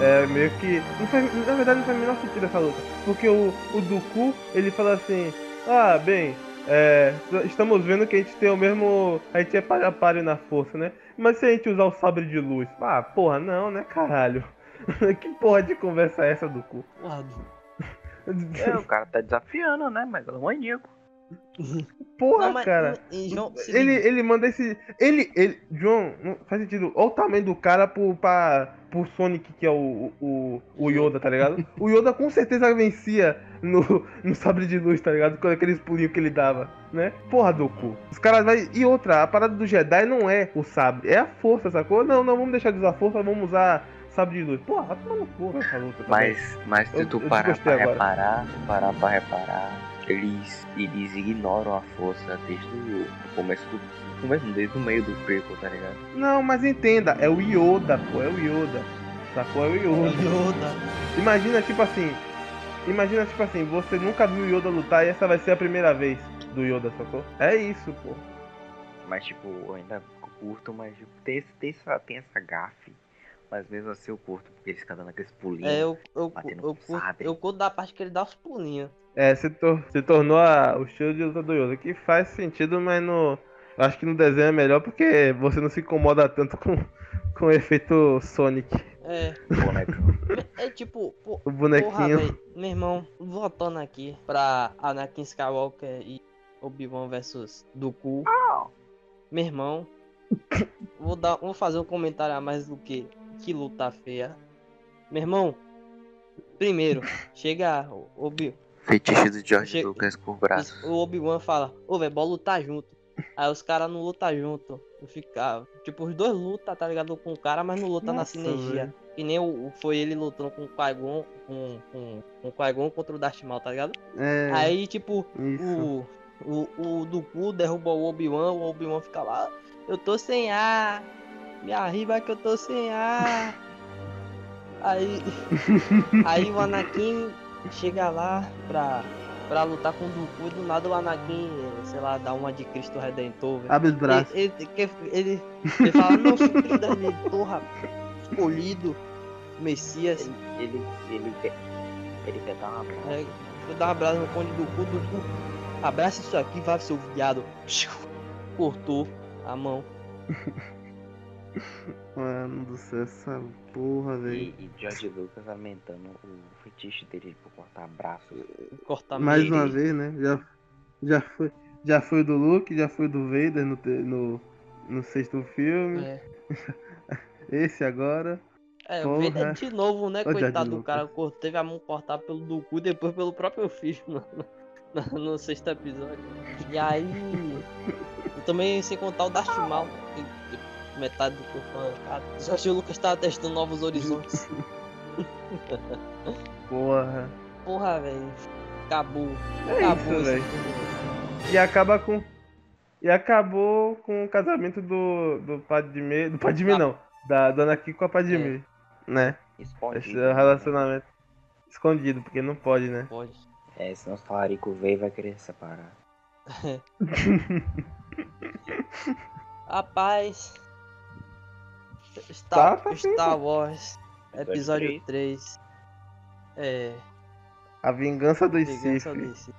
S2: É meio que. Não na verdade, não faz o menor sentido essa luta. Porque o, o Dooku, ele fala assim: Ah, bem, é, estamos vendo que a gente tem o mesmo. A gente é páreo a páreo na força, né? Mas se a gente usar o sabre de luz? Ah, porra, não, né, caralho? que porra de conversa é essa, Dooku?
S1: Porra,
S3: É, o cara tá desafiando, né? Mas é um maníaco.
S2: Porra,
S1: Não, mas-
S2: cara.
S1: e João,
S2: Ele,
S1: liga.
S2: ele manda esse. Ele, ele. João, não faz sentido. Olha o tamanho do cara pro, pra, pro Sonic, que é o, o, o Yoda, tá ligado? O Yoda com certeza vencia no, no sabre de luz, tá ligado? Com aqueles pulinhos que ele dava, né? Porra, Doku. Os caras vai. E outra, a parada do Jedi não é o sabre, é a força, sacou? Não, não, vamos deixar de usar força, vamos usar sabre de luz. Porra, vai tomar no cu essa luta. também.
S3: Mas, mas se
S2: Eu-
S3: tu
S2: eu
S3: parar
S2: desgostei
S3: pra
S2: agora.
S3: reparar, tu parar pra reparar, eles, eles ignoram a força desde o do começo do. começo, desde o meio do prequel, tá ligado?
S2: Não, mas entenda, é o Yoda, pô, é o Yoda. Sacou? É o Yoda.
S1: Yoda.
S2: Imagina, tipo assim. Imagina, tipo assim, você nunca viu o Yoda lutar e essa vai ser a primeira vez do Yoda, sacou? É isso, pô.
S3: Mas tipo, eu ainda curto, mas tipo, tem, tem, essa, tem essa gafe. Mas mesmo assim eu curto, porque ele fica dando aqueles pulinhos.
S1: É, eu, eu, eu, curto, eu curto da parte que ele dá os pulinhos.
S2: É, se, tor se tornou a- o estilo de luta do Yoda, que faz sentido, mas no. Eu acho que no desenho é melhor porque você não se incomoda tanto com, com o efeito Sonic.
S1: É,
S3: bonecão.
S1: é tipo,
S2: O
S1: porra,
S2: bonequinho.
S1: velho. Meu irmão, voltando aqui pra Anakin Skywalker e Obi-Wan versus Dooku. Meu irmão, vou, dar, vou fazer um comentário a mais do que que luta feia. Meu irmão, primeiro, chega o Obi,
S3: Fetiche do George
S1: Che-
S3: Lucas por braços.
S1: o Obi-Wan fala, ô velho, bora lutar junto. Aí os caras não lutam junto. Fica, tipo, os dois lutam, tá ligado? Com o cara, mas não lutam na
S2: Nossa,
S1: sinergia.
S2: velho.
S1: E nem o, o- foi ele lutando com o Qui-Gon, com, com, com o Qui-Gon contra o Darth Maul, tá ligado?
S2: É,
S1: Aí, tipo,
S2: isso.
S1: o, o, o Dooku derruba o Obi-Wan, o Obi-Wan fica lá, eu tô sem ar, me arriba que eu tô sem ar. Aí, aí o Anakin chega lá pra, pra lutar com o Dooku, e do nada o Anakin, sei lá, dá uma de Cristo Redentor, velho.
S2: Abre os braços.
S1: Ele, ele, ele, ele fala, não, sou Cristo Redentor, rapaz, escolhido, Messias.
S3: Ele, ele, quer, ele quer dar uma abraço.
S1: Aí, foi dar um abraço no conde do cu, do cu. Abraça isso aqui, vai, seu viado. Cortou a mão.
S2: Mano do céu, essa porra, velho.
S3: E, e George Lucas aumentando o fetiche dele por cortar braços.
S1: Cortar
S2: Mais uma vez, né? Já, já, foi, já foi do Luke, já foi do Vader no, no, no sexto filme.
S1: É.
S2: Esse agora.
S1: É,
S2: Porra.
S1: o Vader de novo, né?
S2: Ô,
S1: Coitado do cara, teve a mão cortada pelo do cu, depois pelo próprio filho, mano. No, sexto episódio. E aí. eu também sem contar o Darth Maul, que metade do corpo arrancado. Jorge Lucas tava testando novos horizontes.
S2: Porra.
S1: Porra, velho. Acabou.
S2: É
S1: Acabou
S2: isso,
S1: esse
S2: velho. E acaba com. E acabou com o casamento do, do Padme. Do Padme
S1: Ah.
S2: não. Da Dona Kiko com a Padme. Né? Esse
S3: Escondido.
S2: é o relacionamento escondido, porque não pode, né?
S1: Pode.
S3: É, senão o talarico veio e vai querer separar.
S1: Rapaz. Star,
S2: Tá, tá
S1: Star Wars. Episódio
S3: Episódio
S1: 3. É.
S2: A vingança dos
S1: Vingança
S2: Sith.
S1: desse.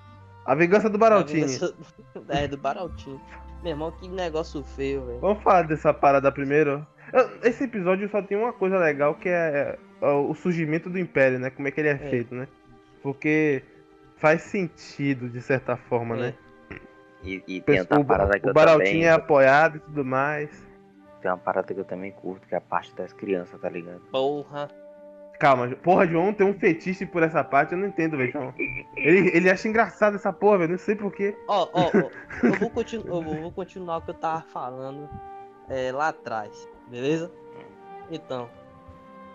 S2: A vingança do Baraltini.
S1: vingança- É, do Baraltinho. Meu irmão, que negócio feio, velho.
S2: Vamos falar dessa parada primeiro? Esse episódio só tem uma coisa legal que é é o surgimento do Império, né? Como é que ele é, feito, né? Porque faz sentido, de certa forma,
S1: É.
S2: né?
S3: E, e tem
S2: O, o Baraltinho
S3: também.
S2: é apoiado e tudo mais.
S3: Tem uma parada que eu também curto, que é a parte das crianças, tá ligado?
S1: Porra.
S2: Calma, porra, João tem um fetiche por essa parte, eu não entendo, velho, João. Ele, ele acha engraçado essa porra, velho, não sei porquê.
S1: Ó, ó, ó. Eu vou, continu eu vou, vou continuar o que eu tava falando é, lá atrás, beleza? Então,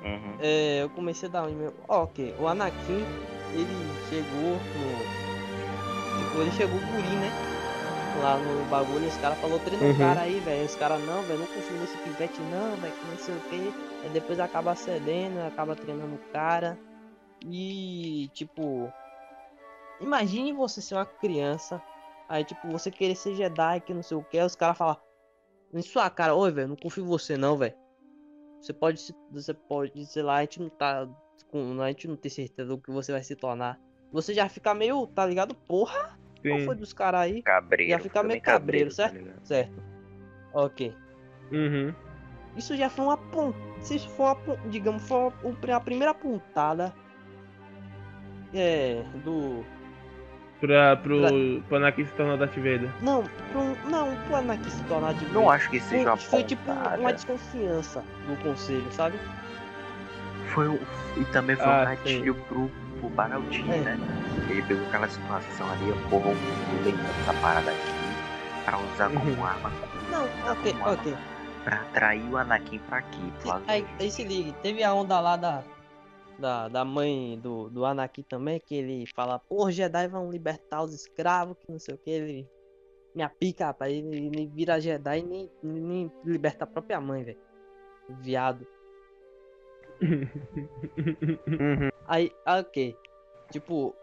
S3: Uhum.
S1: é, eu comecei a dar um e-mail. Ó, ok, o Anakin, ele chegou no. Tipo, ele chegou guri, né? Lá no bagulho, os caras falaram, treina o
S2: Uhum.
S1: cara aí, velho. Os caras, não, velho, não confio nesse pivete, não, velho, que não sei o que. Aí depois acaba cedendo, acaba treinando o cara. E, tipo. Imagine você ser uma criança. Aí, tipo, você querer ser Jedi, que não sei o que. Os caras falam. Em sua cara, oi, velho, não confio em você, não, velho. Você pode, você pode, sei lá, a gente não tá. Com, a gente não tem certeza do que você vai se tornar. Você já fica meio, tá ligado? Porra, qual
S2: Sim.
S1: foi dos caras aí?
S3: Cabreiro.
S1: Já fica
S3: fica
S1: meio
S3: bem
S1: cabreiro,
S3: tá
S1: certo?
S3: ligado?
S1: Certo. Ok.
S2: Uhum.
S1: Isso já foi uma ponta. Se isso for uma, digamos, foi uma- a primeira pontada. É. Do.
S2: Pra, pro, pro Anakin se tornar Darth Vader.
S1: Não, pro, não, pro Anakin se tornar de
S3: Não acho que seja uma
S1: foi, foi tipo uma desconfiança do conselho, sabe?
S3: Foi o... E também foi
S2: Ah,
S3: um gatilho pro, pro Baraldinho,
S1: É.
S3: né? Ele pegou aquela situação ali, eu vou lembrar dessa parada aqui pra usar como
S2: Uhum.
S3: arma
S1: Não, ok,
S3: Uma-
S1: ok.
S3: pra atrair o Anakin pra aqui, pro lado
S1: Aí, aí se liga, teve a onda lá da, da, da mãe do, do Anakin também, que ele fala, porra, os Jedi vão libertar os escravos, que não sei o que, ele. Minha pica, rapaz, ele, ele vira Jedi e nem, nem liberta a própria mãe, velho. Viado.
S2: Uhum.
S1: Aí, ah, ok. Tipo,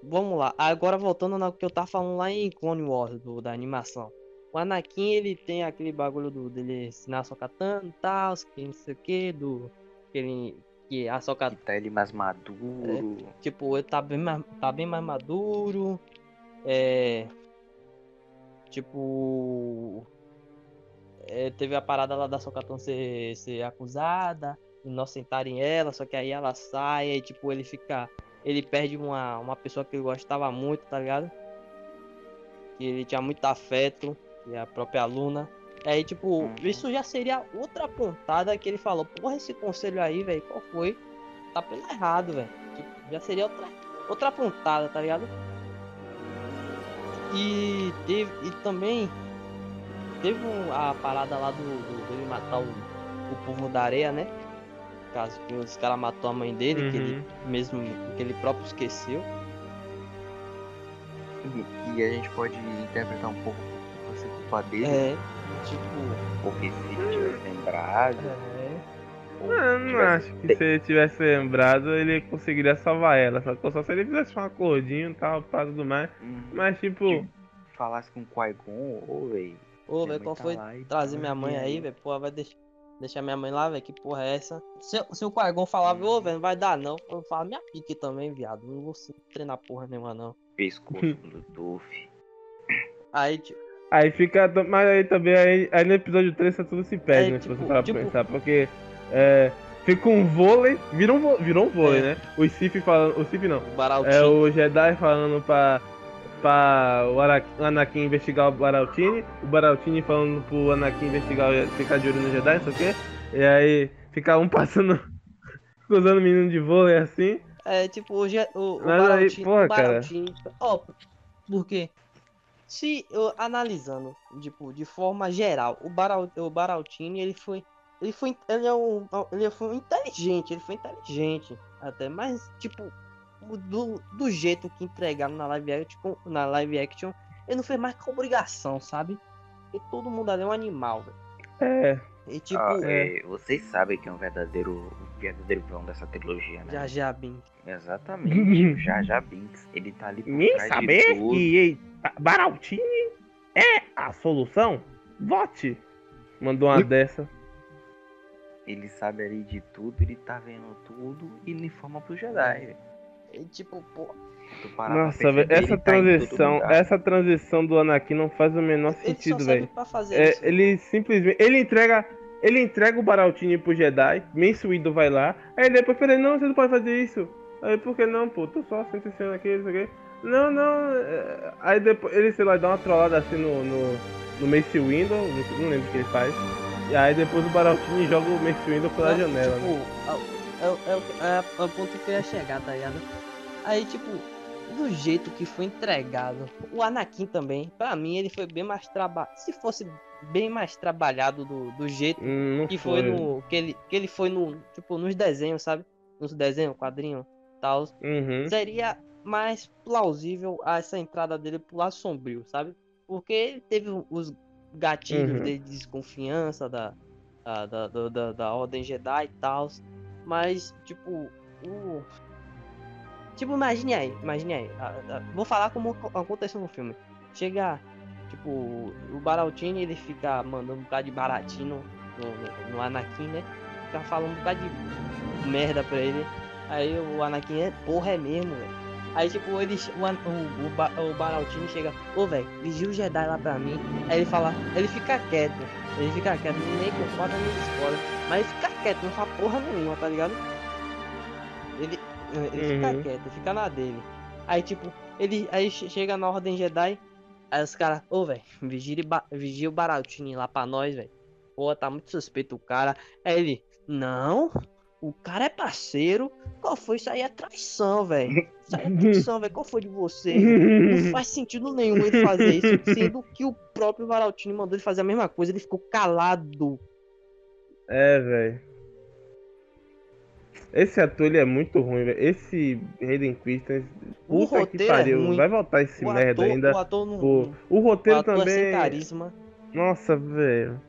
S1: vamos lá. Agora voltando no que eu tava falando lá em Clone Wars, do, da animação. O Anakin, ele tem aquele bagulho do, dele ensinar a Sokatana e tal, que não sei o que, do. Que ele. Que a Sokatana,
S3: Que tá ele mais maduro.
S1: tipo, ele tá bem mais, tá bem mais maduro. É. Tipo. é, teve a parada lá da Sokatana ser, ser acusada, inocentarem ela, só que aí ela sai, aí tipo, ele fica. Ele perde uma, uma pessoa que ele gostava muito, tá ligado? Que ele tinha muito afeto, que é a própria Luna. Aí, tipo,
S3: Uhum.
S1: isso já seria outra pontada que ele falou, porra, esse conselho aí, velho, qual foi? Tá pelo errado, velho. Tipo, já seria outra, outra pontada, tá ligado? E teve. E também teve a parada lá do, do dele matar o, o povo da areia, né? Caso que os caras matou a mãe dele, que ele
S2: Uhum.
S1: mesmo que ele próprio esqueceu.
S3: E, e a gente pode interpretar um pouco ser culpa dele,
S1: É, tipo.
S3: porque se ele tivesse lembrado.
S1: É,
S2: não
S3: tivesse-
S2: acho que se ele tivesse lembrado, ele conseguiria salvar ela. Só só se ele fizesse um acordinho e tal, pá, tudo mais.
S3: Hum,
S2: Mas tipo,
S3: Tipo, falasse com o Qui-Gon, ô, véi.
S1: Ô, velho,
S3: mãe
S1: qual
S3: tá
S1: foi trazer minha mãe
S3: e
S1: aí, velho? Porra, vai deixar, deixar minha mãe lá, velho? Que porra é essa? Se, se o Quargon falava, ô, velho, não vai dar não. Eu falo, minha pique também, viado. Não vou se- treinar porra nenhuma, não.
S3: Pescoço do Luffy.
S1: Aí, tipo,
S2: Aí fica. Mas aí também, aí, aí no episódio 3 tudo se perde,
S1: É,
S2: né? Se
S1: tipo-
S2: você parar
S1: tipo-
S2: pra pensar. Porque é, fica um vôlei. Vira um, virou um vôlei,
S1: É.
S2: né? O Sif falando. O Sif não.
S1: O Baraltinho.
S2: É o Jedi falando pra. Pra o Anakin investigar o Baraltini, o Baraltini falando pro Anakin investigar, ficar de olho no Jedi, não sei o quê. E aí fica um passando, usando menino de vôlei assim.
S1: É tipo o, o, o
S2: Mas aí, porra,
S1: o Baraltinho. Ó, porque se eu analisando, tipo, de forma geral, o, Baral, o Baraltini, ele foi. Ele foi. Ele é um. Ele foi inteligente, ele foi inteligente até, mas tipo, do, do jeito que entregaram na live action, na live action, ele não fez mais que obrigação, sabe? E todo mundo ali é um animal, velho.
S2: É,
S1: E tipo,
S3: Ah,
S2: é.
S3: é, vocês sabem que é um verdadeiro, um verdadeiro vilão dessa trilogia, né?
S1: já já bem.
S3: Exatamente. o Jar Jar Binks, ele tá ali por
S2: Nem
S3: trás de
S2: saber
S3: tudo.
S2: que Baraltini é a solução? Vote! Mandou uma dessa.
S3: Ele sabe ali de tudo, ele tá vendo tudo e ele informa pro Jedi.
S1: E tipo, pô,
S2: Nossa, velho, essa
S3: ele tá
S2: transição,
S3: lugar.
S2: essa transição do Anakin não faz o menor
S1: ele
S2: sentido, velho. É,
S1: isso.
S2: ele simplesmente. Ele entrega. Ele entrega o Baraltini pro Jedi, Mace Windu vai lá, aí depois fala, não, você não pode fazer isso. Aí por que não, pô? Tô só sentenciando aqui, não sei o quê. Não, não. é, Aí depois ele, sei lá, dá uma trollada assim no, no, no Mace Windu, não, não lembro o que ele faz. E aí depois o Baraltini joga o Mace Windu pela
S1: Não,
S2: janela,
S1: tipo,
S2: né?
S1: o- é, o- é, é o ponto que eu ia chegar, tá ligado? Aí, tipo, do jeito que foi entregado, o Anakin também, pra mim, ele foi bem mais trabalhado. Se fosse bem mais trabalhado do, do jeito
S2: Hum,
S1: que foi no. Que ele, que ele foi no. Tipo, nos desenhos, sabe? Nos desenhos, quadrinho tal.
S2: Uhum.
S1: Seria mais plausível essa entrada dele pro lado sombrio, sabe? Porque ele teve os gatilhos
S2: Uhum.
S1: de desconfiança da, da, da, da, da- da Ordem Jedi e tal. Mas, tipo, o. Tipo, imagine aí, imagine aí. a- a- vou falar como ac- aconteceu no filme. Chega, tipo, o Baraltini ele fica mandando um bocado de baratino no, no, no Anakin, né? Fica falando um bocado de merda pra ele. Aí o Anakin é, porra, é mesmo, velho. Aí, tipo, ele, o, o, o, o chega, ô, velho, vigia o Jedi lá pra mim. Aí ele fala, ele fica quieto. Ele fica quieto, nem concorda nem discorda. Mas ele fica quieto, não fala porra nenhuma, tá ligado? Ele, ele fica
S2: Uhum.
S1: quieto, fica na dele. Aí, tipo, ele aí che- chega na Ordem Jedi. Aí os caras, ô, velho, vigia, vigia o Baraltini lá pra nós, velho. Pô, tá muito suspeito o cara. Aí ele, não, o cara é parceiro. Qual foi? Isso aí é traição, velho. Isso aí é traição, velho. Qual foi de vocês? Não faz sentido nenhum ele fazer isso, sendo que o próprio Varaltini mandou ele fazer a mesma coisa, ele ficou calado.
S2: É, velho. Esse ator ele é muito ruim, velho. Esse Hayden Christensen,
S1: O roteiro é
S2: pariu.
S1: ruim.
S2: Vai voltar esse
S1: o
S2: merda
S1: ator,
S2: ainda.
S1: o ator não.
S2: O
S1: o
S2: roteiro
S1: ator é sem
S2: também.
S1: carisma.
S2: Nossa, velho.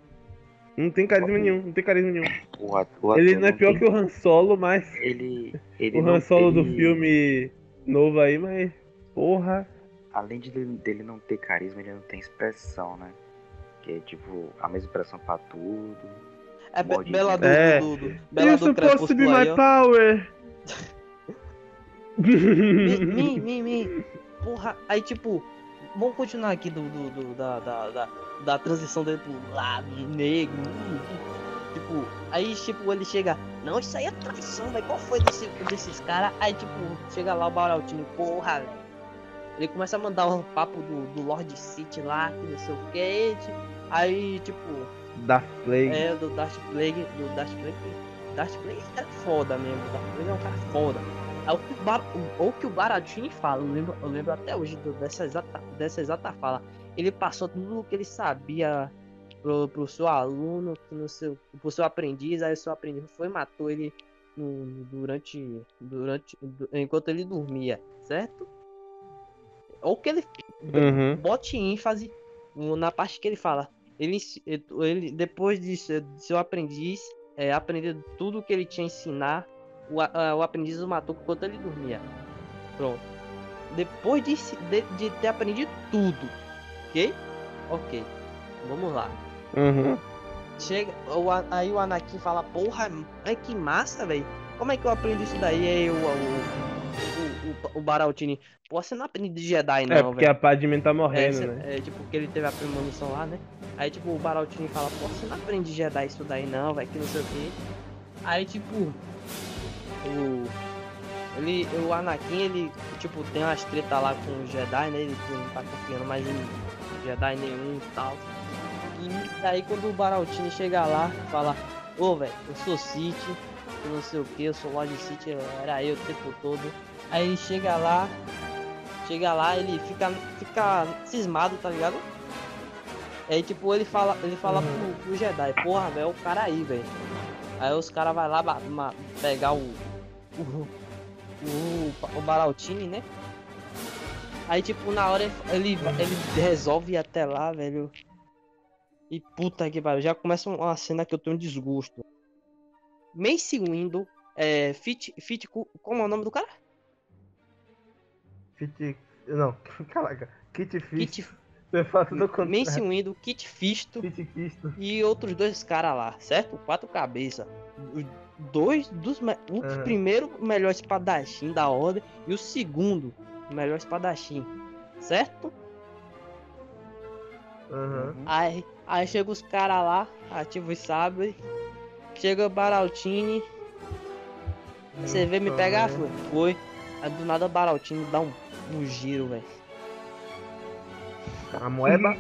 S2: Não tem carisma nenhum, não tem carisma nenhum.
S3: O ator,
S2: Ele não é pior
S3: tem-
S2: que o Han Solo, mas.
S3: Ele, ele
S2: O Han Solo do
S3: ele-
S2: filme novo aí, mas. Porra.
S3: Além de dele, dele não ter carisma, ele não tem expressão, né? Que é tipo a mesma expressão pra tudo.
S1: É be. Bela do,
S2: É.
S1: do, do, Bela
S2: You're
S1: do
S2: supposed to be my power.
S1: Mim, mim, mim. Porra, aí tipo, vamos continuar aqui do, do, do- da, da, da, da transição dele pro lado negro. hum, hum. Tipo, aí tipo, ele chega, não, isso aí é traição, velho. Qual foi desse, desses caras? Aí tipo, chega lá o Baraltini, porra, velho. Ele começa a mandar um papo do, do Lord City lá, que não sei o que. Aí, tipo,
S2: Darth Plague.
S1: é, do Darth Plague, do Darth Plague. Darth Plague é foda mesmo, Darth Plague é um cara foda. É o que o, Bar, o, o que o Baratini fala, eu lembro, eu lembro até hoje do- dessa, exata, dessa exata fala. Ele passou tudo o que ele sabia pro, pro seu aluno, no seu, pro seu aprendiz, aí o seu aprendiz foi e matou ele no- durante, durante, du- enquanto ele dormia, certo? Ou que ele
S2: Uhum.
S1: bote ênfase na parte que ele fala. Ele, ele depois de seu aprendiz, é, aprender tudo que ele tinha a ensinar, o, a- o aprendiz o matou enquanto ele dormia. Pronto. Depois de, de, de ter aprendido tudo, ok? Ok. Vamos lá.
S2: Uhum.
S1: Chega, o, aí o Anakin fala, porra, ai que massa, velho. Como é que eu aprendo isso daí? Aí o, o, o, o, pô, você não aprende de Jedi
S2: É,
S1: não,
S2: porque
S1: velho.
S2: a Padme tá
S1: É,
S2: morrendo,
S1: cê-
S2: né?
S1: é, tipo, porque ele teve a premonição lá, né? Aí, tipo, o Baraltini fala, pô, você não aprende Jedi isso daí não, velho, que não sei o quê. Aí, tipo, o... Ele, o Anakin, ele, tipo, tem umas treta lá com o Jedi, né? Ele não tá confiando mais em Jedi nenhum e tal. E daí, quando o Baraltini chega lá, fala, ô, velho, eu sou Sith, eu não sei o que, eu sou Lord eu- era eu o tempo todo. Aí ele chega lá, chega lá, ele fica, fica cismado, tá ligado? Aí tipo, ele fala, ele fala
S2: Uhum.
S1: pro, pro Jedi, porra, velho, é o cara aí, velho. Aí os caras vai lá ma- pegar o. O, o, o Baraltini, né? Aí tipo, na hora ele, ele resolve ir até lá, velho. E puta que pariu, já começa uma cena que eu tenho um desgosto. Mace Windu, é. Fit, Fit, como é o nome do cara?
S2: Fit. Não, caraca. Kit Fist.
S1: Kit,
S2: Você fala tudo ao
S1: Mace
S2: contrário.
S1: Windu, Kit Fisto
S2: Kit Fisto.
S1: e outros dois caras lá, certo? Quatro cabeças. Os dois dos. me- O
S2: Aham.
S1: primeiro melhor espadachim da ordem e o segundo melhor espadachim, certo?
S2: Aham.
S1: Aí, aí chega os caras lá, ativa os sabres. Chega o Baraltini. Você veio me pegar? Foi. Aí do nada o Baraltini dá um, um giro, velho.
S2: A moeba.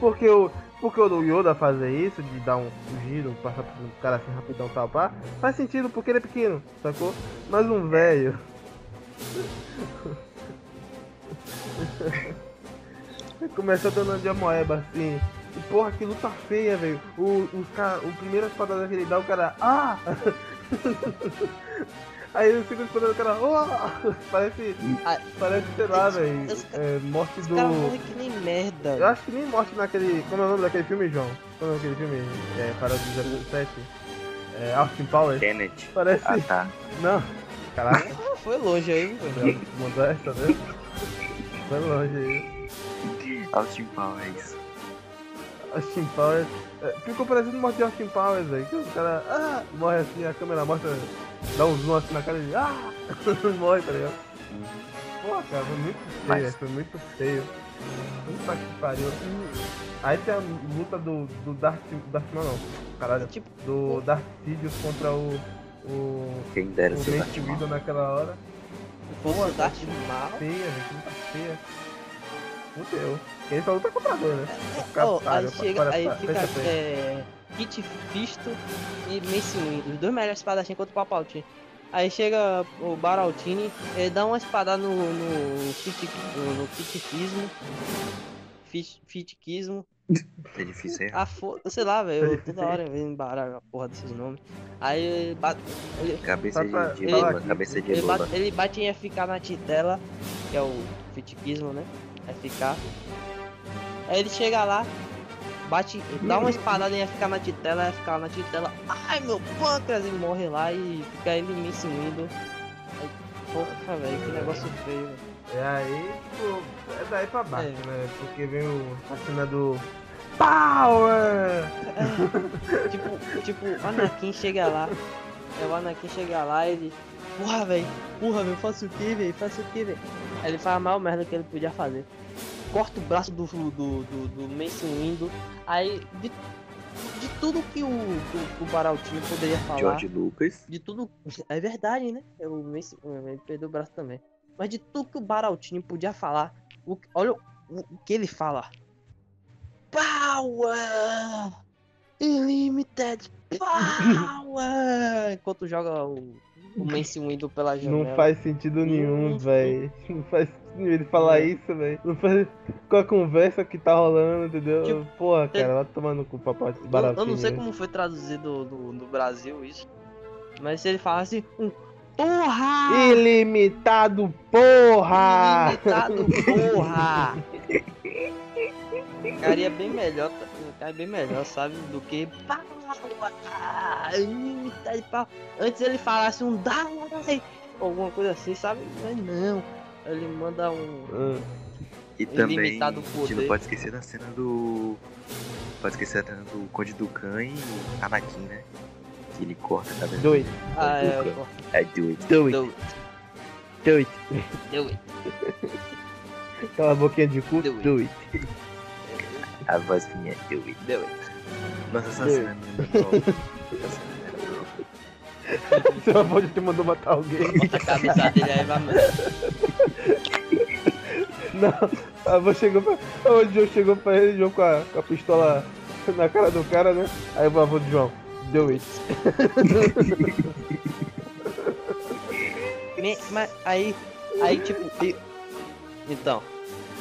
S2: Porque o. Porque o Yoda fazer isso, de dar um, giro, passar por um cara assim rapidão pá, faz sentido porque ele é pequeno, sacou? Mas um velho. Começou dando de moeba assim. E porra, que luta feia, velho. O, os cara, o primeiro espadada que ele dá, o cara. Ah! Aí o segundo espadada, o cara. Oh! Parece.
S1: Ah,
S2: Parece, sei lá, velho. É, morte
S1: Os
S2: do.
S1: caras morrem que nem merda.
S2: Eu acho que nem morte naquele. Como é o nome daquele filme, João? Como é aquele filme? É, Parada do 07? É, Austin Powers?
S3: Tenet.
S2: Parece.
S3: Ah, tá.
S2: Não. Caraca,
S1: Ah, Foi longe aí, velho.
S2: mandou essa, né? Foi longe aí.
S3: Austin Powers.
S2: Austin Powers. É, ficou parecendo morte de Austin Powers, velho. Que os caras. Ah! Morre assim, a câmera mostra. Dá um zoom assim na cara dele. Ah! Morre, tá ligado? Pô, cara, foi muito feio,
S3: Mas-
S2: foi muito feio. Puta que pariu. Aí tem a luta do, do Darth. Darth Maul, não. Caralho.
S1: Tipo,
S2: Do Darth Sidious contra o. O.
S3: Quem dera
S2: O
S3: ser Darth Maul.
S2: Naquela hora.
S1: fosse o Darth Maul.
S2: Feia, gente, muito feia. Fudeu. Quem só luta contra a dor, né?
S1: Ó, aí chega,
S2: para-
S1: aí
S2: para-
S1: fica é, Kit Fisto e Mace Windu, os dois melhores espadachins contra o Papaltini. Aí chega o Baraltini, ele dá uma espada no, no, fit, no, no Fitifismo, fit- Fitiquismo,
S3: É difícil errar.
S1: a fo... sei lá, velho, eu toda hora eu venho embaralhar a porra desses nomes. Aí ele bate, ele,
S3: Cabeça de, de
S2: aqui,
S3: cabeça de
S1: ele bate, ele bate em FK na titela, que é o Fitiquismo, né? FK. Aí ele chega lá, bate, dá uma espadada em FK na titela, FK na titela. Ai meu pâncreas! E morre lá e fica ele me sumindo. Aí, Porra, velho, que negócio feio.
S2: E aí, tipo, é daí pra baixo,
S1: É.
S2: né? Porque vem o, a cena do. Power!
S1: tipo, tipo, o Anakin chega lá. É, o Anakin chega lá e ele. Porra, velho. Porra, velho, faço o que, velho? Faço o que, velho? Ele faz a maior merda que ele podia fazer. Corta o braço do, do, do, do Mace Windu. Aí, de, de tudo que o, que o Baraltinho poderia falar.
S3: George Lucas.
S1: De tudo. É verdade, né? É O Mace, ele perdeu o braço também. Mas de tudo que o Baraltinho podia falar. O, olha o, o que ele fala. Power! Unlimited Power! Enquanto joga o, o Mace Windu pela janela.
S2: Não faz sentido nenhum, velho. Não faz sentido ele falar
S1: É.
S2: isso, velho. Não faz com a conversa que tá rolando, entendeu?
S1: Tipo,
S2: Porra,
S1: tem-
S2: cara, vai tomando o papai
S1: Eu,
S2: baratinho.
S1: eu não sei como foi traduzido no, no Brasil isso. Mas se ele falasse um Porra!
S2: Ilimitado, porra!
S1: Ilimitado, porra! Ficaria bem melhor, tá? ficaria bem melhor, sabe? Do que pau, ah, ilimitado pau. Antes ele falasse um dai, alguma coisa assim, sabe? Mas não. Ele manda um.
S2: Ah,
S3: E também,
S1: Ilimitado
S3: a gente
S1: poder.
S3: não pode esquecer da cena do... Pode esquecer da cena do Conde Dukan e Anakin, né? Que ele corta a cabeça.
S2: Dois.
S1: Ah, é, pô,
S3: É, do it.
S2: Do it.
S1: do-
S3: Do it.
S1: Do it.
S2: Aquela boquinha de cu,
S1: Do it.
S2: do it.
S3: A voz minha, do it.
S1: Do it.
S3: Nossa, essa cena é é.
S2: Seu avô já te mandou matar alguém.
S1: Bota a cabeça dele aí, vai, mano.
S2: Não, a avó chegou pra. O João chegou pra ele, João com a, com a pistola na cara do cara, né? Aí o avô do João, it.
S1: Me- Mas aí, aí tipo, e- então,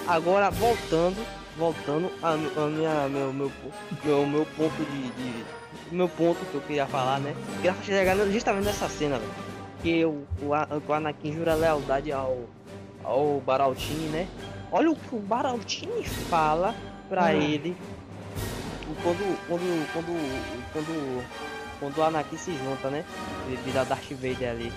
S1: agora voltando, voltando a, a minha, meu, meu, meu, meu ponto de, de- meu ponto que eu queria falar, né? Eu queria chegar justamente nessa cena, velho, que o, o, A- o Anakin jura lealdade ao, ao Baraltini, né? Olha o que o Baraltini fala pra ele quando, quando, quando, quando, quando o Anakin se junta, né? Ele vira Darth Vader ali.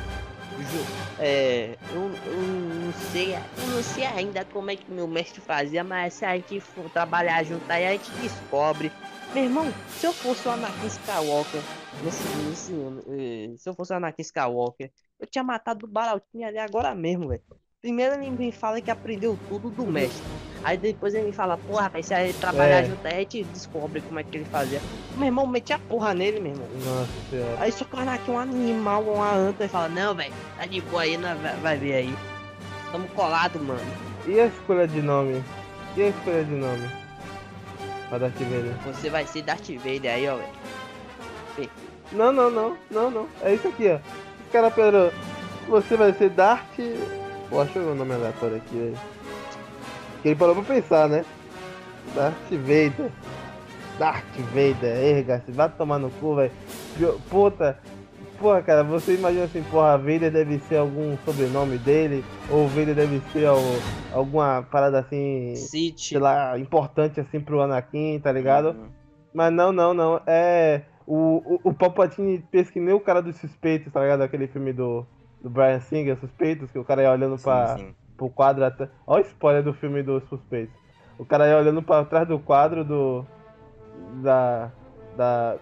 S1: Ju- É, eu, eu não sei, eu não sei ainda como é que meu mestre fazia, mas se a gente for trabalhar junto aí a gente descobre. Meu irmão, se eu fosse o Anakin Skywalker, nesse, nesse, eh, se eu fosse o Anakin Skywalker, eu tinha matado o Baraltinho ali agora mesmo, velho. Primeiro ele me fala que aprendeu tudo do mestre. Aí depois ele me fala, porra, vai se a gente trabalhar
S2: É.
S1: junto a gente descobre como é que ele fazia. Meu irmão, meti a porra nele, meu irmão.
S2: Nossa senhora.
S1: Aí só que Anakin é um animal, uma anta, e fala, não, velho, tá de boa aí, nós vai, ver aí. Tamo colado, mano.
S2: E a escolha de nome? E a escolha de nome? Pra Darth Vader?
S1: Você vai ser Darth Vader aí, ó, velho.
S2: Não, não, não, não, não. É isso aqui, ó. Os caras pediram. Você vai ser Darth. Pô, eu ver o nome aleatório aqui, velho. Que ele parou pra pensar, né? Darth Vader. Darth Vader, erga-se, vai tomar no cu, velho. Puta. Porra, cara, você imagina assim, porra, Vader deve ser algum sobrenome dele, ou Vader deve ser al- alguma parada assim,
S1: City.
S2: sei lá, importante assim pro Anakin, tá ligado?
S3: Uhum.
S2: Mas não, não, não. É. O, o, o Palpatine fez que nem o cara dos suspeitos, tá ligado? Aquele filme do, do Brian Singer, Suspeitos, que o cara ia olhando pra,
S3: Sim, sim.
S2: pro quadro até. Olha o spoiler do filme dos suspeitos. O cara ia olhando pra trás do quadro do. Da. Da.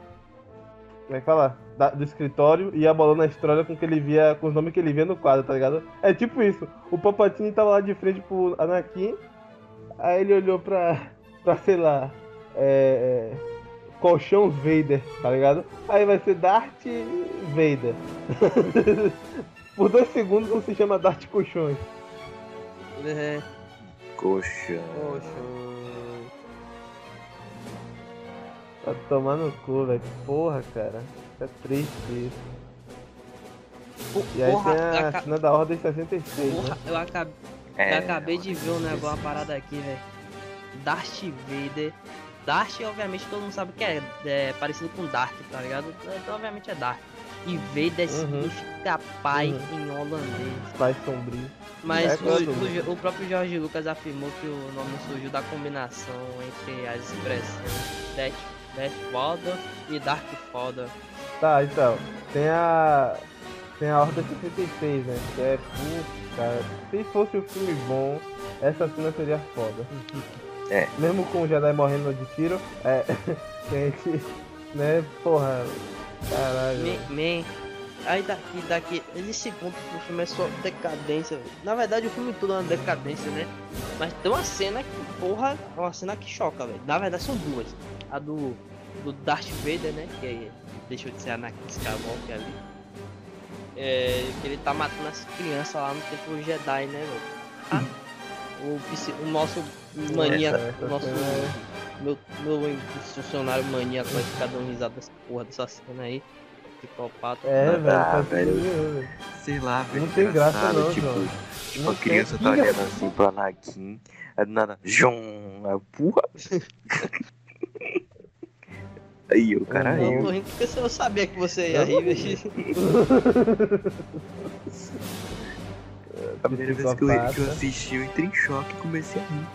S2: Como é que fala? Da- do escritório e ia bolando a história com que ele via. com os nomes que ele via no quadro, tá ligado? É tipo isso. O Palpatine tava lá de frente pro Anakin. Aí ele olhou pra. pra, sei lá. É. é Colchão Vader, tá ligado? Aí vai ser Darth Vader. Por dois segundos não se chama Darth Colchões.
S1: É,
S3: Coxa.
S2: Tá tomando cu, velho. Porra, cara. É triste isso. E aí
S1: Porra,
S2: tem a
S1: aca-
S2: cena da Ordem 66, né?
S1: porra, eu acabei,
S3: É,
S1: eu acabei de ver um negócio, uma parada aqui, velho. Darth Vader. Darth, obviamente, todo mundo sabe que é, é parecido com Darth, tá ligado? Então, obviamente é Darth. E Vader
S2: Uhum.
S1: significa pai
S2: Uhum.
S1: em holandês.
S2: Pai sombrio.
S1: Mas
S2: É,
S1: o, o- o próprio Jorge Lucas afirmou que o nome surgiu da combinação entre as expressões Death, Death Foda e Dark Foda.
S2: Tá, então. Tem a. Tem a Ordem 66, né? Que é, putz, cara. Se fosse um filme bom, essa cena seria foda.
S3: É.
S2: Mesmo com o Jedi morrendo de tiro, é. Gente, né? Porra. Caralho.
S1: Man, aí daqui, daqui, esse ponto do filme é só decadência. Na verdade, o filme todo é uma decadência, né? Mas tem uma cena que, porra, é uma cena que choca, velho. Na verdade, são duas. A do, do Darth Vader, né? Que aí deixou de ser Anakin Skywalker ali. É, que ele tá matando as crianças lá no Templo Jedi, né, velho? Ah, o, psi- o nosso maníaco,
S2: essa
S1: o nosso
S2: cena é-
S1: meu, meu funcionário maníaco vai ficar dando risada dessa porra dessa cena aí. Psicopata.
S2: É,
S3: Ah,
S2: velho. faz
S3: velho.
S2: velho.
S3: Sei lá, velho.
S2: Não tem graça não,
S3: tipo,
S2: João.
S3: tipo,
S2: Não
S3: a criança tá olhando assim pro Anakin, aí do nada, Jom, aí, porra. aí, o cara
S2: Não.
S1: Eu
S3: riu.
S1: tô rindo porque eu sabia que você ia rir, velho.
S3: A primeira vez que eu, que eu assisti, eu entrei em choque e comecei a rir.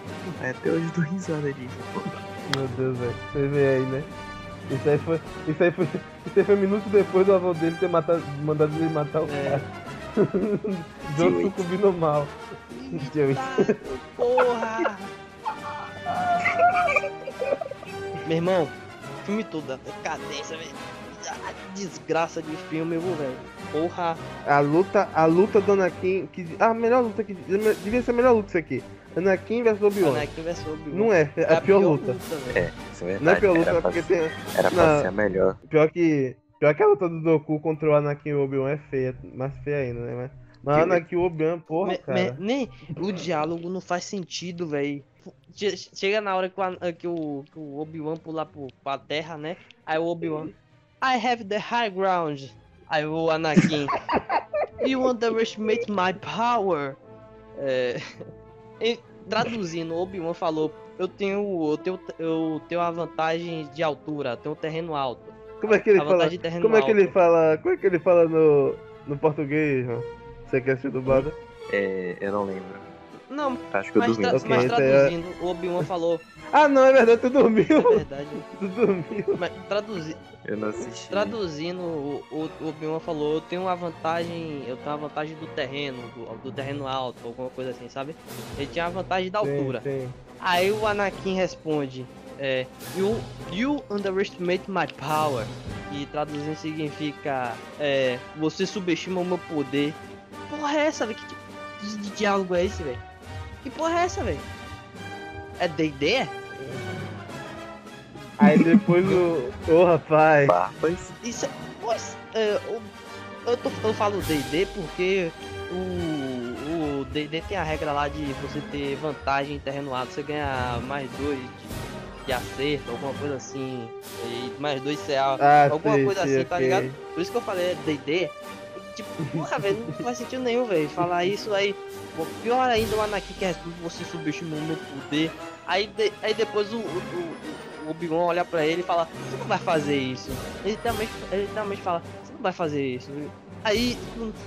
S3: Aí até hoje eu dou risada disso.
S2: Meu Deus, velho. Você vê aí, né? Isso aí foi. Isso aí foi. Isso aí foi minutos depois do avô dele ter matado, mandado ele matar o
S1: É.
S2: cara. John sucumbindo mal.
S1: Tá, porra! Meu irmão, filme todo, a decadência, velho. A desgraça de filme, velho. Porra,
S2: A luta, a luta do Anakin. Que, a melhor luta que. Devia ser a melhor luta isso aqui. Anakin vs Obi-Wan.
S1: Anakin vs Obi-Wan.
S2: Não é, é a pior luta.
S1: velho.
S3: É, isso é verdade.
S2: Não é a pior luta,
S3: era
S2: é
S3: pra,
S2: porque tem.
S3: era pra
S2: não.
S3: ser a melhor.
S2: Pior que. Pior que a luta do Doku contra o Anakin e o Obi-Wan é feia. Mais feia ainda, né? Mas, mas
S3: Que-
S2: Anakin e o Obi-Wan, porra,
S1: Me-
S2: cara.
S1: me- nem o diálogo não faz sentido, velho. Che- Chega na hora que o, An- que o, que o Obi-Wan pula pro, pra terra, né? Aí o Obi-Wan. I have the high ground. Aí o Anakin. you underestimate my power. É, e, traduzindo, o Obi-Wan falou. Eu tenho, eu, tenho, eu tenho a vantagem de altura, eu tenho um terreno alto.
S2: Como é que ele
S1: a
S2: fala?
S1: vantagem de terreno
S2: Como é que ele
S1: alto.
S2: fala? Como é que ele fala no, no português, João? Você quer assistir dublado?
S3: É, eu não lembro.
S1: Não,
S3: Acho que eu
S1: mas,
S3: dormi.
S1: tra-
S2: Ok,
S1: mas
S2: aí é-
S1: traduzindo, o Obi-Wan falou.
S2: Ah, não, é verdade, tu
S1: É
S2: dormiu.
S1: verdade.
S2: tu dormiu.
S1: Mas traduzi,
S3: Eu não assisti.
S1: traduzindo, o, o, Obi-Wan falou, eu tenho uma vantagem, eu tenho uma vantagem do terreno, do, do terreno alto, alguma coisa assim, sabe? Ele tinha a vantagem da altura.
S2: Sim, sim.
S1: Aí o Anakin responde, é, you, you underestimate my power. E traduzindo significa, é, você subestima o meu poder. Porra é essa, velho? Que tipo de diálogo é esse, velho? Que porra é essa, velho? É D&D?
S2: Aí depois o. Ô rapaz.
S3: Barbas.
S1: Isso é. Pois, é, eu, eu, tô- eu falo DD porque o, o DD tem a regra lá de você ter vantagem em terreno alto, você ganha mais dois de, de acerto, alguma coisa assim, e mais dois CA,
S2: Ah,
S1: alguma
S2: sim,
S1: coisa
S2: sim,
S1: assim, tá
S2: ok.
S1: ligado? Por isso que eu falei é DD. Tipo, porra, velho, não faz sentido nenhum, velho, falar isso aí. Pior ainda o Anakin que responde você subestimou o meu poder. Aí, de- aí depois o, o, o- Obi-Wan olha pra ele e fala, você não vai fazer isso. Ele também, ele também fala, você não vai fazer isso. Aí,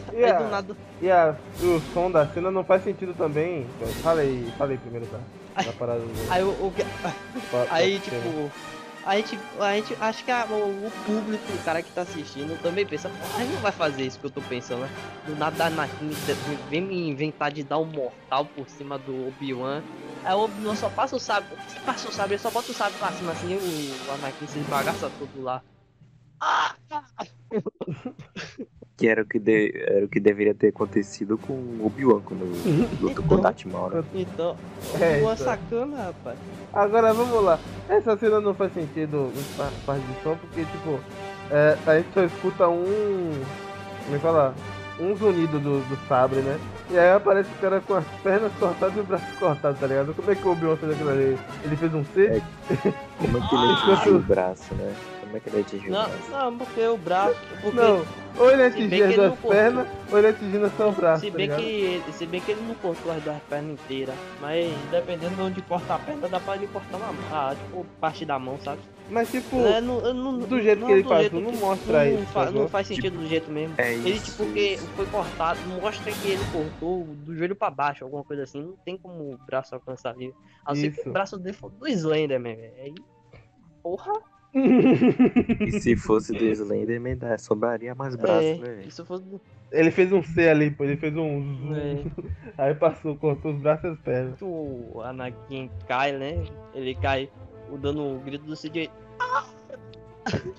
S1: aí
S2: Yeah.
S1: do nada.
S2: E a, o som da cena não faz sentido também. Falei, falei primeiro, tá? Do.
S1: Aí o. o- Aí tipo. A gente, a gente acho que a- o, o público, o cara que tá assistindo, também pensa, porra, não vai fazer isso que eu tô pensando, né? Do nada a Anakin de- vem me inventar de dar um mortal por cima do Obi-Wan. Aí o Obi-Wan só passa o sábio, passa o sábio, ele só bota o sábio pra cima assim, o, o Anakin se esbagaça todo lá.
S3: Que era o que, de- era o que deveria ter acontecido com o Obi-Wan quando lutou com o Darth Maul. né?
S1: Então,
S2: É,
S1: Obi-Wan
S2: então.
S1: sacana, rapaz.
S2: Agora vamos lá. Essa cena não faz sentido par- parte de som, porque tipo, é, a gente só escuta um. Como é que fala? Um zunido do, do sabre, né? E aí aparece o cara com as pernas cortadas e o braço cortado, tá ligado? Como é que o Obi-Wan fez aquilo ali? Ele fez um C?
S3: É. Como é que ele atingiu o braço, né? Como é que ele atingiu o
S1: Não,
S3: braço?
S1: não, porque o braço. Porque,
S2: Não, ou ele
S1: bem
S2: atingia as
S1: que
S2: pernas, ou ele atingindo só o braço,
S1: Se
S2: tá
S1: bem,
S2: ligado?
S1: que, ele- se bem que ele não cortou as duas pernas inteiras, mas dependendo de onde cortar a perna, dá pra ele cortar uma ah, tipo, parte da mão, sabe?
S2: Mas tipo,
S1: É, não, não-
S2: do jeito
S1: não
S2: que ele
S1: do
S2: faz,
S1: jeito
S2: não
S1: que-
S2: mostra
S1: não,
S2: isso,
S1: fa- não faz sentido do jeito mesmo.
S3: É
S1: Ele, tipo, porque
S3: isso.
S1: foi cortado, mostra que ele cortou do joelho pra baixo, alguma coisa assim. Não tem como o braço alcançar ali. A não ser que
S2: Isso.
S1: o braço dele for do Slenderman, velho. Aí, porra,
S3: E se fosse do Slenderman, sobraria mais braço,
S1: é,
S3: né?
S1: isso fosse
S2: ele fez um C ali, pô, ele fez um zoom.
S1: é,
S2: Aí passou, cortou os braços e as pernas.
S1: o Anakin cai, né? Ele cai o- dando um grito do CJ.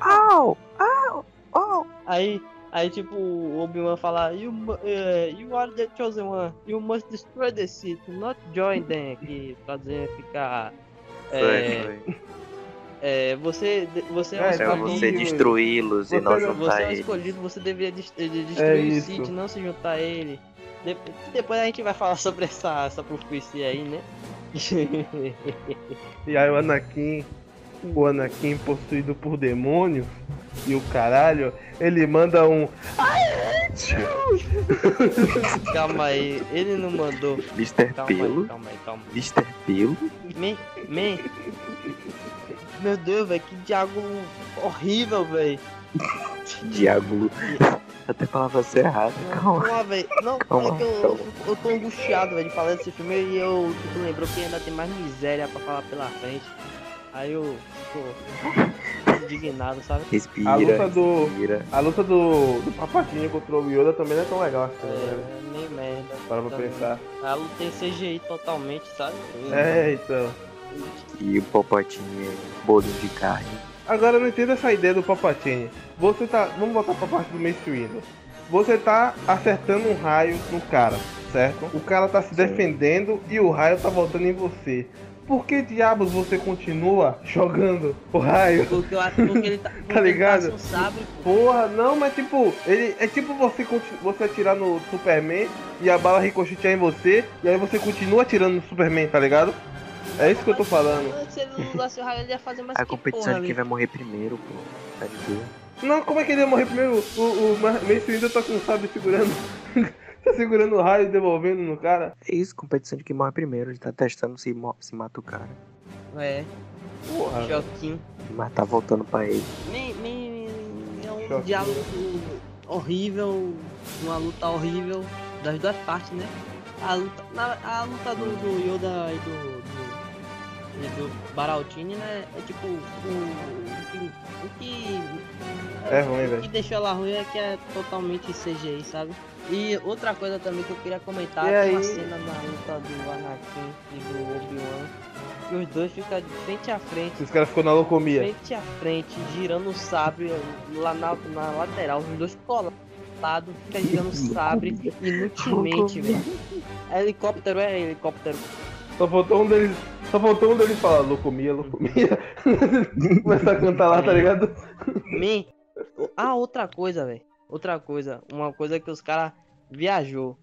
S3: Au! Au! Au!
S1: Aí, aí tipo, o Obi-Wan fala, you, eh, you are the chosen one, you must destroy the city, not join them, que traduzindo fica...
S3: Foi,
S1: É,
S3: foi.
S1: É, você, você é, um
S2: É,
S3: É
S1: escolhido,
S3: você destruí-los
S2: Você
S3: e não
S2: não-
S1: você
S3: juntar
S1: é um escolhido, você deveria eh, destruir
S2: É
S1: o não se juntar a ele. De- depois a gente vai falar sobre essa, essa profecia aí, né?
S2: E aí o Anakin, o Anakin possuído por demônios e o caralho, ele manda um.
S1: calma aí, ele não mandou.
S3: Mr.
S1: Calma aí,
S3: Pelo.
S1: calma aí, calma
S3: Mr. Pelo.
S1: Man, man. Meu Deus, velho, que diálogo horrível, velho.
S3: Diábulo. Até a palavra ser errada. Calma.
S1: Não, velho. Não,
S3: Calma,
S1: é que eu, eu,
S3: calma.
S1: eu tô angustiado, velho, de falar desse filme e eu tipo, lembrou que ainda tem mais miséria pra falar pela frente. Aí eu fico indignado, sabe?
S3: Respira.
S2: A luta do-
S3: Respira.
S2: A luta do, do Papatinho contra o Yoda também não é tão legal assim, né?
S1: É, nem merda.
S2: Para pra pensar.
S1: A luta tem CGI totalmente, sabe?
S2: É, então.
S3: E o popotinho é bolinho de carne.
S2: Agora eu não entendo essa ideia do Palpatine. Você tá. Vamos voltar pra parte do Mace Windu. Você tá acertando um raio no cara, certo? O cara tá se
S3: Sim.
S2: defendendo e o raio tá voltando em você. Por que diabos você continua jogando o raio?
S1: Porque, eu acho- porque ele tá. porque ele
S2: ligado?
S1: passa um sabre, pô.
S2: Porra, não, mas tipo, ele é tipo você, você atirar no Superman e a bala ricochetear em você, e aí você continua atirando no Superman, tá ligado? É isso que eu tô falando.
S1: Se ele não usasse o raio, ele ia fazer mais
S3: A
S1: que
S3: competição
S1: porra
S3: de quem vai morrer primeiro, pô. Tá de boa.
S2: Não, como é que ele ia morrer primeiro? O, o Ma- Mace Windu tá com o sabre segurando. tá segurando o raio e devolvendo no cara.
S3: É isso, competição de quem morre primeiro. Ele tá testando se, se mata o cara.
S1: É,
S2: Porra.
S1: choquinho.
S3: Mas tá voltando pra ele.
S1: Me, me, é um
S2: Choquinho.
S1: diálogo horrível, uma luta horrível das duas partes, né? A luta, a luta do, do Yoda e do, e do Baraltini, né? É tipo, o, o, que- o que
S2: É ruim,
S1: o
S2: velho.
S1: que deixou ela ruim é que é totalmente CGI, sabe? E outra coisa também que eu queria comentar
S2: E
S1: é uma cena na luta do Anakin e do Obi-Wan. Que os dois ficam de frente a frente
S2: Os caras ficou na locomia.
S1: frente a frente, girando o sabre lá na, na lateral, os dois colados, fica girando o sabre inutilmente, velho. Helicóptero, é helicóptero.
S2: Só faltou um deles. Só faltou um deles falar locomia, locomia. Começar a cantar lá, tá ligado?
S1: Man, ah, outra coisa, velho. Outra coisa, uma coisa que os caras viajou,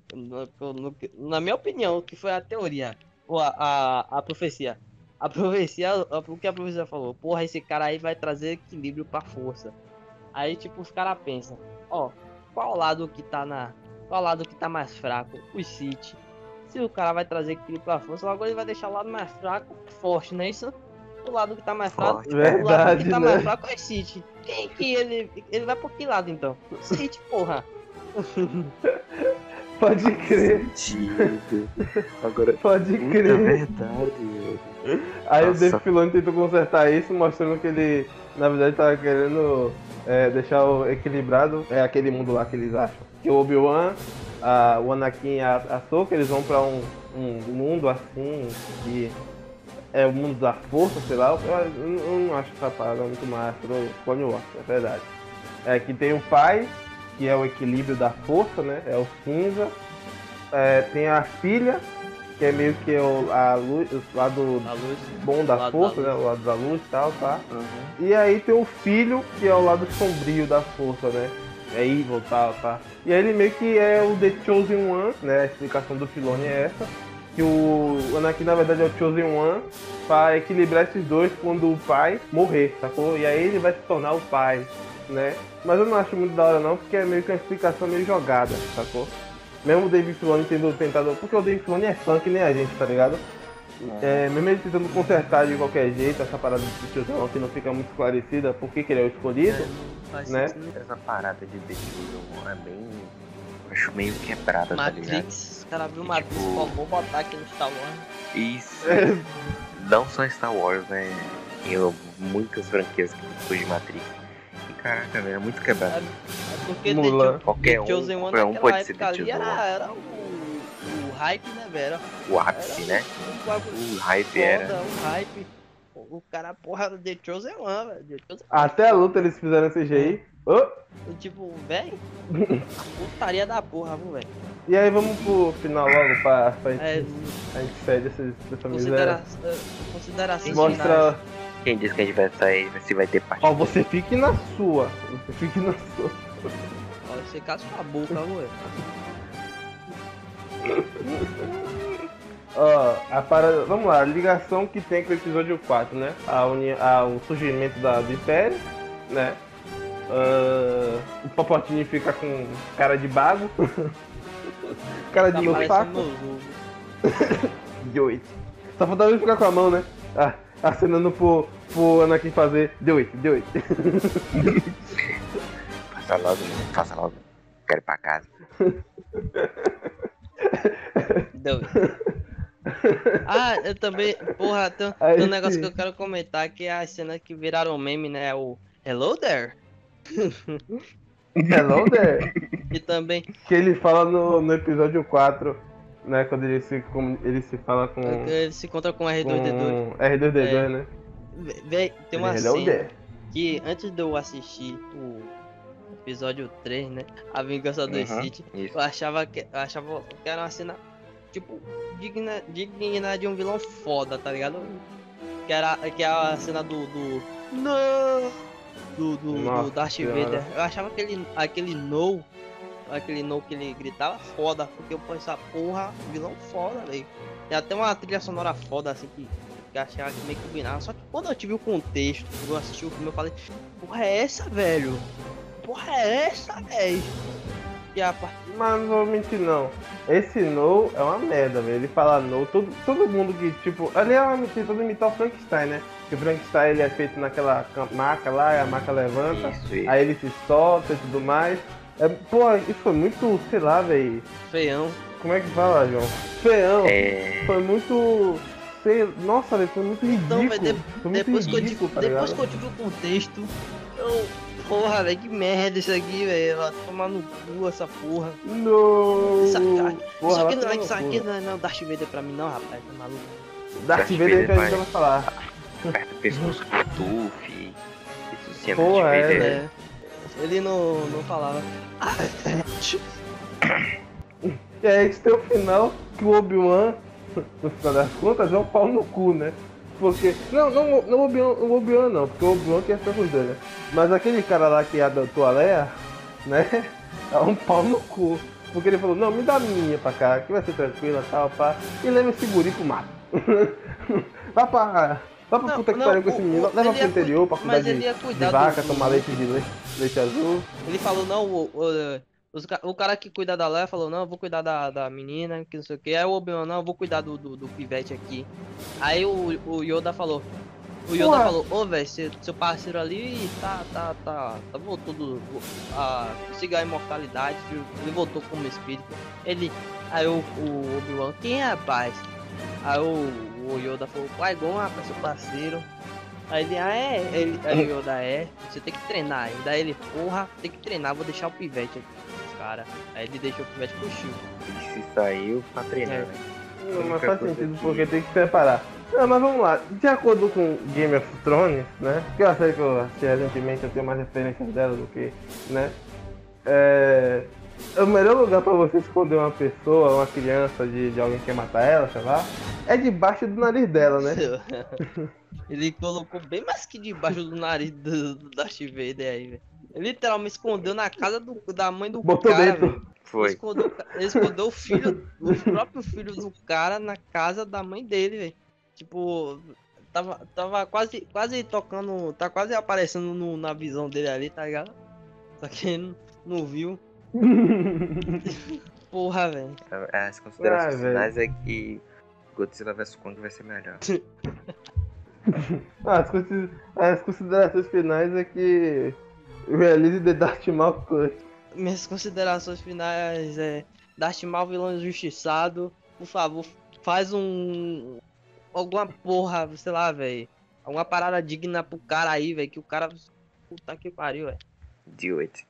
S1: na minha opinião, que foi a teoria, ou a, a, a profecia. A profecia, o que a profecia falou, porra, esse cara aí vai trazer equilíbrio pra força. Aí, tipo, os caras pensam, ó, qual lado que tá na. Qual lado que tá mais fraco? Os Sith. Se o cara vai trazer equilíbrio pra força, logo ele vai deixar o lado mais fraco forte, não é isso? O lado que tá mais fraco.
S3: Forte.
S1: o lado
S2: Verdade,
S1: que tá
S2: né?
S1: mais fraco é City. Quem que ele. Ele vai por que lado então? City, porra.
S2: Pode crer,
S3: Sentido. Agora.
S2: pode crer.
S3: verdade, velho.
S2: Aí o
S3: Nossa.
S2: Dave Filoni tentou consertar isso, mostrando que ele, na verdade, tava querendo é, deixar o equilibrado. É aquele mundo lá que eles acham. Que o Obi-Wan, a- o Anakin e a, a Ahsoka, eles vão pra um, um mundo assim, que é o mundo da força, sei lá. Eu, eu- eu não acho essa parada muito massa do Clone Wars, é verdade. É que tem o pai, que é o equilíbrio da força, né? É o cinza. É, tem a filha, que é meio que o, a luz, o lado
S1: luz.
S2: bom da força,
S1: da
S2: né? O lado da luz e tal, tá?
S3: Uhum.
S2: E aí tem o filho, que é o lado sombrio da força, né? É evil tal, tá? E aí ele meio que é o The Chosen One, né? A explicação do Filoni é essa. Que o Anakin na verdade é o Chosen One pra equilibrar esses dois quando o pai morrer, sacou? E aí ele vai se tornar o pai, né? Mas eu não acho muito da hora não, porque é meio que uma explicação meio jogada, sacou? Mesmo o David Filoni tendo tentado. Porque o David Filoni é fã que nem a gente, tá ligado? É, mesmo ele tentando consertar de qualquer jeito essa parada de tiozão que não fica muito esclarecida por que, que ele é o escolhido.
S1: Faz
S2: Né?
S1: sentido.
S3: Essa parada de The Chosen é bem. eu Acho meio quebrada, tá ligado?
S1: Matrix. Os caras viram Matrix,
S3: Tipo-
S1: pô, vou botar aqui no Star Wars.
S3: Isso.
S2: É,
S3: Não só Star Wars, né? Tem muitas franquias que depois de Matrix. E caraca, velho, é muito quebrado.
S1: É porque
S2: Mulan.
S1: The,
S3: Qualquer
S1: The
S3: um,
S1: Chosen One
S3: qualquer um pode ser The
S1: ali
S3: Chosen
S1: era, era o, o hype, né, velho?
S3: O ápice, né?
S1: Um
S3: O hype era.
S1: um hype. O cara, porra, era o The Chosen One, velho. Chosen
S2: Até a luta eles fizeram CGI. Ô,
S1: One. Tipo, velho, putaria da porra, viu, velho.
S2: e aí vamos pro final logo pra, pra gente,
S1: É,
S2: a gente cede essa
S1: considera,
S2: miséria.
S1: eh, considerações
S2: Mostra.
S1: finais.
S3: Quem disse que a gente vai sair, se vai ter parte.
S2: Ó, você fique na sua. Você fique na sua.
S1: Ó, você cala sua boca, velho.
S2: Ó, a parada. Vamos lá, a ligação que tem com o episódio 4, né? A uni, a, o surgimento da, do Império, né? Ah, o Papotinho fica com cara de bago. cara de
S1: Tá
S2: meu
S1: parecendo
S2: saco.
S1: meus ovos.
S2: De 8. Só faltava ele ficar com a mão, né? Ah, acenando pro, pro Anakin fazer. De 8, de 8.
S3: Faça logo, faça logo. Quero ir pra casa.
S1: Deu. Ah, eu também. Porra, tem,
S2: Aí
S1: tem um negócio
S2: sim.
S1: que eu quero comentar que é as cenas que viraram meme, né? O Hello there?
S2: Hello there.
S1: E também.
S2: Que ele fala no, no episódio 4, né? Quando ele se, com- ele se fala com.
S1: Ele se encontra com o R2D2.
S2: com R2D2,
S1: É.
S2: né?
S1: Véi, tem uma
S2: Hello
S1: cena.
S2: there.
S1: que antes de eu assistir o episódio 3, né? A Vingança do
S3: Uhum,
S1: City,
S3: Isso.
S1: eu achava que eu achava que era uma cena tipo digna, digna de um vilão foda, tá ligado? Que era que é a cena do do não do do, do
S2: Nossa
S1: Darth
S2: Senhora.
S1: Vader. Eu achava aquele aquele no aquele no que ele gritava foda, porque eu pensava, porra, vilão foda, velho. Tem até uma trilha sonora foda assim que que eu achava que meio que combinava. Só que quando eu tive o contexto, quando eu assisti o filme, eu falei, porra é essa, velho? Porra é essa, velho? A parte
S2: Mas não vou mentir não. Esse no é uma merda, velho. Ele fala no, todo, todo mundo que, tipo, ali é uma mentira, todo imitar o Frankenstein, né? Que o Frankenstein ele é feito naquela maca lá, a maca levanta,
S3: Isso, isso.
S2: aí ele se solta e tudo mais. É, pô, isso foi muito, sei lá, velho.
S1: feião.
S2: Como é que fala, João? Feão.
S3: É.
S2: Foi muito. Sei, nossa, velho, foi muito ridículo.
S1: Então, velho,
S2: foi muito
S1: Depois, que eu,
S2: ridículo,
S1: tive,
S2: tá
S1: depois
S2: ligado?
S1: que eu tive o contexto, eu. Porra, velho, que merda isso aqui, velho. Vai tomar no cu essa porra. Isso aqui-
S2: Porra,
S1: isso aqui não é isso aqui não é não, Darth Vader pra mim não, rapaz. Tá maluco.
S2: Darth
S3: Darth
S2: Vader
S3: Vader
S2: que a gente
S3: vai-
S2: falar.
S3: Aperta o pescoço com Tuff. Isso sim é
S2: Pô,
S3: Darth
S2: é,
S3: Vader.
S1: É. Ele não, não falava. Ah,
S2: E aí gente tem o final que o Obi-Wan, no final das contas, é um pau no cu, né? Porque. Não, não, não o Obi-Wan o Obi-Wan não, porque o Obi-Wan quer ficar com os dois, né? Mas aquele cara lá que adotou a Leia, né? É um pau no cu. Porque ele falou, não, me dá a minha pra cá, que vai ser tranquila tal, pá. E leva esse guri pro mato. Vai pra. Vai pra
S1: Não,
S2: puta que
S1: não,
S2: pariu com esse menino. Leva pro
S1: ia
S2: interior pra cuidar
S1: mas
S2: de, de
S1: cuidar do-
S2: vaca,
S1: do-
S2: tomar leite de leite, leite azul.
S1: Ele falou, não, o, o, os o cara que cuida da Leia falou, não, eu vou cuidar da, da menina, que não sei o que. Aí o Obi-Wan, não, eu vou cuidar do, do, do pivete aqui. Aí o, o Yoda falou, o Yoda
S2: Ué.
S1: falou, ô velho, seu, seu parceiro ali tá, tá, tá, tá voltou do, a conseguiu a imortalidade, ele voltou como espírito. Ele, aí o, o Obi-Wan, quem é rapaz? Aí o, o Yoda falou, Qui-Gon, rapaz, seu parceiro. Aí ele, ah é? Ele, aí o Yoda é, você tem que treinar ainda. Aí ele, porra, tem que treinar, vou deixar o pivete aqui, cara. Aí ele deixou pro Chico.
S3: Ele se saiu pra treinar,
S1: É.
S3: né?
S2: Não, mas faz sentido
S3: que-
S2: porque tem que separar. Não, mas vamos lá. De acordo com Game of Thrones, né? Que eu sei que eu assisti recentemente, eu tenho mais referências dela do que, né? É... O melhor lugar pra você esconder uma pessoa, uma criança de, de alguém que quer matar ela, sei lá, é debaixo do nariz dela, né?
S1: ele colocou bem mais que debaixo do nariz do, do Darth Vader aí, velho. Ele literalmente escondeu na casa do, da mãe do
S2: Botou
S1: cara,
S2: dentro.
S1: velho. Ele
S3: Foi.
S1: escondeu, ele escondeu o filho, o próprio filho do cara na casa da mãe dele, velho. Tipo, tava, tava quase, quase tocando, tá quase aparecendo no- na visão dele ali, tá ligado? Só que ele não, não viu. Porra, velho.
S3: As considerações
S2: Ah,
S3: finais é que Godzilla vs Kong vai ser melhor.
S2: As considerações finais é que realize The Darth Maul Cut.
S1: Minhas considerações finais é Darth Maul vilão injustiçado. Por favor, faz um. Alguma porra, sei lá, velho. Alguma parada digna pro cara aí, velho. Que o cara. Puta que pariu, velho.
S3: Do it.